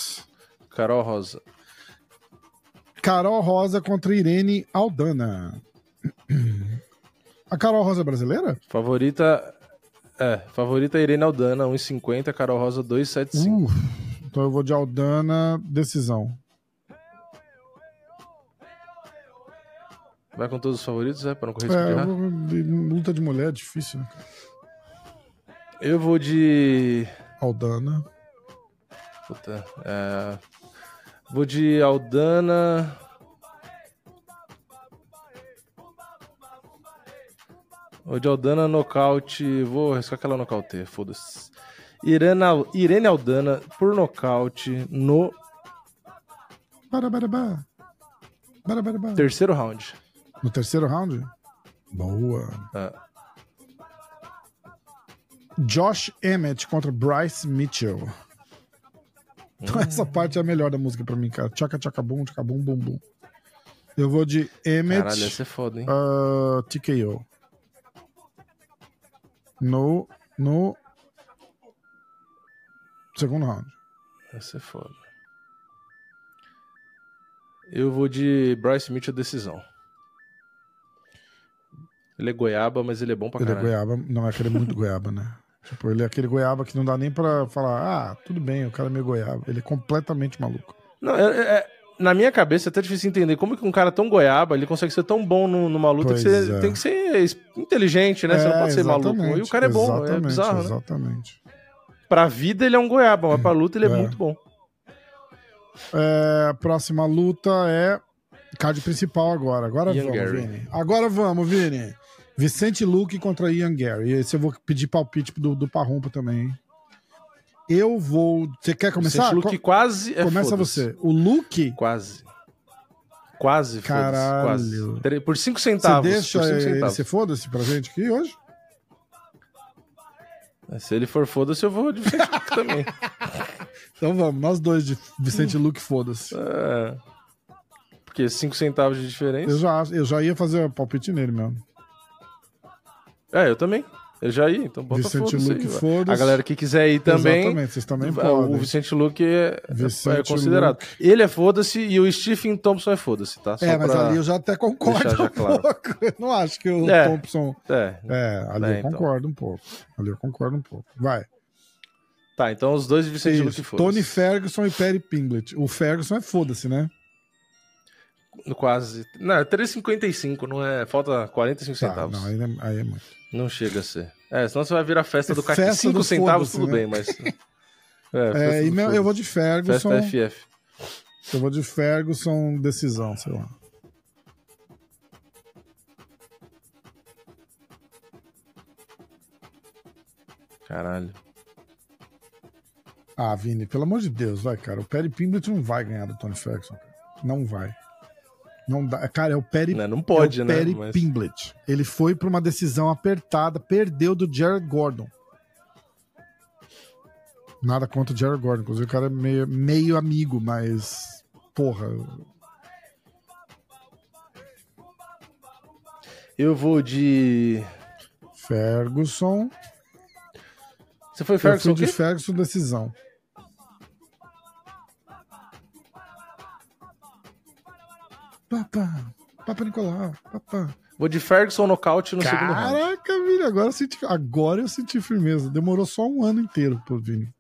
Carol Rosa. Carol Rosa contra Irene Aldana. A Carol Rosa é brasileira? Favorita. É, favorita é Irene Aldana, 1,50, Carol Rosa 2,75. Uh, então eu vou de Aldana, decisão. Vai com todos os favoritos, é? Pra não correr É, vou, luta de mulher é difícil, né? Eu vou de. Aldana. Puta, é... Vou de Aldana. Vou de Aldana nocaute. Vou arriscar aquela nocaute, foda-se. Irene Aldana por nocaute no Barabarabá. Barabarabá. terceiro round. No terceiro round? Boa. É. Josh Emmett contra Bryce Mitchell. Então essa parte é a melhor da música pra mim, cara. Tchaca, tchaca, bum, tchaca, bum, bum, bum. Eu vou de Emmett Caralho, essa é foda, hein? ah, TKO. No, no segundo round. Essa é foda. Eu vou de Bryce Mitchell decisão. Ele é goiaba, mas ele é bom pra Ele é caralho. goiaba, não é aquele muito goiaba, né? Tipo, ele é aquele goiaba que não dá nem pra falar, ah, tudo bem, o cara é meio goiaba. Ele é completamente maluco. Não, é- é- é- na minha cabeça é até difícil entender como que um cara tão goiaba ele consegue ser tão bom no- numa luta Pois que você é. tem que ser inteligente, né? você não É, pode ser maluco. E o cara é bom, é exatamente, bizarro, né? Exatamente. Pra vida ele é um goiaba, mas pra luta ele é, É. muito bom. É, próxima luta é card principal agora. Agora vamos, Gary. Vini. Agora vamos, Vini. Vicente Luque contra Ian Gary. Esse eu vou pedir palpite do, do Parrumpa também. hein? Eu vou. Você quer começar? Vicente Luke Co- quase é Começa você. O Luke, Quase. Quase, Caralho. Quase. Por 5 você centavos. deixa por cinco ele centavos. se foda-se pra gente aqui hoje? Se ele for foda-se, eu vou de Vicente Luke também. Então vamos, nós dois de Vicente Luque, foda-se. É. Porque 5 centavos de diferença. Eu já, eu já ia fazer palpite nele mesmo. É, eu também. Eu já ia, então bota Vicente aí, vai. fosse. A galera que quiser ir também. Exatamente, vocês também O podem. Vicente Luque é, Vicente é considerado. Ele é foda-se e o Stephen Thompson é foda-se, tá? Só É, mas ali eu já até concordo já um claro. pouco. Eu não acho que o É. Thompson. É. É, ali É, eu então. concordo um pouco. Ali eu concordo um pouco. Vai. Tá, então os dois de Vicente Isso. Luque foda-se. Tony Ferguson e Perry Pinglet. O Ferguson é foda-se, né? Quase. Não, é 3,55, não é. Falta 45 Tá, centavos. não, aí, é- aí é muito. Não chega a ser. É, senão você vai virar festa do CAC. Festa 5 do centavos, tudo né? bem, mas. É, É, e meu- eu vou de Ferguson. Festa FF. Eu vou de Ferguson, decisão, sei lá. Caralho. Ah, Vini, pelo amor de Deus, vai, cara. O Perry Pinglet não vai ganhar do Tony Ferguson. cara. Não vai. Não dá. Cara, é o Perry. Não, não pode, é o né? Perry Mas- Pimblett. Ele foi pra uma decisão apertada, perdeu do Jared Gordon. Nada contra o Jared Gordon. Inclusive, o cara é meio, meio amigo, mas. Porra. Eu vou de. Ferguson. Você foi Eu fui Ferguson? de? Ferguson decisão. Papá. Papa Nicolau. Papá. Vou de Ferguson nocaute no segundo round. Caraca, Vini, agora eu, senti, agora eu senti firmeza. Demorou só um ano inteiro pro Vini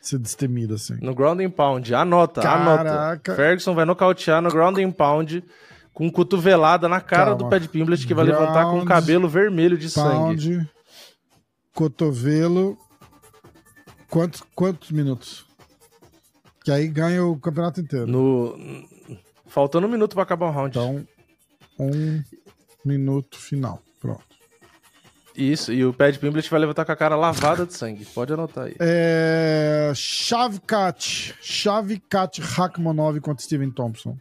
ser destemido assim. No ground and pound. Anota, Caraca. anota. Ferguson vai nocautear no ground and pound com cotovelada na cara Calma. do Pad Pimblet que vai levantar com o Ground, cabelo vermelho de sangue. Pound, cotovelo. Quantos, quantos minutos? Que aí ganha o campeonato inteiro. No... Faltando um minuto pra acabar o round. Então, um minuto final. Pronto. Isso, e o Pad Pimblet vai levantar com a cara lavada de sangue. Pode anotar aí. É, Shavkat. Shavkat Rakhmonov contra Steven Thompson.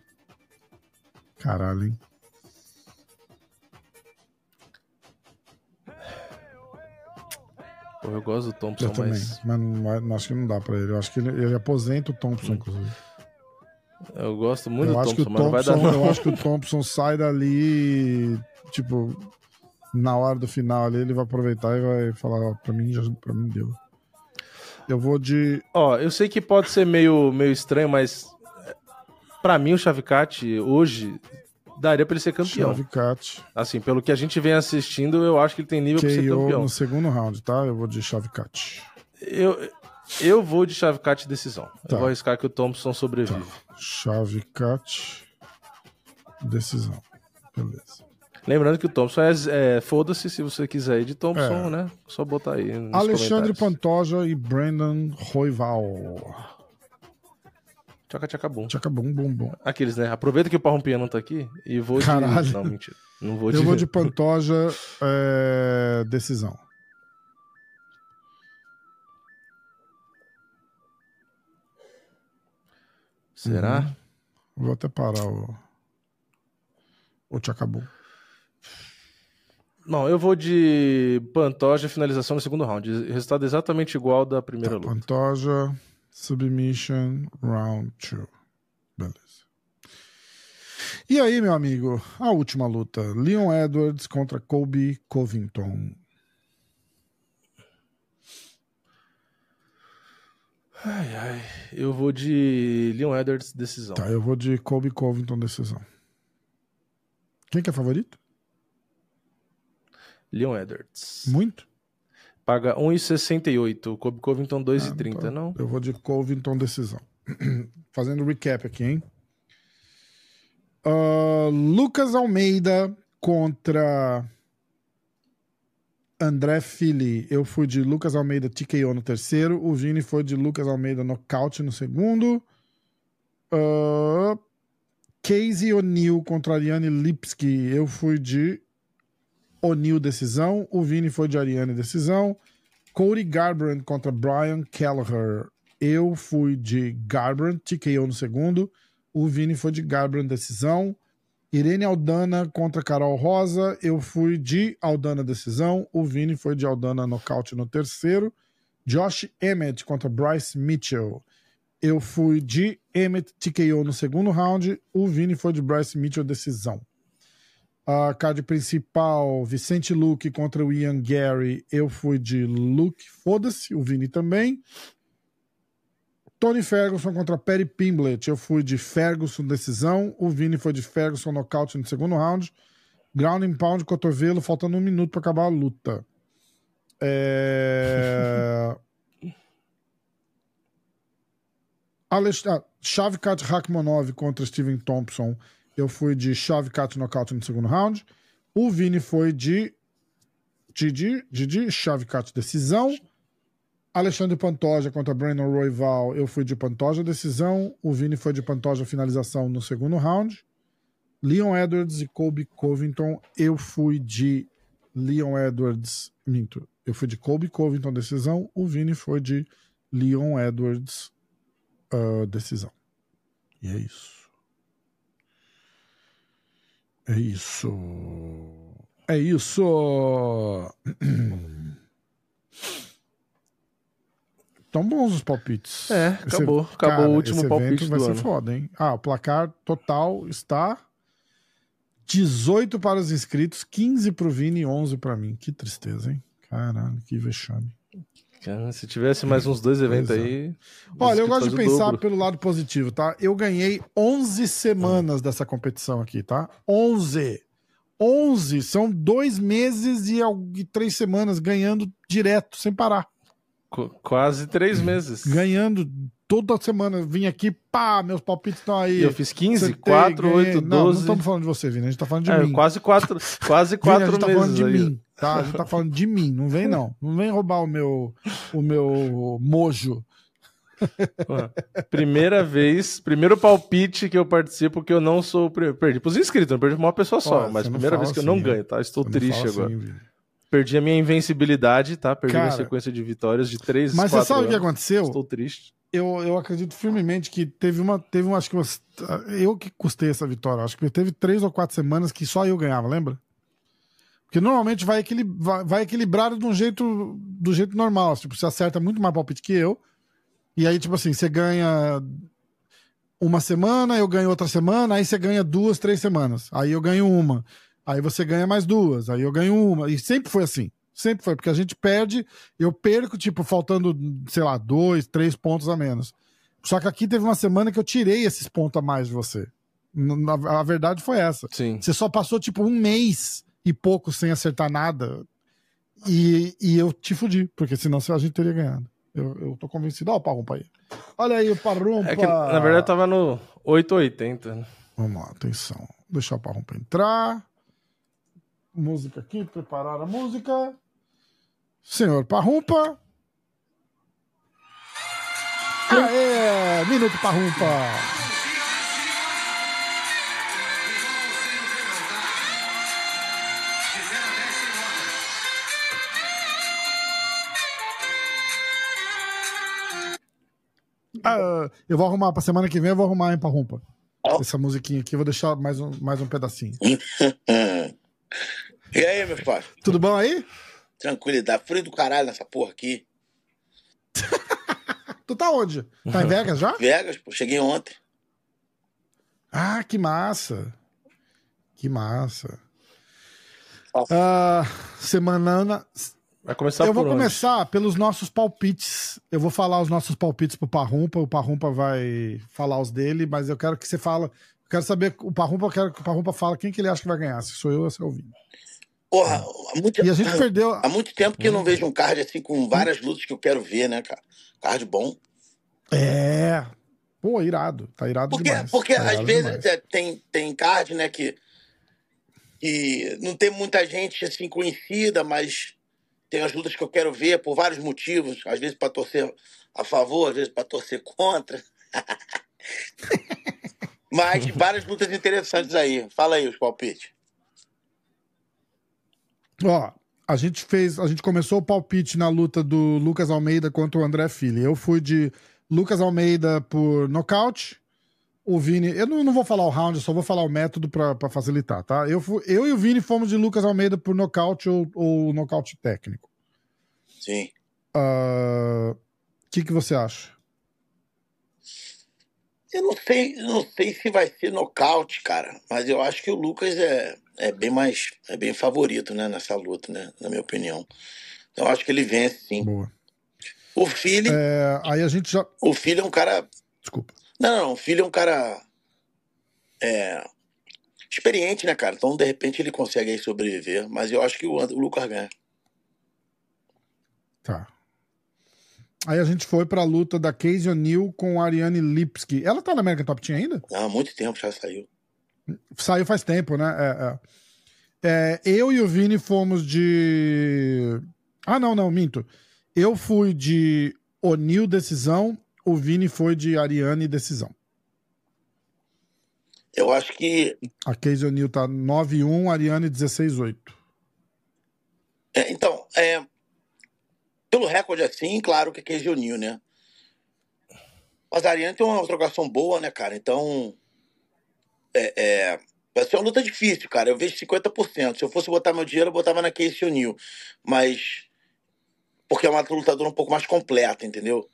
Caralho, hein? Pô, eu gosto do Thompson, Eu também. mas Mas não, acho que não dá pra ele. Eu acho que ele, ele aposenta o Thompson, inclusive. Eu gosto muito Eu do acho, que Thompson, o mas não vai dar Thompson não. eu acho que o Thompson sai dali, tipo, na hora do final ali, ele vai aproveitar e vai falar, ó, pra mim, já, pra mim deu. Eu vou de. Ó, eu sei que pode ser meio, meio estranho, mas pra mim o Chavicat hoje daria pra ele ser campeão. Shavkat. Assim, pelo que a gente vem assistindo, eu acho que ele tem nível pra ser campeão. no segundo round, tá? Eu vou de Shavkat. Eu, eu vou de Chavicat decisão. Tá. Eu vou arriscar que o Thompson sobrevive. Shavkat. Decisão. Beleza. Lembrando que o Thompson é, é foda-se se você quiser ir de Thompson, É. né? Só botar aí. Alexandre. Pantoja e Brandon Roival. Tchaca tchaca bum. Tchaca bum bum bum. Aqueles, né? Aproveita que o Parrompinha não tá aqui e vou de. Caralho. Não, mentira. Não vou de. Eu vou de Pantoja, é, decisão. Será? Vou até parar o. O Tchacabum. Não, eu vou de Pantoja finalização no segundo round. Resultado exatamente igual da primeira Tá, luta. Pantoja, Submission, Round 2. Beleza. E aí, meu amigo, a última luta: Leon Edwards contra Colby Covington. Ai, ai. Eu vou de Leon Edwards decisão. Tá, eu vou de Colby Covington decisão. Quem que é favorito? Leon Edwards. Muito? Paga 1,68. Kobe Covington 2,30, Ah, então não? Eu vou de Covington decisão. Fazendo recap aqui, hein? Ah, Lucas Almeida contra André Fili. Eu fui de Lucas Almeida TKO no terceiro. O Vini foi de Lucas Almeida nocaute no segundo. Ah, Casey O'Neill contra Ariane Lipski. Eu fui de O'Neill decisão. O Vini foi de Ariane decisão. Cody Garbrandt contra Brian Kelleher. Eu fui de Garbrandt, TKO no segundo. O Vini foi de Garbrandt, decisão. Irene Aldana contra Carol Rosa. Eu fui de Aldana, decisão. O Vini foi de Aldana, nocaute no terceiro. Josh Emmett contra Bryce Mitchell. Eu fui de Emmett, TKO no segundo round. O Vini foi de Bryce Mitchell, decisão. A card principal, Vicente Luke contra o Ian Gary. Eu fui de Luke, foda-se, o Vini também. Tony Ferguson contra Perry Pimblett. Eu fui de Ferguson, decisão. O Vini foi de Ferguson, nocaute no segundo round. Ground and pound, cotovelo, faltando um minuto para acabar a luta. É... Alex... Ah, Shavkat Rakhmonov contra Steven Thompson. Eu fui de Shavkat nocaute no segundo round. O Vini foi de Didi, Didi Shavkat decisão. Alexandre Pantoja contra Brandon Royval. Eu fui de Pantoja decisão. O Vini foi de Pantoja finalização no segundo round. Leon Edwards e Colby Covington. Eu fui de Leon Edwards. Minto. Eu fui de Colby Covington decisão. O Vini foi de Leon Edwards ah, decisão. E é isso. É isso. É isso. Tão bons os palpites. É, Esse- acabou. Acabou cara, o último esse palpite vai do ser ano. foda, hein? Ah, o placar total está 18 para os inscritos, 15 pro Vini e 11 para mim. Que tristeza, hein? Caralho, que vexame. Cara, se tivesse mais uns dois eventos Pois é. aí. Olha, eu os gosto de pensar o dobro. pelo lado positivo, tá? Eu ganhei 11 semanas dessa competição aqui, tá? 11. 11 são dois meses e três semanas ganhando direto, sem parar. Qu- Quase três meses. Ganhando toda semana. Vim aqui, pá, meus palpites estão aí. Eu fiz 15, Acertei, 4, ganhei. 8, Não, não 12. estamos falando de você, Vini. A gente tá falando de É, mim. quase quatro, quase Vini, a quatro gente tá falando meses de aí. mim, tá? A gente tá falando de mim. Não vem, não. Não vem roubar o meu, o meu mojo. Porra, Primeira vez, primeiro palpite que eu participo que eu não sou. Perdi pros inscritos, não perdi pra uma pessoa só. Olha, mas não primeira vez que eu assim, não hein? ganho, tá? Estou não triste agora. assim. Perdi a minha invencibilidade, tá? Perdi Cara, minha sequência de vitórias de três, Mas você sabe o que aconteceu? Estou triste. eu, eu acredito firmemente que teve uma, teve uma, acho que umas, eu que custei essa vitória, acho que teve três ou quatro semanas que só eu ganhava, lembra? Porque normalmente vai, equili vai, vai equilibrado de um jeito, do jeito normal, tipo, você acerta muito mais palpite que eu, e aí, tipo assim, você ganha uma semana, eu ganho outra semana, aí você ganha duas, três semanas, aí eu ganho uma, aí você ganha mais duas, aí eu ganho uma, e sempre foi assim. Sempre foi, porque a gente perde, eu perco, tipo, faltando, sei lá, dois, três pontos a menos. Só que aqui teve uma semana que eu tirei esses pontos a mais de você. Na- a verdade foi essa. Sim. Você só passou, tipo, um mês e pouco sem acertar nada. E, e eu te fudi, porque senão a gente teria ganhado. Eu, eu tô convencido. Olha o Parrumpa aí. Olha aí o Parrumpa. É que, na verdade, eu tava no 880. né? Vamos lá, atenção. Deixar o Parrumpa entrar. Música aqui, preparar a música. Senhor Parrumpa. Aê! Minuto Parrumpa. Ah, eu vou arrumar pra semana que vem, eu vou arrumar, hein, Parrumpa. Essa musiquinha aqui, vou deixar mais um, mais um pedacinho. E aí, meus pais? Tudo bom aí? Tranquilidade. Frio do caralho nessa porra aqui. Tu tá onde? Tá em Vegas já? Vegas, pô, cheguei ontem. Ah, que massa. Que massa. Ah, semanana. Vai começar eu vou onde? começar pelos nossos palpites. Eu vou falar os nossos palpites pro Parrumpa. O Parrumpa vai falar os dele, mas eu quero que você fala. Quero saber, o Parrumpa, quero que o Parrumpa fala quem que ele acha que vai ganhar. Se sou eu ou se é o Vini. Porra, há muito, E a gente perdeu. há muito tempo que eu não vejo um card assim com várias lutas que eu quero ver, né, cara? Card bom. É. Pô, irado. Tá irado Porque, demais. porque Tá às vezes é, tem, tem card, né, que, que não tem muita gente assim conhecida, mas tem as lutas que eu quero ver por vários motivos. Às vezes pra torcer a favor, às vezes pra torcer contra. mas várias lutas interessantes aí. Fala aí os palpites. Ó, a gente fez, a gente começou o palpite na luta do Lucas Almeida contra o André Fili. Eu fui de Lucas Almeida por nocaute. O Vini, eu não, não vou falar o round, eu só vou falar o método pra pra facilitar, tá? Eu, fui, eu e o Vini fomos de Lucas Almeida por nocaute ou, ou nocaute técnico. Sim. O que, que você acha? Eu não sei, não sei se vai ser nocaute, cara, mas eu acho que o Lucas é, é bem mais, é bem favorito, né, nessa luta, né, na minha opinião. Então eu acho que ele vence, sim. Boa. O filho, É, aí a gente já. o filho é um cara, Desculpa. não, não, o filho é um cara é, experiente, né, cara? Então de repente ele consegue aí sobreviver, mas eu acho que o, o Lucas ganha. Tá. Aí a gente foi pra luta da Casey O'Neill com a Ariane Lipski. Ela tá na American Top Team ainda? Há muito tempo já saiu. Saiu faz tempo, né? É, é. É, eu e o Vini fomos de. Ah, não, não, minto. Eu fui de O'Neill decisão, o Vini foi de Ariane decisão. Eu acho que A Casey O'Neill tá 9-1, Ariane 16-8. É, então, é, pelo recorde assim, claro que é O'Neill, né? Mas a Ariane tem uma trocação boa, né, cara? Então, é, é, Vai ser uma luta difícil, cara. Eu vejo 50%. Se eu fosse botar meu dinheiro, eu botava na Casey O'Neill. Mas. Porque é uma lutadora um pouco mais completa, entendeu?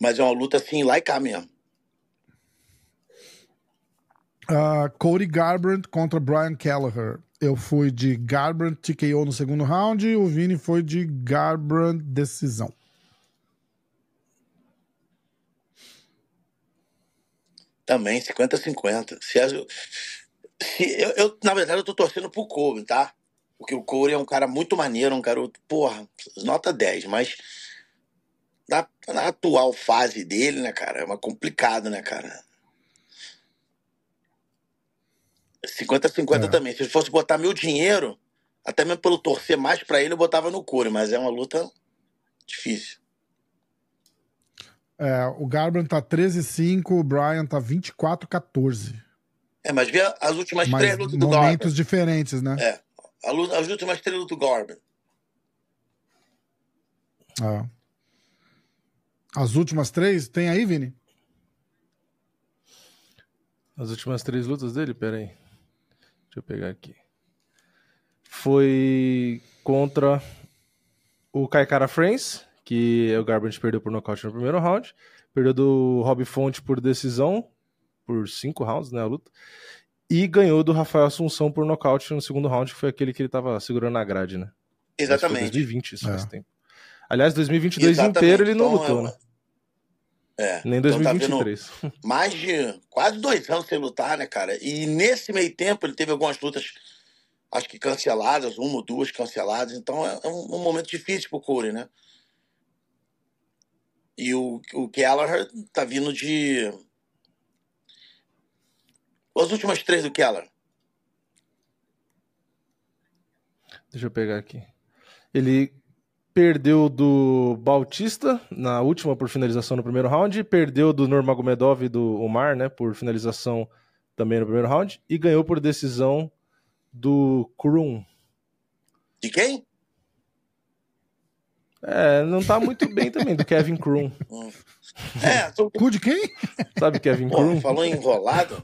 Mas é uma luta assim, lá e cá mesmo. Uh, Cody Garbrandt contra Brian Kelleher. Eu fui de Garbrandt TKO no segundo round o Vini foi de Garbrandt decisão. Também, 50-50. Se, se eu, eu, na verdade, eu tô torcendo pro Cody, tá? Porque o Corey é um cara muito maneiro, um garoto, porra, nota 10, mas na, na atual fase dele, né, cara, é uma complicado, né, cara? 50-50 é. também. Se eu fosse botar meu dinheiro, até mesmo pelo torcer mais para ele, eu botava no Corey, mas é uma luta difícil. É, o Garbrandt tá 13-5, o Brian tá 24-14. É, mas vê as últimas mas três lutas do Garbrandt. Momentos diferentes, né? É. As últimas três lutas do Garbrandt. É. As últimas três? Tem aí, Vini? As últimas três lutas dele? Pera aí. Deixa eu pegar aqui. Foi contra o Kaikara France, que o Garbrandt perdeu por nocaute no primeiro round. Perdeu do Rob Fonte por decisão, por cinco rounds, né, a luta. E ganhou do Rafael Assunção por nocaute no segundo round, que foi aquele que ele tava segurando na grade, né? Exatamente. 2020, isso é. faz tempo. Aliás, 2022 Exatamente. inteiro ele não então, lutou, é né? É. Nem 2023. Então tá mais de quase dois anos sem lutar, né, cara? E nesse meio tempo ele teve algumas lutas, acho que canceladas, uma ou duas canceladas. Então é um, um momento difícil pro Corey, né? E o, o Keller tá vindo de. As últimas três do Keller. Deixa eu pegar aqui. Ele perdeu do Bautista na última por finalização no primeiro round, perdeu do Nurmagomedov e do Omar, né, por finalização também no primeiro round, e ganhou por decisão do Krum. De quem? É, não tá muito bem também, do Kevin Krum. Hum. É, tô... Cu de quem? Sabe Kevin Pô, Krum? Falou enrolado?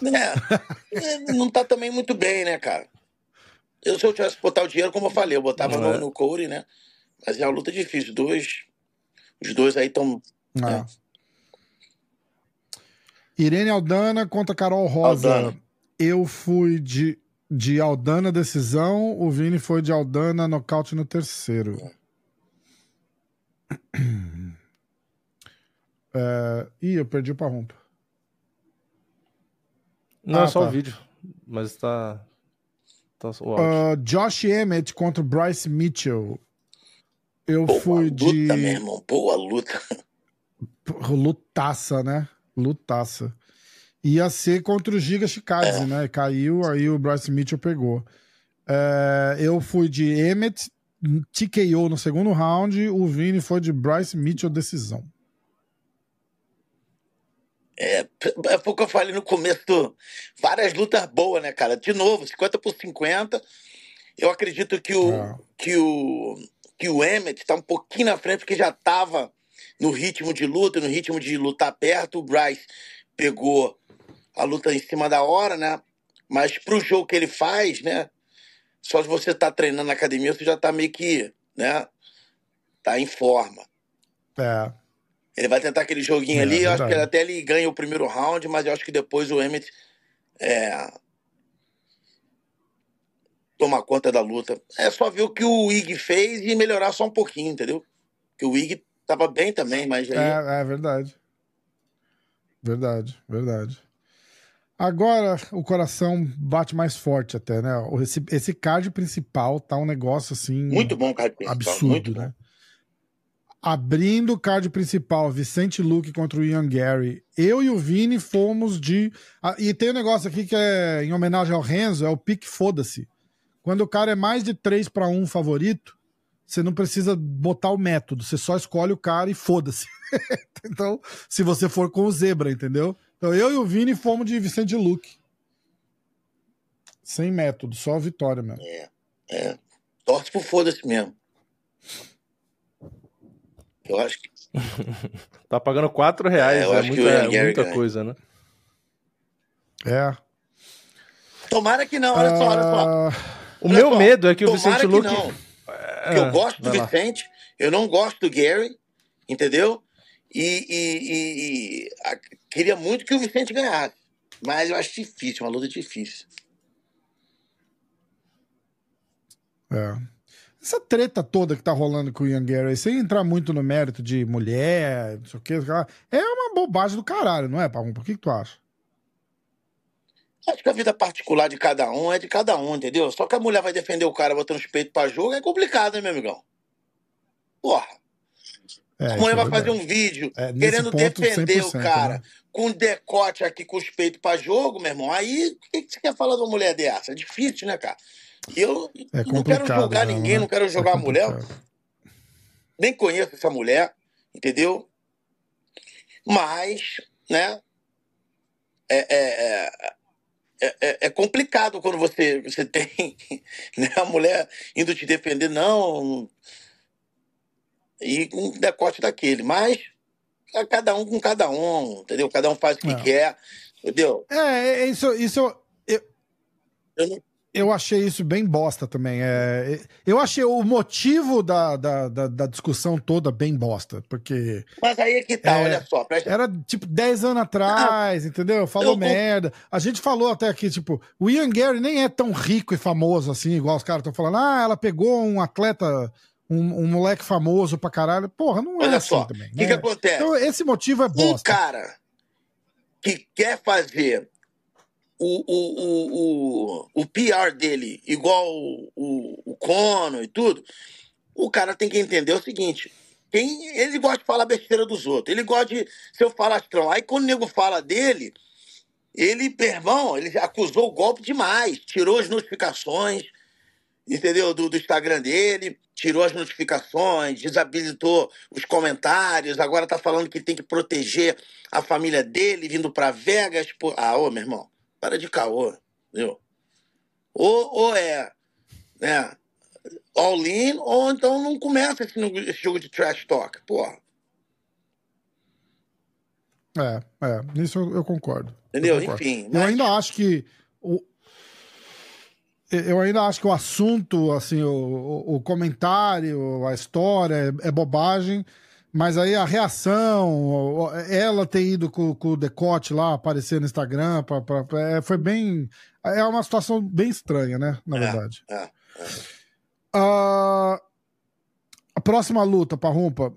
é, não tá também muito bem, né, cara? Eu, se eu tivesse que botar o dinheiro, como eu falei, eu botava no, é. no Corey, né? Mas é uma luta difícil. Dois, os dois aí estão. É. Né? Irene Aldana contra Carol Rosa. Aldana. Eu fui de, de Aldana decisão, o Vini foi de Aldana nocaute no terceiro. É. Ih, eu perdi o parrumpa. Não, é ah, é só tá. o vídeo. Mas tá, Uh, Josh Emmett contra Bryce Mitchell. Eu Boa fui luta, de. Meu irmão. Boa luta. Lutaça, né? Lutaça. Ia ser contra o Giga Chikadze, é. né? Caiu, aí o Bryce Mitchell pegou. É, eu fui de Emmett, TKO no segundo round. O Vini foi de Bryce Mitchell decisão. É, é pouco eu falei no começo, do, várias lutas boas, né, cara? De novo, 50 por 50. Eu acredito que o, é. que o, que o Emmett tá um pouquinho na frente, porque já tava no ritmo de luta, no ritmo de lutar perto. O Bryce pegou a luta em cima da hora, né? Mas pro jogo que ele faz, né? Só se você tá treinando na academia, você já tá meio que, né? Tá em forma. É. Ele vai tentar aquele joguinho é, ali, eu acho que até ele ganha o primeiro round, mas eu acho que depois o Emmett é, toma conta da luta. É só ver o que o Ig fez e melhorar só um pouquinho, entendeu? Que o Ig tava bem também, mas aí... É, é verdade. Verdade, verdade. Agora o coração bate mais forte até, né? Esse, esse card principal tá um negócio assim... Muito bom card principal, absurdo, né? Bom. Abrindo o card principal, Vicente Luke contra o Ian Gary. Eu e o Vini fomos de. Ah, e tem um negócio aqui que é em homenagem ao Renzo, é o pique foda-se. Quando o cara é mais de 3 para 1 favorito, você não precisa botar o método, você só escolhe o cara e foda-se. então, se você for com o zebra, entendeu? Então eu e o Vini fomos de Vicente Luke. Sem método, só vitória mesmo. É, é. Torce pro foda-se mesmo. Eu acho que. tá pagando 4 reais, é, é muita, muita coisa, né? É. Tomara que não, olha só, olha só. Ah, O Olha meu só, medo é que o tomara Vicente que Luque. não. É, eu gosto do. Vicente, eu não gosto do Gary, entendeu? E, e- e- e, a- queria muito que o Vicente ganhasse. Mas eu acho difícil, uma luta difícil. é. Essa treta toda que tá rolando com o Ian Gary, sem entrar muito no mérito de mulher, não sei o que, é uma bobagem do caralho, não é, Parrumpa? O que, que tu acha? Acho que a vida particular de cada um é de cada um, entendeu? Só que a mulher vai defender o cara botando os peitos pra jogo é complicado, né, meu amigão? Porra, É, a mulher é vai fazer um vídeo É, querendo ponto, defender o 100%, cara né? com decote aqui com os peitos pra jogo, meu irmão. Aí, o que, que você quer falar de uma mulher dessa? É difícil, né, cara? E Eu É não quero julgar ninguém, né? não quero jogar É a mulher, nem conheço essa mulher, entendeu? Mas, né? É, é, é, é- é- é complicado quando você, você tem né, a mulher indo te defender, não. E com um decote daquele. Mas é cada um com cada um, entendeu? Cada um faz o que É. quer, entendeu? É, é, isso, isso eu, Eu não- eu achei isso bem bosta também. É, eu achei o motivo da, da, da, da discussão toda bem bosta, porque Mas aí é que tá, É. olha só. Presta... era tipo 10 anos atrás, entendeu? Falou eu- merda. A gente falou até aqui, tipo, o Ian Gary nem é tão rico e famoso assim, igual os caras estão falando. Ah, ela pegou um atleta, um, um moleque famoso pra caralho. Porra, não é Olha assim só, também. o que, né? que acontece? Então, esse motivo é um bosta. cara que quer fazer o, o, o, o, PR dele igual o, o, Cono e tudo, o cara tem que entender o seguinte. Quem, ele gosta de falar besteira dos outros. Ele gosta de ser o falastrão. Aí quando o nego fala dele, ele, irmão, ele acusou o golpe demais. Tirou as notificações, entendeu? Do, do Instagram dele, tirou as notificações, desabilitou os comentários, agora tá falando que tem que proteger a família dele vindo pra Vegas. Pô, ah, ô, meu irmão, para de caô, entendeu? Ou, ou é, né, all in, ou então não começa esse, esse jogo de trash talk, porra. É, é, nisso eu, eu concordo. Entendeu? Eu concordo. Enfim, Eu mas- ainda acho que o, eu ainda acho que o assunto, assim, o, o- o comentário, a história é, é bobagem, mas aí a reação, ela ter ido com, com o decote lá aparecer no Instagram, pra, pra- pra- é, foi bem. É uma situação bem estranha, né? Na É, verdade. é, Ah, a próxima luta, Parrumpa.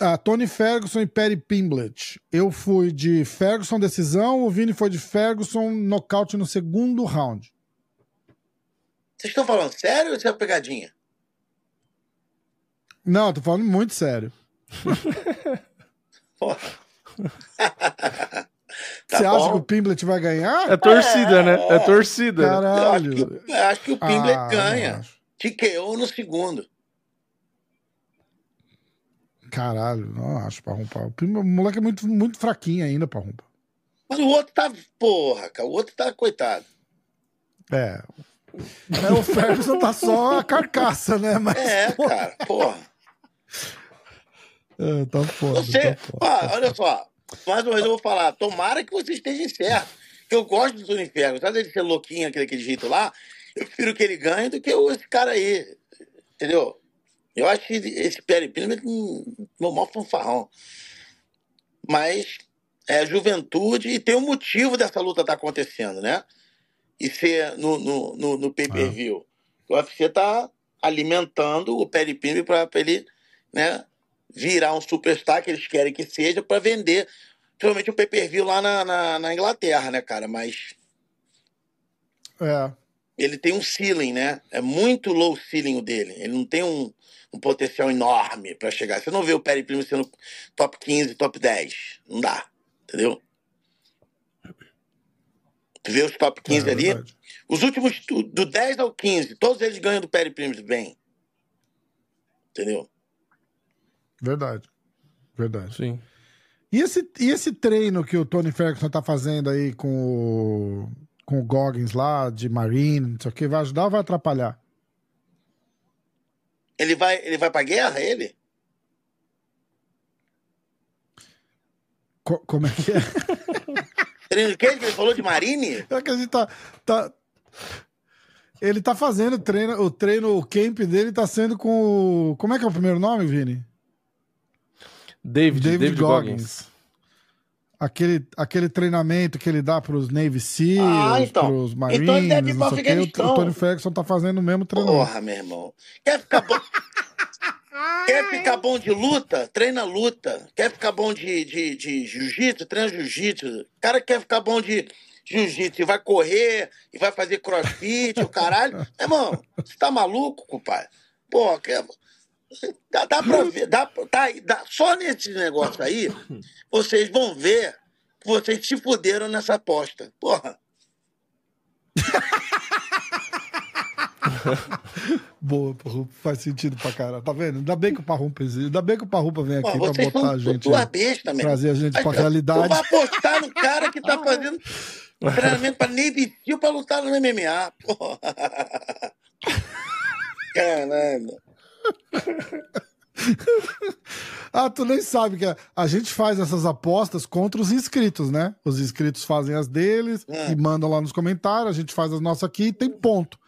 A Tony Ferguson e Perry Pimblett. Eu fui de Ferguson decisão, o Vini foi de Ferguson nocaute no segundo round. Vocês estão falando sério ou isso é uma pegadinha? Não, tô falando muito sério. Porra. Você Tá acha que o Pimblett vai ganhar? É torcida, né? É É. torcida. Eu acho Caralho. que, eu acho que o Pimblet Ah, ganha. TKO no segundo. Caralho, não acho, Parrumpa. O, Pimblett- o moleque é muito, muito fraquinho ainda, Parrumpa. Mas o outro tá. Porra, cara. O outro tá coitado. É. É, o Ferguson tá só a carcaça, né? Mas, É, cara. Porra. É, tá foda. Você. tá foda, Ah, tá olha só. Mais uma vez eu vou falar. Tomara que você esteja certo. Que eu gosto do Tony Ferguson. Sabe ele ser louquinho aquele, daquele jeito lá? Eu prefiro que ele ganhe do que esse cara aí. Entendeu? Eu acho que esse Perry Pimblett um um maior fanfarrão. Mas é juventude e tem um motivo dessa luta estar acontecendo, né? E ser no, no, no, no pay-per-view. O UFC tá alimentando o Perry Pimblett para ele né, virar um superstar que eles querem que seja para vender principalmente o pay-per-view lá na, na, na Inglaterra, né, cara? Mas É. ele tem um ceiling, né? É muito low ceiling o dele. Ele não tem um, um potencial enorme para chegar. Você não vê o Perry Primo sendo top 15, top 10. Não dá, entendeu? Tu vê os top 15 é ali, verdade. os últimos, do do 10 ao 15, todos eles ganham do Perry Primo bem. Entendeu? Verdade. Verdade. Sim. E esse, e esse treino que o Tony Ferguson tá fazendo aí com o, com o Goggins lá, de Marine, não sei o que, vai ajudar ou vai atrapalhar? Ele vai, ele vai pra guerra, ele? Co- como é que é? Treino de quê? Que ele falou de Marine? É que a gente tá. tá... Ele tá fazendo treino, o treino, o camp dele tá sendo com o. Como é que é o primeiro nome, Vini? David, David, David Goggins. Goggins. Aquele, aquele treinamento que ele dá pros Navy Seals, Ah, então. pros Marines, Então ele deve ir pro o Tony Ferguson tá fazendo o mesmo treinamento. Porra, meu irmão. Quer ficar bom? Quer ficar bom de luta? Treina luta. Quer ficar bom de, de, de jiu-jitsu? Treina jiu-jitsu. O cara quer ficar bom de jiu-jitsu e vai correr e vai fazer crossfit, o caralho. Meu irmão, você tá maluco, compadre? Pô, quer... Dá, dá pra ver, dá, tá, dá, só nesse negócio aí, vocês vão ver que vocês se fuderam nessa aposta. Porra, Boa, Parrupa, faz sentido pra caralho. Tá vendo? Ainda bem que o Parrupa existe. Ainda bem que o Parrupa vem pô, aqui pra vocês botar a gente. bestas, mesmo. Trazer a gente pra Tu realidade. vai apostar no cara que tá fazendo treinamento pra Navy Seal pra lutar no MMA. Porra. Caralho. Ah, tu nem sabe que a, a gente faz essas apostas contra os inscritos, né? Os inscritos fazem as deles É. e mandam lá nos comentários, a gente faz as nossas aqui e tem ponto.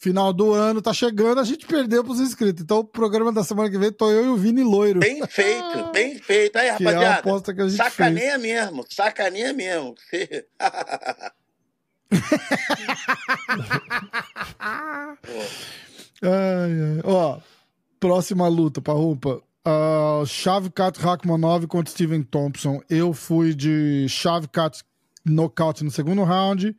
Final do ano tá chegando, a gente perdeu pros inscritos. Então o programa da semana que vem tô eu e o Vini Loiro. Bem feito, bem feito. Aí, Que é a rapaziada. aposta que a gente sacaneia mesmo, sacaneia mesmo. Ai, ai. Ó, próxima luta, Parrupa. Uh, Shavkat Rakhmonov contra Steven Thompson. Eu fui de Shavkat nocaute no segundo round.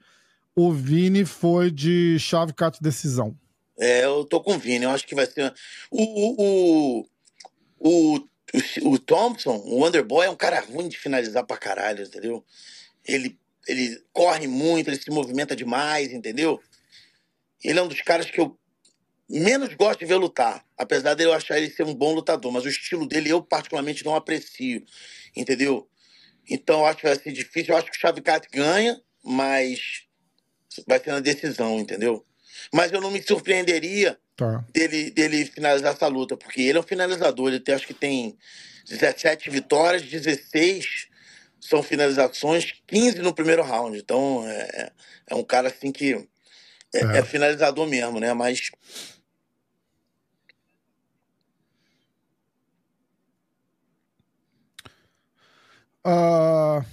O Vini foi de Shavkat decisão. É, eu tô com o Vini, eu acho que vai ser. O, o, o, o, o Thompson, o Underboy, é um cara ruim de finalizar pra caralho, entendeu? Ele, ele corre muito, ele se movimenta demais, entendeu? Ele é um dos caras que eu menos gosto de ver lutar. Apesar de eu achar ele ser um bom lutador, mas o estilo dele eu particularmente não aprecio, entendeu? Então eu acho que vai ser difícil. Eu acho que o Chavicat ganha, mas vai ser na decisão, entendeu? Mas eu não me surpreenderia Tá. dele, dele finalizar essa luta, porque ele é um finalizador. Ele tem, acho que tem 17 vitórias, 16 são finalizações, 15 no primeiro round. Então é, é um cara assim que é, É. é finalizador mesmo, né? Mas Ah,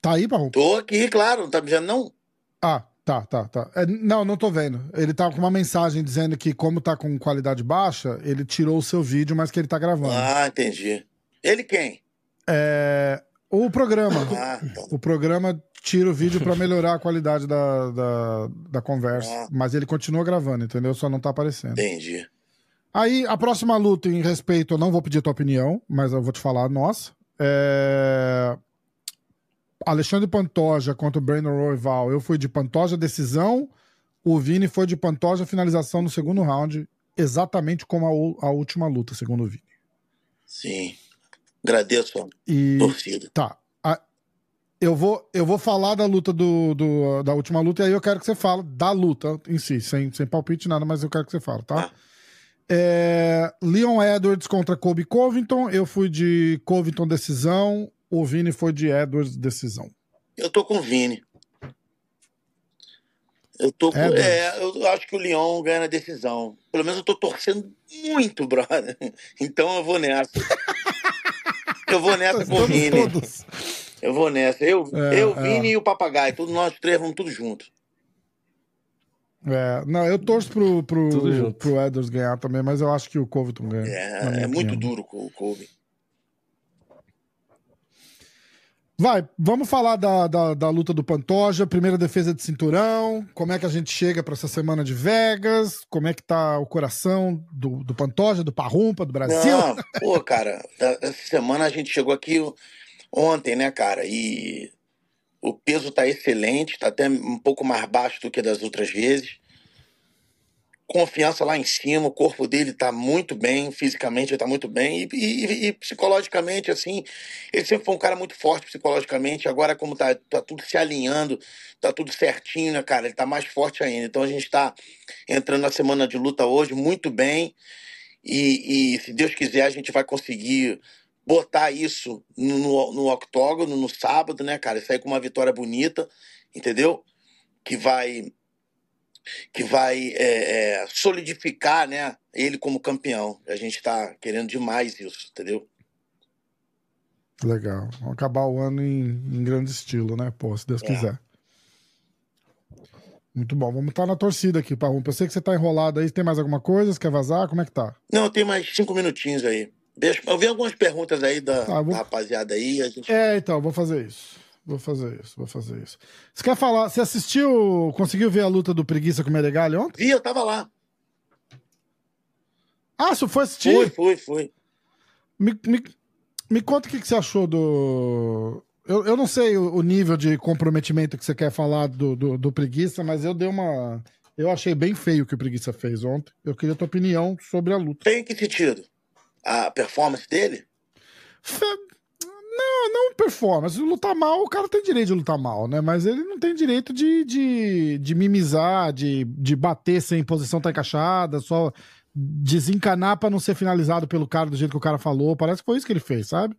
Tá aí, Parrupa? tô aqui, claro, não tá me dizendo não? Ah, tá, tá, tá. É, não, não tô vendo. Ele tá com uma mensagem dizendo que, como tá com qualidade baixa, ele tirou o seu vídeo, mas que ele tá gravando. Ah, entendi. Ele quem? É, o programa. Ah, então. O programa tira o vídeo pra melhorar a qualidade da, da, da conversa. Ah. Mas ele continua gravando, entendeu? Só não tá aparecendo. entendi. Aí, a próxima luta, em respeito, eu não vou pedir a tua opinião, mas eu vou te falar a nossa. É... Alexandre Pantoja contra o Brandon Royval. Eu fui de Pantoja decisão, o Vini foi de Pantoja finalização no segundo round, exatamente como a, a última luta, segundo o Vini. Sim. Agradeço E torcida. tá. a- eu, vou, eu vou falar da luta do, do- da última luta e aí eu quero que você fale da luta em si, sem, sem palpite nada, mas eu quero que você fale, tá? Ah. É, Leon Edwards contra Kobe Covington. Eu fui de Covington decisão. O Vini foi de Edwards decisão. Eu tô com o Vini. Eu tô com, É, eu acho que o Leão ganha na decisão. Pelo menos eu tô torcendo muito, brother. Então eu vou nessa. Eu vou nessa com o Vini. todos. Eu vou nessa. Eu, É, eu é. Vini e o Papagaio. Todos nós três vamos tudo junto. É, não, eu torço pro, pro, pro Edwards ganhar também, mas eu acho que o Covington ganha. É, é muito duro com o Kobe. Vai, vamos falar da, da, da luta do Pantoja, primeira defesa de cinturão, como é que a gente chega pra essa semana de Vegas, como é que tá o coração do, do Pantoja, do Parrumpa, do Brasil. Não, pô, cara, essa semana a gente chegou aqui ontem, né, cara? E o peso tá excelente, tá até um pouco mais baixo do que das outras vezes. Confiança lá em cima, o corpo dele tá muito bem, fisicamente ele tá muito bem, e, e- e psicologicamente, assim, ele sempre foi um cara muito forte psicologicamente, agora como tá, tá tudo se alinhando, tá tudo certinho, né, cara? Ele tá mais forte ainda. Então a gente tá entrando na semana de luta hoje muito bem. E, e, se Deus quiser, a gente vai conseguir botar isso no, no, no octógono, no sábado, né, cara? Sair com uma vitória bonita, entendeu? Que vai que vai é, é, solidificar né, ele como campeão. A gente está querendo demais isso, entendeu? Legal. Vamos acabar o ano em, em grande estilo, né? Pô, se Deus é. quiser. Muito bom. Vamos estar tá na torcida aqui, Parrumpa. Eu sei que você está enrolado aí. Tem mais alguma coisa? Você quer vazar? Como é que tá? Não, tem mais cinco minutinhos aí. Eu vi algumas perguntas aí da, tá, vou... da rapaziada aí. Gente... É, então, vou fazer isso. Vou fazer isso, vou fazer isso. Você quer falar? Você assistiu, conseguiu ver a luta do Preguiça com o Meregali ontem? Vi, eu tava lá. Ah, você foi assistir? Fui, fui, fui. Me, me, me conta o que, que você achou do. Eu, eu não sei o, o, nível de comprometimento que você quer falar do, do, do, Preguiça, mas eu dei uma. Eu achei bem feio o que o Preguiça fez ontem. Eu queria a tua opinião sobre a luta. Tem que sentido? A performance dele? Fe... Não, não performance. Lutar mal, o cara tem direito de lutar mal, né? Mas ele não tem direito de, de, de mimizar, de, de bater sem posição tá encaixada, só desencanar para não ser finalizado pelo cara do jeito que o cara falou. Parece que foi isso que ele fez, sabe?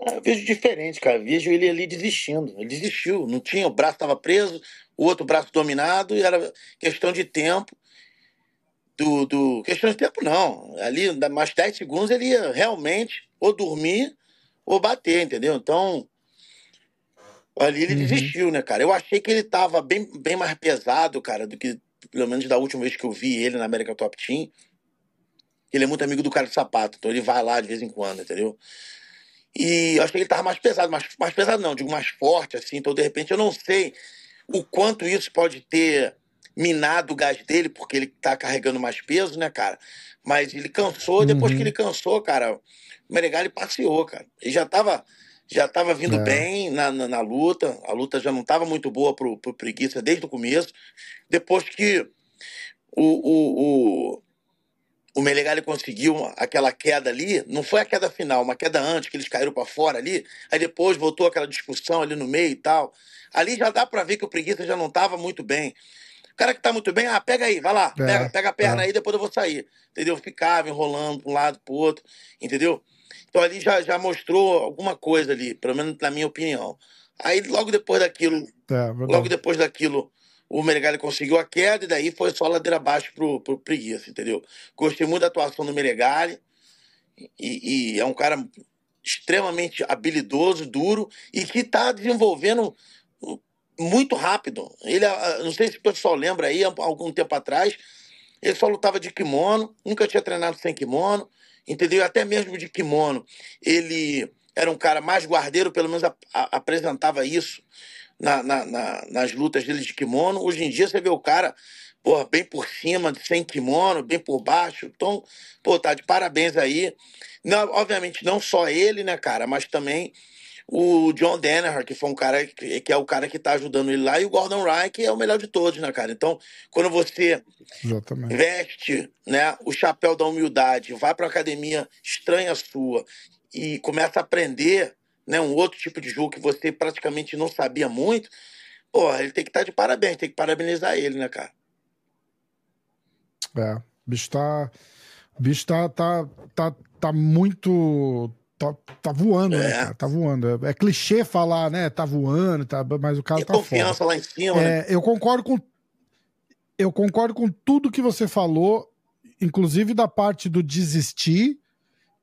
É, eu vejo diferente, cara. Eu vejo ele ali desistindo. Ele desistiu. Não tinha, o braço estava preso, o outro braço dominado, e era questão de tempo. Do, do... Questão de tempo, não. Ali, mais 10 segundos, ele ia realmente ou dormir ou bater, entendeu? Então, ali ele uhum. desistiu, né, cara? Eu achei que ele tava bem, bem mais pesado, cara, do que pelo menos da última vez que eu vi ele na América Top Team. Ele é muito amigo do cara de sapato, então ele vai lá de vez em quando, entendeu? E eu achei que ele tava mais pesado, mais, mais pesado não, digo mais forte, assim, então de repente eu não sei o quanto isso pode ter minado o gás dele, porque ele tá carregando mais peso, né, cara? Mas ele cansou, depois uhum. que ele cansou, cara, o Meregali passeou, cara. Ele já tava, já tava vindo é. bem na, na, na, luta, a luta já não tava muito boa pro, pro Preguiça desde o começo. Depois que o, o, o, o Meregali conseguiu aquela queda ali, não foi a queda final, uma queda antes, que eles caíram para fora ali, aí depois voltou aquela discussão ali no meio e tal. Ali já dá para ver que o Preguiça já não tava muito bem. O cara que tá muito bem, ah, pega aí, vai lá, é, pega, pega a perna é. aí, depois eu vou sair. Entendeu? Ficava enrolando para um lado, pro outro, entendeu? Então ali já, já mostrou alguma coisa ali, pelo menos na minha opinião. Aí logo depois daquilo, é, logo depois daquilo, o Meregali conseguiu a queda e daí foi só ladeira abaixo pro, pro Preguiça, entendeu? Gostei muito da atuação do Meregali e, e é um cara extremamente habilidoso, duro e que está desenvolvendo muito rápido. Ele, não sei se o pessoal lembra aí, algum tempo atrás, ele só lutava de kimono, nunca tinha treinado sem kimono entendeu? Até mesmo de kimono. Ele era um cara mais guardeiro, pelo menos a, a, apresentava isso na, na, na, nas lutas dele de kimono. Hoje em dia você vê o cara porra, bem por cima, sem kimono, bem por baixo. Então, pô, tá de parabéns aí. Não, obviamente, não só ele, né, cara, mas também o John Danaher, que foi um cara que, que, é o cara que tá ajudando ele lá, e o Gordon Ryan, que é o melhor de todos, né, cara? Então, quando você Exatamente. veste né, o chapéu da humildade, vai para academia estranha sua e começa a aprender né, um outro tipo de jogo que você praticamente não sabia muito, pô, ele tem que estar tá de parabéns, tem que parabenizar ele, né, cara? É, o bicho tá. O bicho tá, tá, tá, tá muito tá, tá voando, né, é. né, cara? Tá voando. É, é, clichê falar, né? Tá voando, tá, mas o cara Tem tá confiança fora. lá em cima, é, né? Eu concordo com eu concordo com tudo que você falou, inclusive da parte do desistir,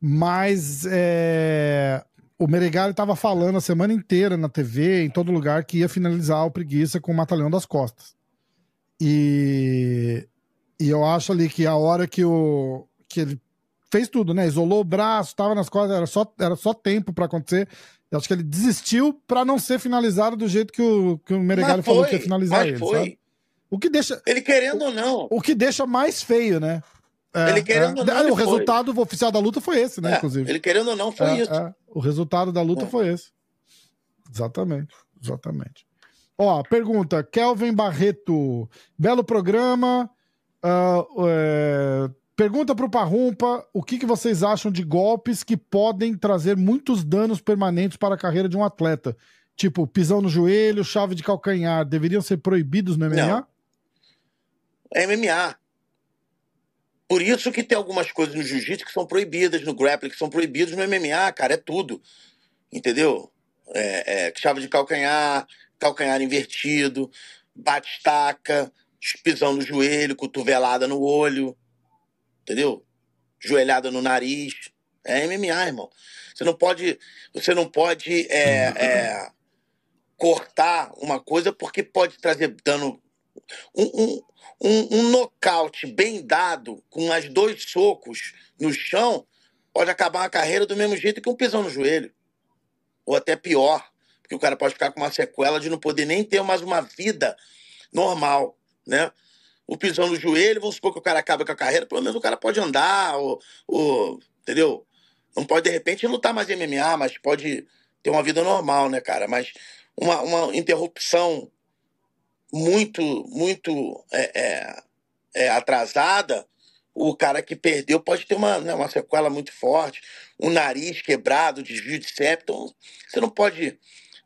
mas é, o Meregali estava falando a semana inteira na TV, em todo lugar, que ia finalizar o Preguiça com o Matalhão das Costas. E, e eu acho ali que a hora que, o, que ele fez tudo, né? Isolou o braço, tava nas costas, era só, era só tempo para acontecer. Eu acho que ele desistiu para não ser finalizado do jeito que o, que o Meregali falou que ia finalizar ele, foi. sabe? O que deixa. Ele querendo ou não. O que deixa mais feio, né? É, ele querendo é. ou não. o resultado foi. oficial da luta foi esse, né? É, inclusive. Ele querendo ou não, foi é, isso. É. O resultado da luta é. foi esse. Exatamente. Exatamente. Ó, pergunta: Kelvin Barreto. Belo programa. Uh, Pergunta para o Parrumpa o que, que vocês acham de golpes que podem trazer muitos danos permanentes para a carreira de um atleta. Tipo, pisão no joelho, chave de calcanhar, deveriam ser proibidos no MMA? Não. MMA. Por isso que tem algumas coisas no jiu-jitsu que são proibidas, no grappling que são proibidas, no MMA, cara, é tudo. Entendeu? É, é, chave de calcanhar, calcanhar invertido, bate-estaca, pisão no joelho, cotovelada no olho, entendeu? Joelhada no nariz. É MMA, irmão. Você não pode, você não pode é, é, cortar uma coisa porque pode trazer dano. Um, um, um, um nocaute bem dado, com mais dois socos no chão, pode acabar a carreira do mesmo jeito que um pisão no joelho. Ou até pior, porque o cara pode ficar com uma sequela de não poder nem ter mais uma vida normal, né? O pisão no joelho, vamos supor que o cara acaba com a carreira, pelo menos o cara pode andar, ou, ou entendeu? Não pode, de repente, lutar mais MMA, mas pode ter uma vida normal, né, cara? Mas uma, uma interrupção muito, muito é, é, é, atrasada, o cara que perdeu pode ter uma, né, uma sequela muito forte, um nariz quebrado, desvio de septo. Você não pode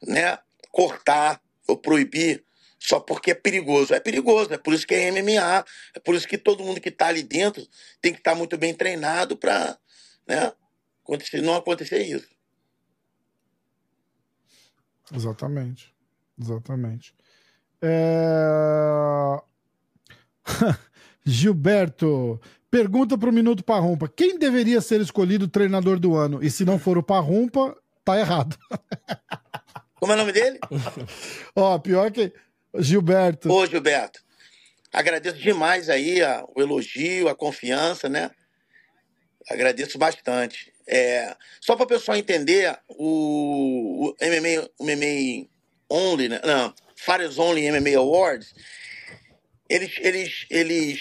né, cortar ou proibir só porque é perigoso. É perigoso, é por isso que é MMA, é por isso que todo mundo que está ali dentro tem que estar tá muito bem treinado para né, acontecer, não acontecer isso. Exatamente. Exatamente. É... Gilberto, pergunta para o Minuto Parrumpa: quem deveria ser escolhido treinador do ano? E se não for o Parrumpa, tá errado. Como é o nome dele? Ó, pior que. Gilberto. Ô, Gilberto. Agradeço demais aí a, o elogio, a confiança, né? Agradeço bastante. É, só para o pessoal entender, o, o, MMA, o MMA Only, né? não, Fighters Only MMA Awards, eles, eles, eles,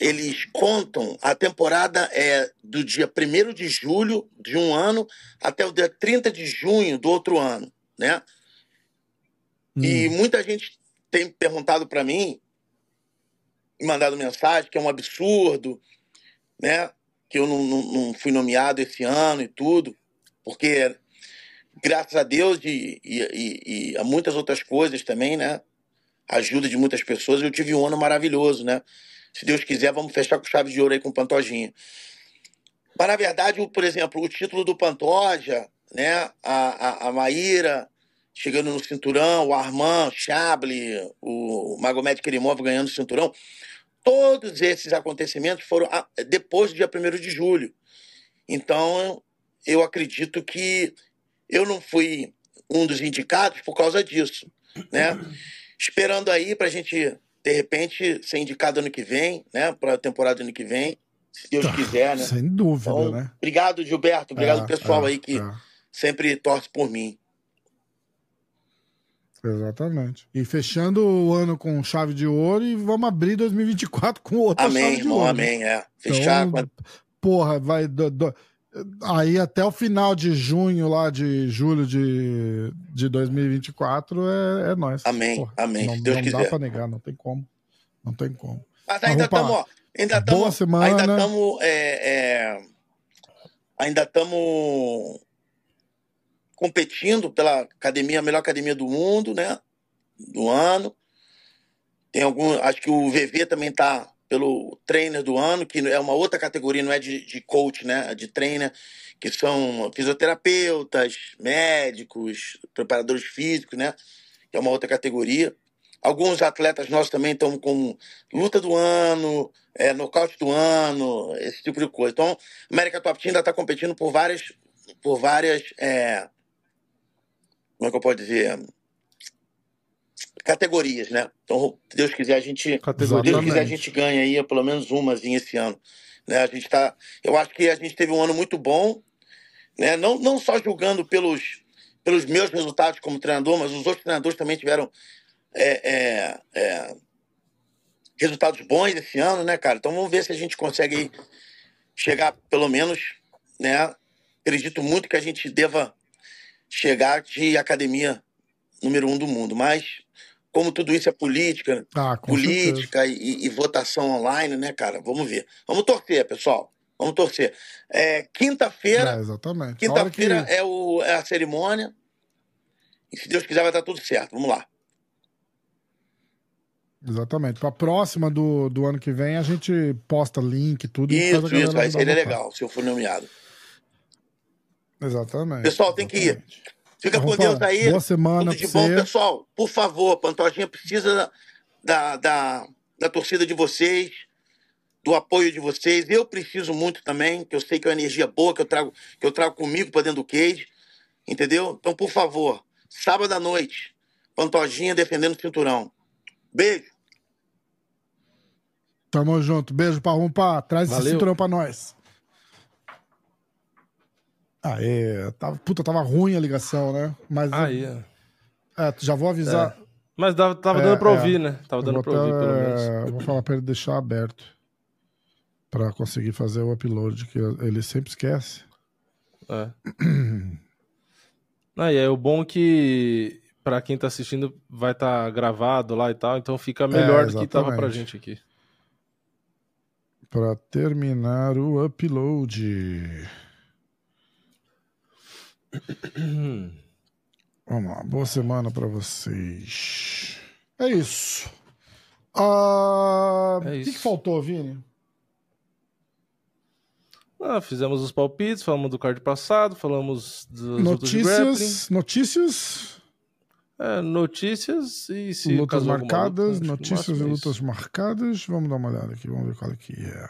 eles contam a temporada é do dia 1 de julho de um ano até o dia 30 de junho do outro ano, né? Hum. E muita gente tem perguntado para mim, e mandado mensagem que é um absurdo, né? Que eu não, não, não fui nomeado esse ano e tudo, porque graças a Deus e, e, e, a muitas outras coisas também, né? Ajuda de muitas pessoas, eu tive um ano maravilhoso, né? Se Deus quiser, vamos fechar com chave de ouro aí com o Pantojinha. Mas, na verdade, o, por exemplo, o título do Pantoja, né? A, a, a Maíra chegando no cinturão, o Armand, Chable, o Magomed Kerimov ganhando o cinturão. Todos esses acontecimentos foram depois do dia 1 de julho. Então, eu acredito que eu não fui um dos indicados por causa disso, né? Esperando aí para a gente, de repente, ser indicado ano que vem, né? Para a temporada ano que vem, se Deus tá, quiser, né? Sem dúvida, então, né? Obrigado, Gilberto. Obrigado, é, pessoal é, aí que é. sempre torce por mim. Exatamente. E fechando o ano com chave de ouro e vamos abrir 2024 com outra amém, chave de ouro. Amém, é. Fechar então. Porra, vai... Do, do, Aí até o final de junho, lá de julho de, de 2024, é, é nós. Amém, Porra, amém. Não, Deus não quiser. dá pra negar, não tem como. Não tem como. Mas ainda estamos, ainda estamos, ainda estamos, é, é, ainda estamos competindo pela academia, a melhor academia do mundo, né? Do ano. Tem algum, acho que o VV também está pelo trainer do ano, que é uma outra categoria, não é de, de coach, né? É de trainer, que são fisioterapeutas, médicos, preparadores físicos, né? Que é uma outra categoria. Alguns atletas nossos também estão com luta do ano, é, nocaute do ano, esse tipo de coisa. Então, América Top Team ainda está competindo por várias, por várias é, como é que eu posso dizer? categorias, né? Então, se Deus quiser, a gente, Deus quiser, a gente ganha aí pelo menos umazinha esse ano. Né? A gente tá, eu acho que a gente teve um ano muito bom, né? Não, não só julgando pelos, pelos meus resultados como treinador, mas os outros treinadores também tiveram é, é, é, resultados bons esse ano, né, cara? Então vamos ver se a gente consegue chegar pelo menos, né? Acredito muito que a gente deva chegar de academia número um do mundo, mas como tudo isso é política, ah, política e, e, votação online, né, cara? Vamos ver. Vamos torcer, pessoal. Vamos torcer. É, quinta-feira. É, exatamente. Quinta-feira que... é, o, é a cerimônia. E se Deus quiser, vai dar tudo certo. Vamos lá. Exatamente. Pra próxima do, do ano que vem, a gente posta link, tudo. e a Isso, isso, vai ser a legal se eu for nomeado. Exatamente. Pessoal, tem que ir. exatamente. Fica com Deus aí. Boa semana Tudo de bom, você. pessoal. Por favor, Pantojinha precisa da, da, da torcida de vocês, do apoio de vocês. Eu preciso muito também, que eu sei que é uma energia boa que eu trago, que eu trago comigo para dentro do cage. Entendeu? Então, por favor, sábado à noite, Pantojinha defendendo o cinturão. Beijo. Tamo junto. Beijo pra Rumpa. Traz esse Valeu. cinturão pra nós. Aê, tava, puta, tava ruim a ligação, né? Mas Aí, ó. é, já vou avisar. Mas dava- tava É, dando pra é. ouvir, né? Tava dando pra ouvir, pelo menos. eu vou falar pra ele deixar aberto. Pra conseguir fazer o upload, que ele sempre esquece. É. Ah, e é o bom que pra quem tá assistindo vai estar gravado lá e tal, então fica melhor do que tava pra gente aqui. Pra terminar o upload. Vamos lá, boa semana pra vocês. É isso. Ah, É O que, que faltou, Vini? Ah, fizemos os palpites, falamos do card passado, falamos grappling. Notícias, notícias, É, notícias e se lutas marcadas, luta, notícias e é lutas marcadas. Vamos dar uma olhada aqui, vamos ver qual é que é.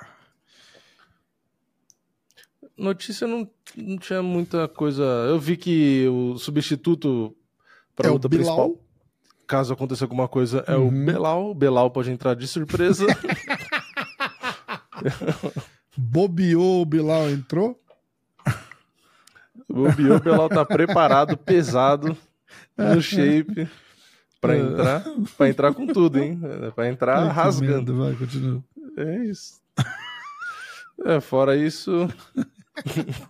Notícia não, não tinha muita coisa. Eu vi que o substituto para É o luta principal, caso aconteça alguma coisa, é o Uhum. Belal. O Belal pode entrar de surpresa. Bobeou, o Bilal entrou. o Bio Belal tá preparado, pesado, no shape. Pra É. entrar, pra entrar com tudo, hein? Pra entrar Ai, rasgando. merda, vai, continua. É isso. É, fora isso.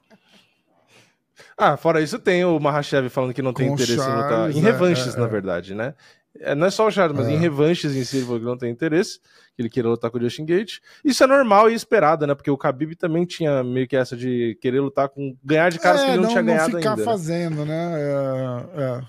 ah, fora isso, tem o Mahashev falando que não tem Com interesse em lutar. Charles, Em é, revanches, é, na é. verdade, né? É, não é só o Charles, mas É. em revanches em si ele falou que não tem interesse, que ele queira lutar com o Justin Gate. Isso é normal e esperado, né? Porque o Khabib também tinha meio que essa de querer lutar com. ganhar de caras que ele não, tinha ganhado ficar ainda. né? fazendo, né? É, é,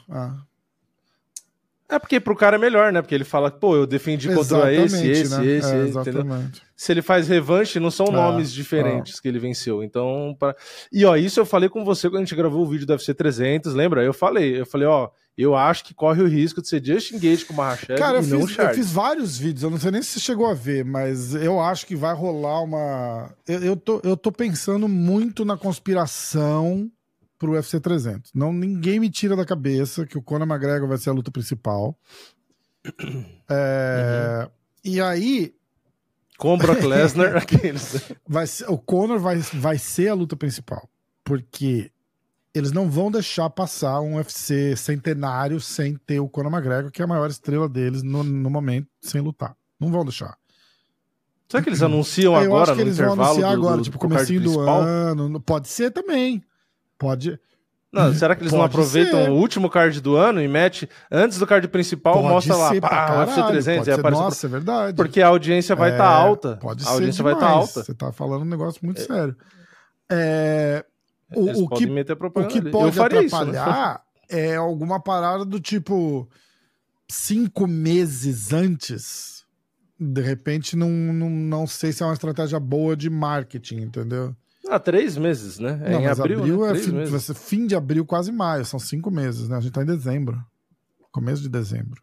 é. É porque pro cara é melhor, né? Porque ele fala, pô, eu defendi contra esse, Exatamente, esse, né? esse, É, esse, entendeu? exatamente. se ele faz revanche, não são É, nomes diferentes que ele venceu. Então, pra... e ó, isso eu falei com você quando a gente gravou o vídeo do UFC 300, lembra? Eu falei, eu falei, ó, eu acho que corre o risco de ser Justin Gage com o Mahashev Cara, eu fiz, eu fiz vários vídeos, eu não sei nem se você chegou a ver, mas eu acho que vai rolar uma. Eu, eu, tô, eu tô pensando muito na conspiração pro UFC 300. Não, ninguém me tira da cabeça que o Conor McGregor vai ser a luta principal. É, Uhum. E aí, Com o Brock Lesnar, aqueles. vai ser, o Conor vai, vai ser a luta principal. Porque eles não vão deixar passar um UFC centenário sem ter o Conor McGregor, que é a maior estrela deles no, no momento, sem lutar. Não vão deixar. Será que eles anunciam eu agora acho que no eles vão intervalo anunciar do, agora, do, tipo, do comecinho do ano. Pode ser também. Pode. Não, será que eles não Pode aproveitam ser. o último card do ano e mete antes do card principal, pode mostra lá, pá, UFC caralho, 300 pode e ser- aparece Nossa, é verdade. porque a audiência vai estar É, alta. Pode a ser audiência vai demais. estar alta. Você tá falando um negócio muito sério. É, o, o que O que ali. Pode isso, né? atrapalhar é alguma parada do tipo cinco meses antes. De repente, não, não, não sei se é uma estratégia boa de marketing, entendeu? Ah, três meses, né? É não, em abril, abril, né? é fim, meses. fim de abril, quase maio. São cinco meses, né? A gente tá em dezembro. Começo de dezembro.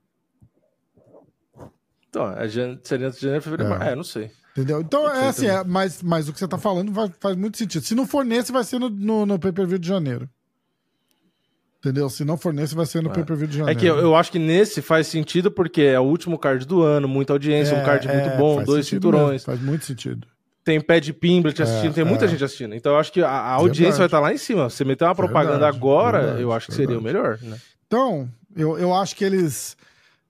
Então, é seria antes de janeiro, fevereiro, É. março. É, não sei. Entendeu? Então, é assim, é, mas, mas o que você tá falando vai- faz muito sentido. Se não for nesse, vai ser no, no, no pay-per-view de janeiro. Entendeu? Se não for nesse, vai ser no É. pay-per-view de É janeiro. que eu, eu acho que nesse faz sentido porque é o último card do ano, muita audiência, um card muito é, bom, dois cinturões. mesmo, faz muito sentido. Tem pé de Pimblet assistindo, É, tem muita é. gente assistindo. Então eu acho que a, a audiência Verdade. vai estar lá em cima. Você meter uma propaganda Verdade, agora, verdade, eu acho que seria o melhor, né? Então, eu, eu acho que eles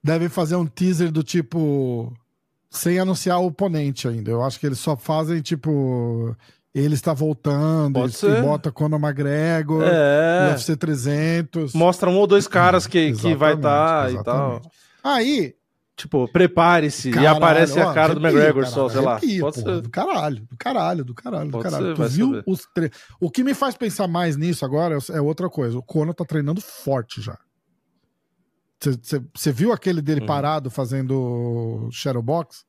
devem fazer um teaser do tipo. Sem anunciar o oponente ainda. Eu acho que eles só fazem, tipo. Ele está voltando, Pode eles ser. bota Conor McGregor, É. UFC 300. Mostra um ou dois caras que, que vai estar e tal. Aí, Tipo, prepare-se e aparece a ó, cara do McGregor só, caralho, sei lá. arrepia, Pode porra, ser. Do caralho, do caralho, do caralho, do Pode caralho. ser, tu viu saber. os tre... O que me faz pensar mais nisso agora é é outra coisa. O Conor tá treinando forte já. Você viu aquele dele Uhum. parado fazendo Shadowbox?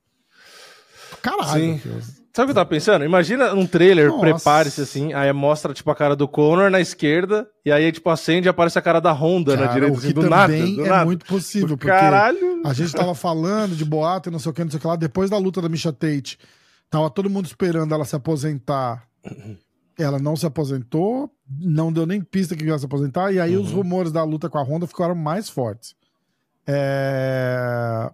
Caralho. Sim. Sabe o que eu tava pensando? Imagina um trailer, prepare-se assim, aí mostra tipo a cara do Conor na esquerda, e aí tipo acende e aparece a cara da Honda na Cara, direita, o assim, do nada, do é nada. muito possível, porque Caralho! a gente tava falando de boato e não sei o que, não sei o que lá. Depois da luta da Misha Tate, tava todo mundo esperando ela se aposentar. Ela não se aposentou, não deu nem pista que ia se aposentar, e aí os Uhum. rumores da luta com a Honda ficaram mais fortes. É,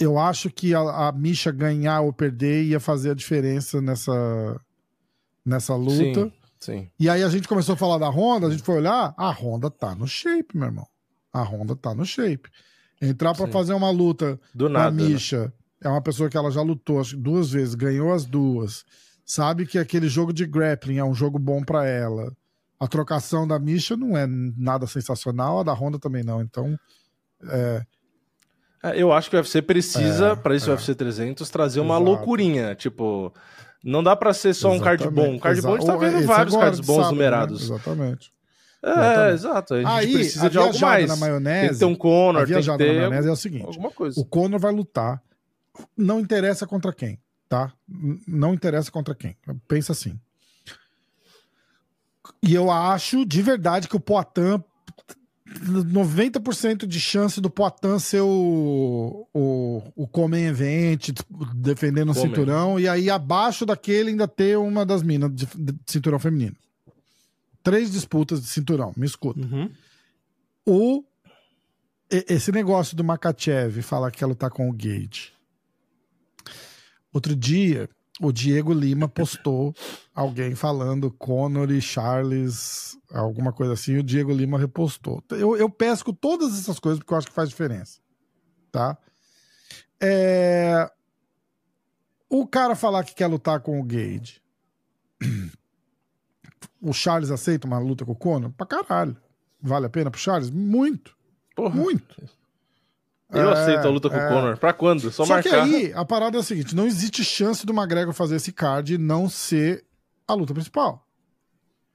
Eu acho que a, a Misha ganhar ou perder ia fazer a diferença nessa, nessa luta. Sim, sim. E aí a gente começou a falar da Honda, a gente foi olhar, a Honda tá no shape, meu irmão. A Honda tá no shape. Entrar pra Sim. fazer uma luta Do com a nada. né? Misha, é uma pessoa que ela já lutou duas vezes, ganhou as duas. Sabe que aquele jogo de grappling é um jogo bom pra ela. A trocação da Misha não é nada sensacional, a da Honda também não. Então, É, Eu acho que o UFC precisa, É, pra esse é. UFC 300, trazer uma Exato. loucurinha. Tipo, não dá pra ser só um card bom. Um card bom a gente tá vendo esse vários cards bons sábado, numerados. Né? Exatamente. É, Exatamente. exato. A gente Aí, precisa a de algo mais. na Tem que maionese, ter um Conor, tem que viajada na ter maionese é o seguinte. alguma coisa. O Conor vai lutar. Não interessa contra quem, tá? Não interessa contra quem. Pensa assim. E eu acho de verdade que o Poitin 90% de chance do Poitin ser o, o, o Come Event, defendendo o cinturão, e aí abaixo daquele ainda ter uma das minas de, de cinturão feminino. Três disputas de cinturão, me escuta. Uhum. O, esse negócio do Makachev falar que quer lutar com o Gage. Outro dia, o Diego Lima postou alguém falando Conor e Charles, alguma coisa assim, e o Diego Lima repostou. Eu, eu pesco todas essas coisas porque eu acho que faz diferença. Tá? É, O cara falar que quer lutar com o Gage. O Charles aceita uma luta com o Conor? Pra caralho. Vale a pena pro Charles? Muito. Porra, Muito. Eu É, aceito a luta com é. o Conor. Pra quando? Só, Só, marcar. que aí, a parada é a seguinte: não existe chance do McGregor fazer esse card e não ser a luta principal.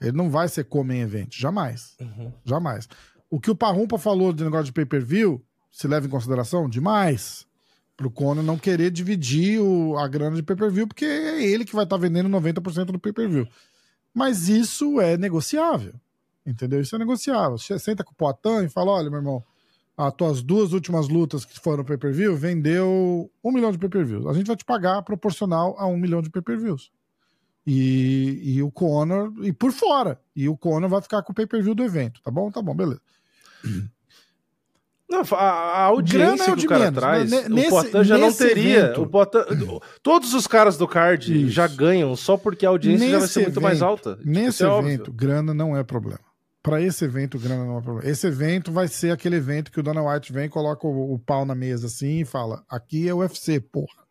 Ele não vai ser come event, jamais. Uhum. Jamais. O que o Parrumpa falou de negócio de pay-per-view, se leva em consideração? Demais. Pro Conor não querer dividir o- a grana de pay-per-view, porque é ele que vai estar vendendo 90% do pay-per-view. Mas isso é negociável. Entendeu? Isso é negociável. Você senta com o Poitin e fala: olha, meu irmão, as tuas duas últimas lutas que foram pay-per-view vendeu um milhão de pay-per-views. A gente vai te pagar proporcional a um milhão de pay-per-views. E, e o Conor, e por fora. E o Conor vai ficar com o pay-per-view do evento. Tá bom? Tá bom, beleza. Não, a, a audiência é que o cara menos, traz, né? o Nesse- Poitin já não nesse teria. evento- O Poitin, todos os caras do card Isso. já ganham só porque a audiência já vai Nesse ser muito mais alta. Nesse Isso é óbvio. evento, grana não é problema. Para esse evento, grana não é problema. Esse evento vai ser aquele evento que o Dana White vem, coloca o, o pau na mesa assim e fala: aqui é o UFC, porra.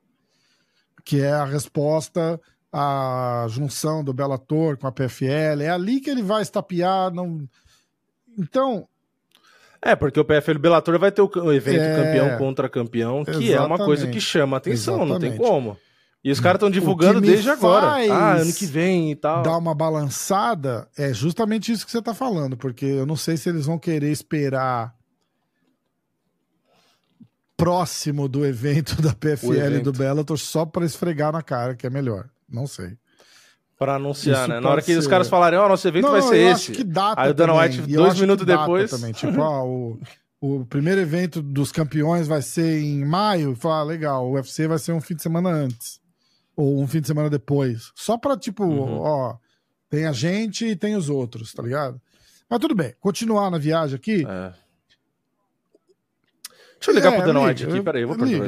Que é a resposta à junção do Bellator com a PFL. É ali que ele vai estapear. Não... Então, É, porque o PFL Bellator vai ter o, evento É. campeão contra campeão, que é uma coisa Exatamente. que chama atenção, não tem Exatamente. como. E os caras estão divulgando me desde agora. Ah, ano que vem e tal. dar uma balançada é justamente isso que você tá falando, porque eu não sei se eles vão querer esperar próximo do evento da PFL e evento. do Bellator só para esfregar na cara que é melhor. Não sei. Pra anunciar, Isso né? Na hora que os ser. caras falarem, ó, nosso evento não, vai ser eu esse. acho que data Aí o Dana. White, dois minutos depois. também. Tipo, ó, o, o primeiro evento dos campeões vai ser em maio. Fala, ah, legal, o UFC vai ser um fim de semana antes. Ou um fim de semana depois. Só pra, tipo, Uhum. ó, tem a gente e tem os outros, tá ligado? Mas tudo bem, continuar na viagem aqui. É. Deixa eu ligar É, pro White aqui, peraí, eu vou liga.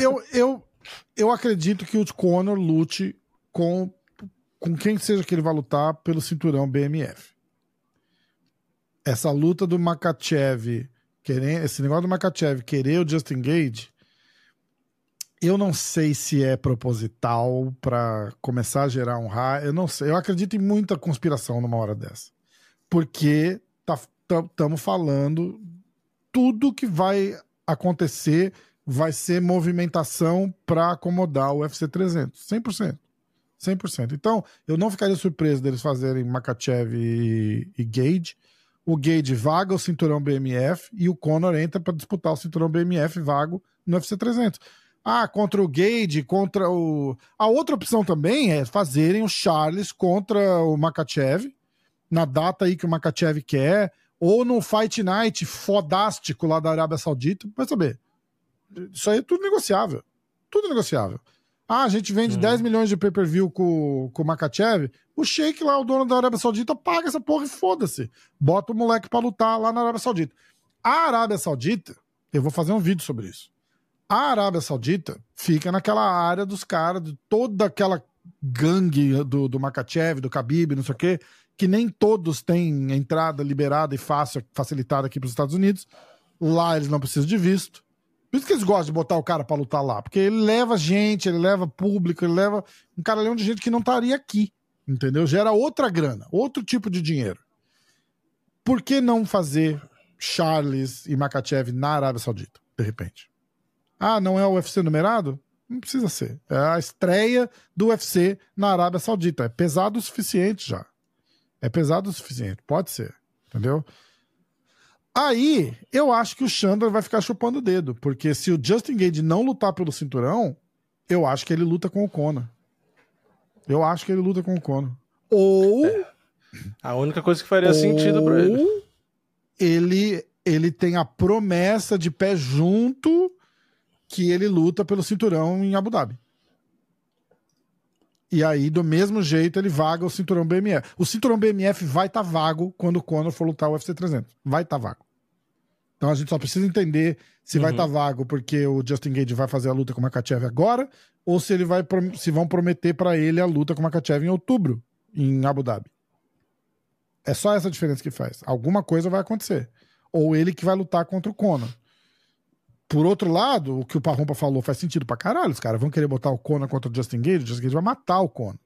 Eu, eu, eu acredito que o Conor lute com, com quem seja que ele vai lutar pelo cinturão BMF. Essa luta do Makachev, querer, esse negócio do Makachev querer o Justin Gage, eu não sei se é proposital para começar a gerar um raio. Eu não sei. Eu acredito em muita conspiração numa hora dessa. Porque estamos falando tudo que vai acontecer vai ser movimentação para acomodar o UFC 300. 100%. 100%. Então, eu não ficaria surpreso deles fazerem Makachev e, e Gage, o Gage vaga o cinturão BMF e o Conor entra para disputar o cinturão BMF vago no UFC 300. Ah, contra o Gage, contra o. A outra opção também é fazerem o Charles contra o Makachev, na data aí que o Makachev quer, ou no Fight Night fodástico lá da Arábia Saudita. Vai saber. Isso aí é tudo negociável. Tudo negociável. Ah, a gente vende uhum. 10 milhões de pay-per-view com, com o Makachev. O Sheik lá, o dono da Arábia Saudita, paga essa porra e foda-se. Bota o moleque pra lutar lá na Arábia Saudita. A Arábia Saudita, eu vou fazer um vídeo sobre isso. A Arábia Saudita fica naquela área dos caras, de toda aquela gangue do, do Makachev, do Khabib, não sei o quê, que nem todos têm entrada liberada e fácil, facilitada aqui para os Estados Unidos. Lá eles não precisam de visto. Por isso que eles gostam de botar o cara para lutar lá, porque ele leva gente, ele leva público, ele leva um cara de gente que não estaria aqui, entendeu? Gera outra grana, outro tipo de dinheiro. Por que não fazer Charles e Makachev na Arábia Saudita, de repente? Ah, não é o UFC numerado? Não precisa ser. É a estreia do UFC na Arábia Saudita. É pesado o suficiente já. É pesado o suficiente. Pode ser. Entendeu? Aí, eu acho que o Chandler vai ficar chupando o dedo, porque se o Justin Gage não lutar pelo cinturão, eu acho que ele luta com o Conor. Eu acho que ele luta com o Conor. Ou. É. A única coisa que faria sentido para ele. Ele ele tem a promessa de pé junto que ele luta pelo cinturão em Abu Dhabi. E aí, do mesmo jeito, ele vaga o cinturão BMF. O cinturão BMF vai estar tá vago quando o Conor for lutar o UFC 300. Vai estar tá vago. Então a gente só precisa entender se uhum. vai estar tá vago porque o Justin Gage vai fazer a luta com o Makachev agora ou se ele vai se vão prometer para ele a luta com o Makachev em outubro em Abu Dhabi. É só essa diferença que faz. Alguma coisa vai acontecer. Ou ele que vai lutar contra o Conor. Por outro lado, o que o Parrompa falou faz sentido pra caralho. Os caras vão querer botar o Conor contra o Justin Gage, o Justin Gage vai matar o Conor.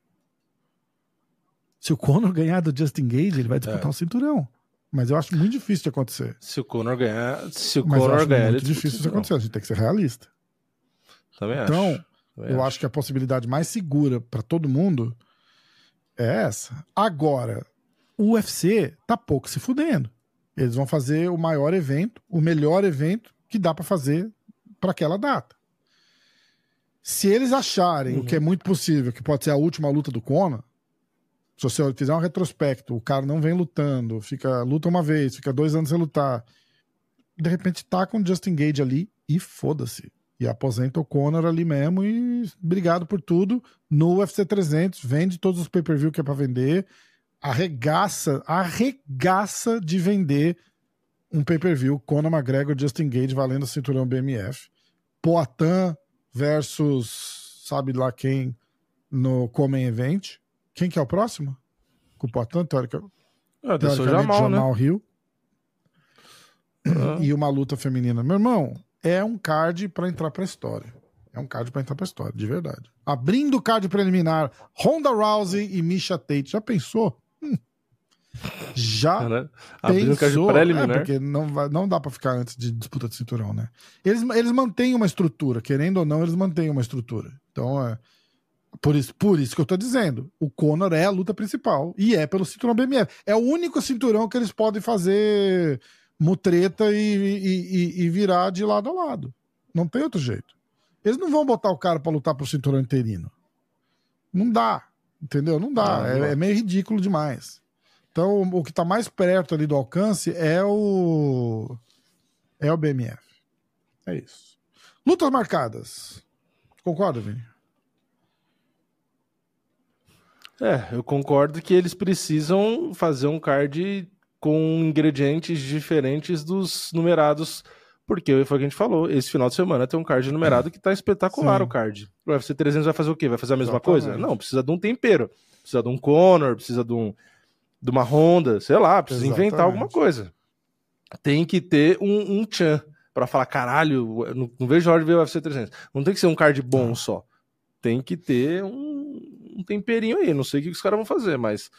Se o Conor ganhar do Justin Gage, ele vai disputar é. o cinturão. Mas eu acho muito difícil de acontecer. Se o Conor ganhar, se o Mas Conor ganhar, é muito difícil de acontecer. A gente tem que ser realista. Também então, acho. Também eu acho. acho que a possibilidade mais segura para todo mundo é essa. Agora, o UFC tá pouco se fudendo. Eles vão fazer o maior evento, o melhor evento que dá para fazer para aquela data. Se eles acharem, uhum. o que é muito possível, que pode ser a última luta do Conor, se você fizer um retrospecto, o cara não vem lutando, fica luta uma vez, fica dois anos sem lutar, de repente tá com o Justin Gage ali e foda-se. E aposenta o Conor ali mesmo e obrigado por tudo. No UFC 300, vende todos os pay-per-view que é pra vender, arregaça, arregaça de vender um pay-per-view Conor McGregor Justin Gage valendo o cinturão BMF. Poatan versus sabe lá quem no Common Event. Quem que é o próximo? Com o Poitin, teórica, ah, teoricamente, Jamal, né? Jamal né? Rio. Ah. E uma luta feminina. Meu irmão, é um card para entrar pra história. É um card para entrar pra história, de verdade. Abrindo o card preliminar, Ronda Rousey e Misha Tate. Já pensou? Já né? Pensou? preliminar. É, porque não, vai, não dá para ficar antes de disputa de cinturão, né? Eles, eles mantêm uma estrutura, querendo ou não, eles mantêm uma estrutura. Então, é, por isso, por isso que eu tô dizendo. O Conor é a luta principal. E é pelo cinturão BMF. É o único cinturão que eles podem fazer mutreta e, e, e, virar de lado a lado. Não tem outro jeito. Eles não vão botar o cara para lutar pro cinturão interino. Não dá. Entendeu? Não dá. Não é, é, meio ridículo demais. Então, o que tá mais perto ali do alcance é o. É o BMF. É isso. Lutas marcadas. Concorda, Vini? É, eu concordo que eles precisam fazer um card com ingredientes diferentes dos numerados, porque foi o que a gente falou, esse final de semana tem um card numerado que tá espetacular Sim. o card. O UFC 300 vai fazer o quê? Vai fazer a mesma Exatamente. coisa? Não, precisa de um tempero, precisa de um Conor, precisa de, um, de uma Honda, sei lá, precisa Exatamente. inventar alguma coisa. Tem que ter um, um Chan para falar, caralho, não, não, vejo a hora de ver o UFC 300. Não tem que ser um card bom só. Tem que ter um, um temperinho aí. Não sei o que os caras vão fazer, mas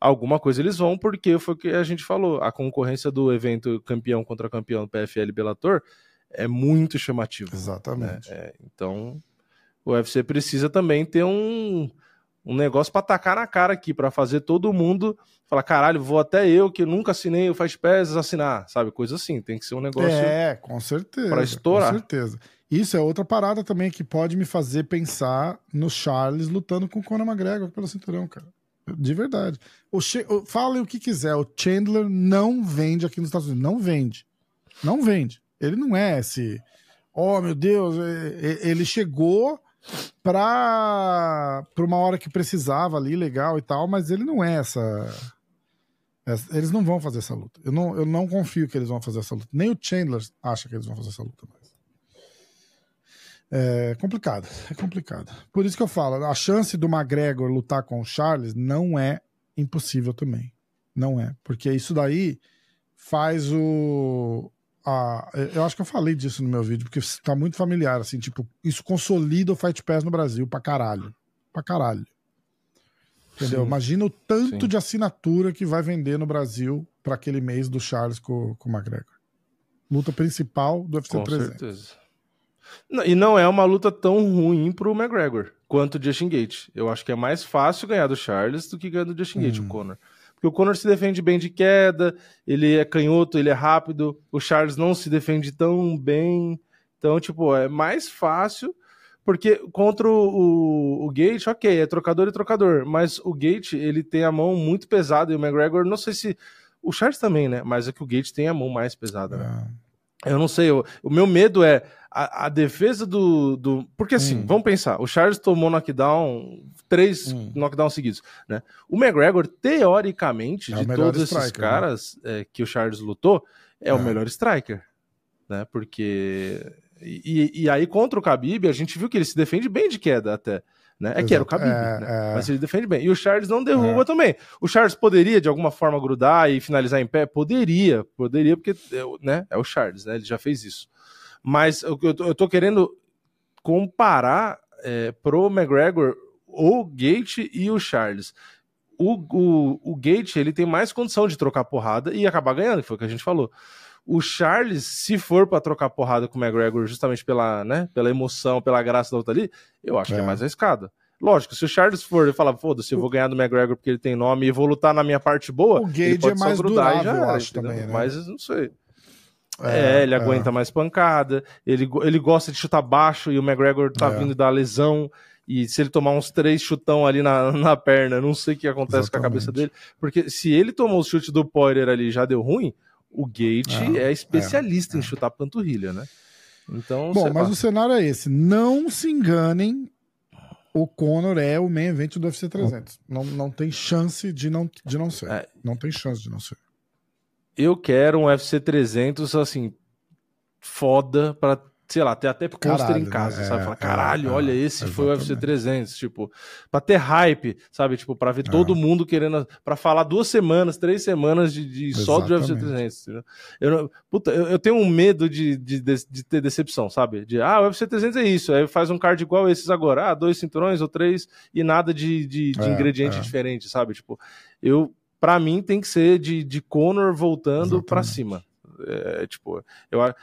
alguma coisa eles vão, porque foi o que a gente falou. A concorrência do evento campeão contra campeão PFL Bellator é muito chamativo. Exatamente. Né? É, então, o UFC precisa também ter um, Um negócio para tacar na cara aqui, para fazer todo mundo falar, caralho, vou até eu que nunca assinei o Fast Pass assinar, sabe? Coisa assim, tem que ser um negócio. É, com certeza. Para estourar. Com certeza. Isso é outra parada também que pode me fazer pensar no Charles lutando com o Conor McGregor pelo cinturão, cara. De verdade. O che... Falem o que quiser, o Chandler não vende aqui nos Estados Unidos. Não vende. Não vende. Ele não é esse. Oh, meu Deus, ele chegou pra uma hora que precisava ali, legal e tal, mas ele não é essa. Eles não vão fazer essa luta. Eu não, eu não confio que eles vão fazer essa luta. Nem o Chandler acha que eles vão fazer essa luta mais. É complicado, é complicado. Por isso que eu falo, a chance do McGregor lutar com o Charles não é impossível também. Não é. Porque isso daí faz o. A, eu acho que eu falei disso no meu vídeo, porque tá muito familiar, assim, tipo, isso consolida o Fight Pass no Brasil pra caralho. Pra caralho. Entendeu? Sim. Imagina o tanto Sim. de assinatura que vai vender no Brasil para aquele mês do Charles com, com o McGregor. Luta principal do UFC com 300. Certeza. E não é uma luta tão ruim pro McGregor quanto o Justin Gate. Eu acho que é mais fácil ganhar do Charles do que ganhar do Justin hum. Gate, o. Conor. Porque o Conor se defende bem de queda, ele é canhoto, ele é rápido. O Charles não se defende tão bem. Então, tipo, é mais fácil. Porque contra o, o, Gate, ok, é trocador e trocador. Mas o Gate, ele tem a mão muito pesada. E o McGregor, não sei se. O Charles também, né? Mas é que o Gate tem a mão mais pesada, né? É. Eu não sei, eu, o meu medo é a, a, defesa do, do. Porque assim, hum. vamos pensar: o Charles tomou knockdown, três hum. knockdowns seguidos. Né? O McGregor, teoricamente, é de todos esses né? caras né? é, que o Charles lutou, é, é, o melhor striker. Né? Porque. E, e aí, contra o Khabib, a gente viu que ele se defende bem de queda até. Né? É que era o Khabib, é, né? É. mas ele defende bem. E o Charles não derruba é. também. O Charles poderia, de alguma forma, grudar e finalizar em pé? Poderia, poderia, porque né? é o Charles, né? ele já fez isso. Mas eu, eu, tô, eu tô querendo comparar é, pro McGregor o Gate e o Charles. O, o, o Gate ele tem mais condição de trocar porrada e acabar ganhando, que foi o que a gente falou. O Charles, se for para trocar porrada com o McGregor, justamente pela, né, pela emoção, pela graça da luta ali, eu acho é. que é mais arriscado. Lógico, se o Charles for e falar, foda-se, eu vou ganhar do McGregor porque ele tem nome e vou lutar na minha parte boa, o Gage é mais durável, já, eu acho também, né? Mas não sei. É, é ele é. aguenta mais pancada, ele, ele gosta de chutar baixo e o McGregor tá é. vindo da lesão. E se ele tomar uns três chutão ali na, na perna, não sei o que acontece Exatamente. com a cabeça dele. Porque se ele tomou o chute do Poirier ali e já deu ruim, o Gate é, é especialista em chutar panturrilha, né? Então, Bom, mas o cenário é esse. Não se enganem, o Conor é o main event do UFC 300. Não, não tem chance de não, de não ser. É. Não tem chance de não ser eu quero um UFC 300, assim, foda pra, sei lá, ter até pôster em casa, né? sabe? É, Falar, caralho, é, olha, esse foi o UFC 300, tipo, pra ter hype, sabe? Tipo, pra ver é. todo mundo querendo, pra falar duas semanas, três semanas de, de só do UFC 300, entendeu? Eu, puta, eu, eu, tenho um medo de, de, de, ter decepção, sabe? De, ah, o UFC 300 é isso, aí faz um card igual esses agora, ah, dois cinturões ou três e nada de, de, de é, ingrediente é. diferente, sabe? Tipo, eu para mim tem que ser de, de Conor voltando para cima. É, tipo, eu, é,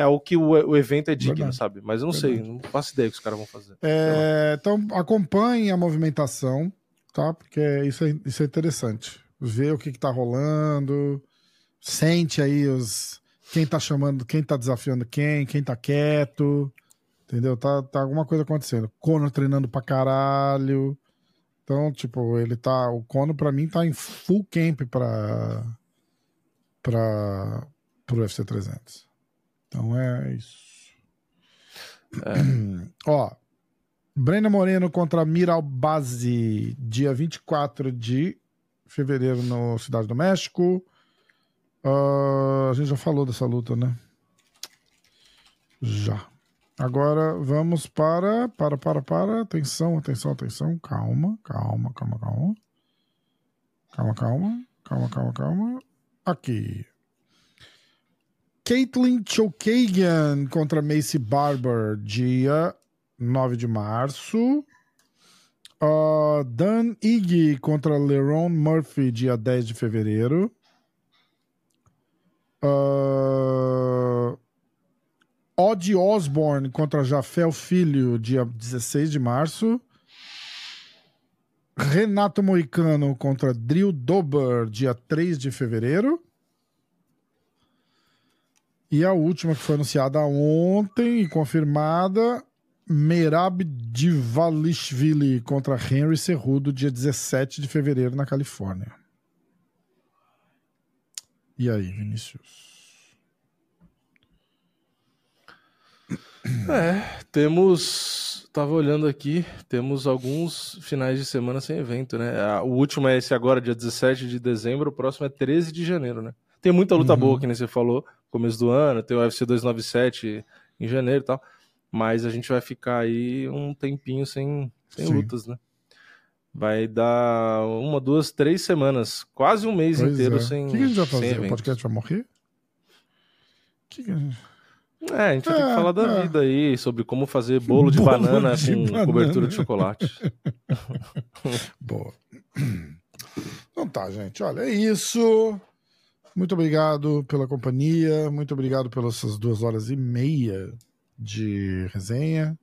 é o que o, o evento é digno, Verdade. sabe? Mas eu não Verdade. sei, não faço ideia o que os caras vão fazer. É, então acompanhe a movimentação, tá? Porque isso é, isso é interessante. Ver o que, que tá rolando, sente aí os quem tá chamando, quem tá desafiando quem, quem tá quieto, entendeu? Tá, tá alguma coisa acontecendo. Conor treinando pra caralho. Então, tipo, ele tá. O Kono, pra mim, tá em full camp pra. pra. pro UFC 300. Então é isso. É. Ó. Brenda Moreno contra Miral Base, dia 24 de fevereiro no Cidade do México. Uh, a gente já falou dessa luta, né? Já. Agora vamos para, para, para, para. Atenção, atenção, atenção. Calma, calma, calma, calma. Calma, calma, calma, calma, calma. Aqui. Caitlin Chokagian contra Macy Barber, dia 9 de março. Uh, Dan Iggy contra Leron Murphy, dia 10 de fevereiro. Uh, Odd Osborne contra Jafel Filho, dia 16 de março. Renato Moicano contra Drew Dober, dia 3 de fevereiro. E a última que foi anunciada ontem e confirmada, Merab Divalishvili contra Henry Cerrudo, dia 17 de fevereiro na Califórnia. E aí, Vinícius? É, temos. Tava olhando aqui, temos alguns finais de semana sem evento, né? O último é esse agora, dia 17 de dezembro, o próximo é 13 de janeiro, né? Tem muita luta uhum. boa, que nem você falou, começo do ano, tem o UFC 297 em janeiro e tal. Mas a gente vai ficar aí um tempinho sem, sem lutas, né? Vai dar uma, duas, três semanas, quase um mês pois inteiro é. sem. O que, a gente vai fazer? O podcast vai morrer? Que... É, a gente vai ter que falar da é. vida aí, sobre como fazer bolo de bolo banana de com banana. cobertura de chocolate. Boa. Então tá, gente. Olha, é isso. Muito obrigado pela companhia. Muito obrigado pelas suas duas horas e meia de resenha.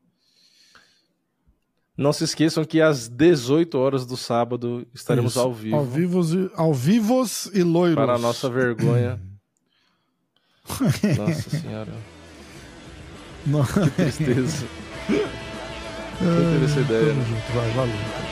Não se esqueçam que às 18 horas do sábado estaremos Isso. ao vivo. Ao vivos, e, ao vivos e loiros. Para a nossa vergonha. nossa senhora. Que tristeza. Não teve essa ideia, né? Junto, vai, valeu.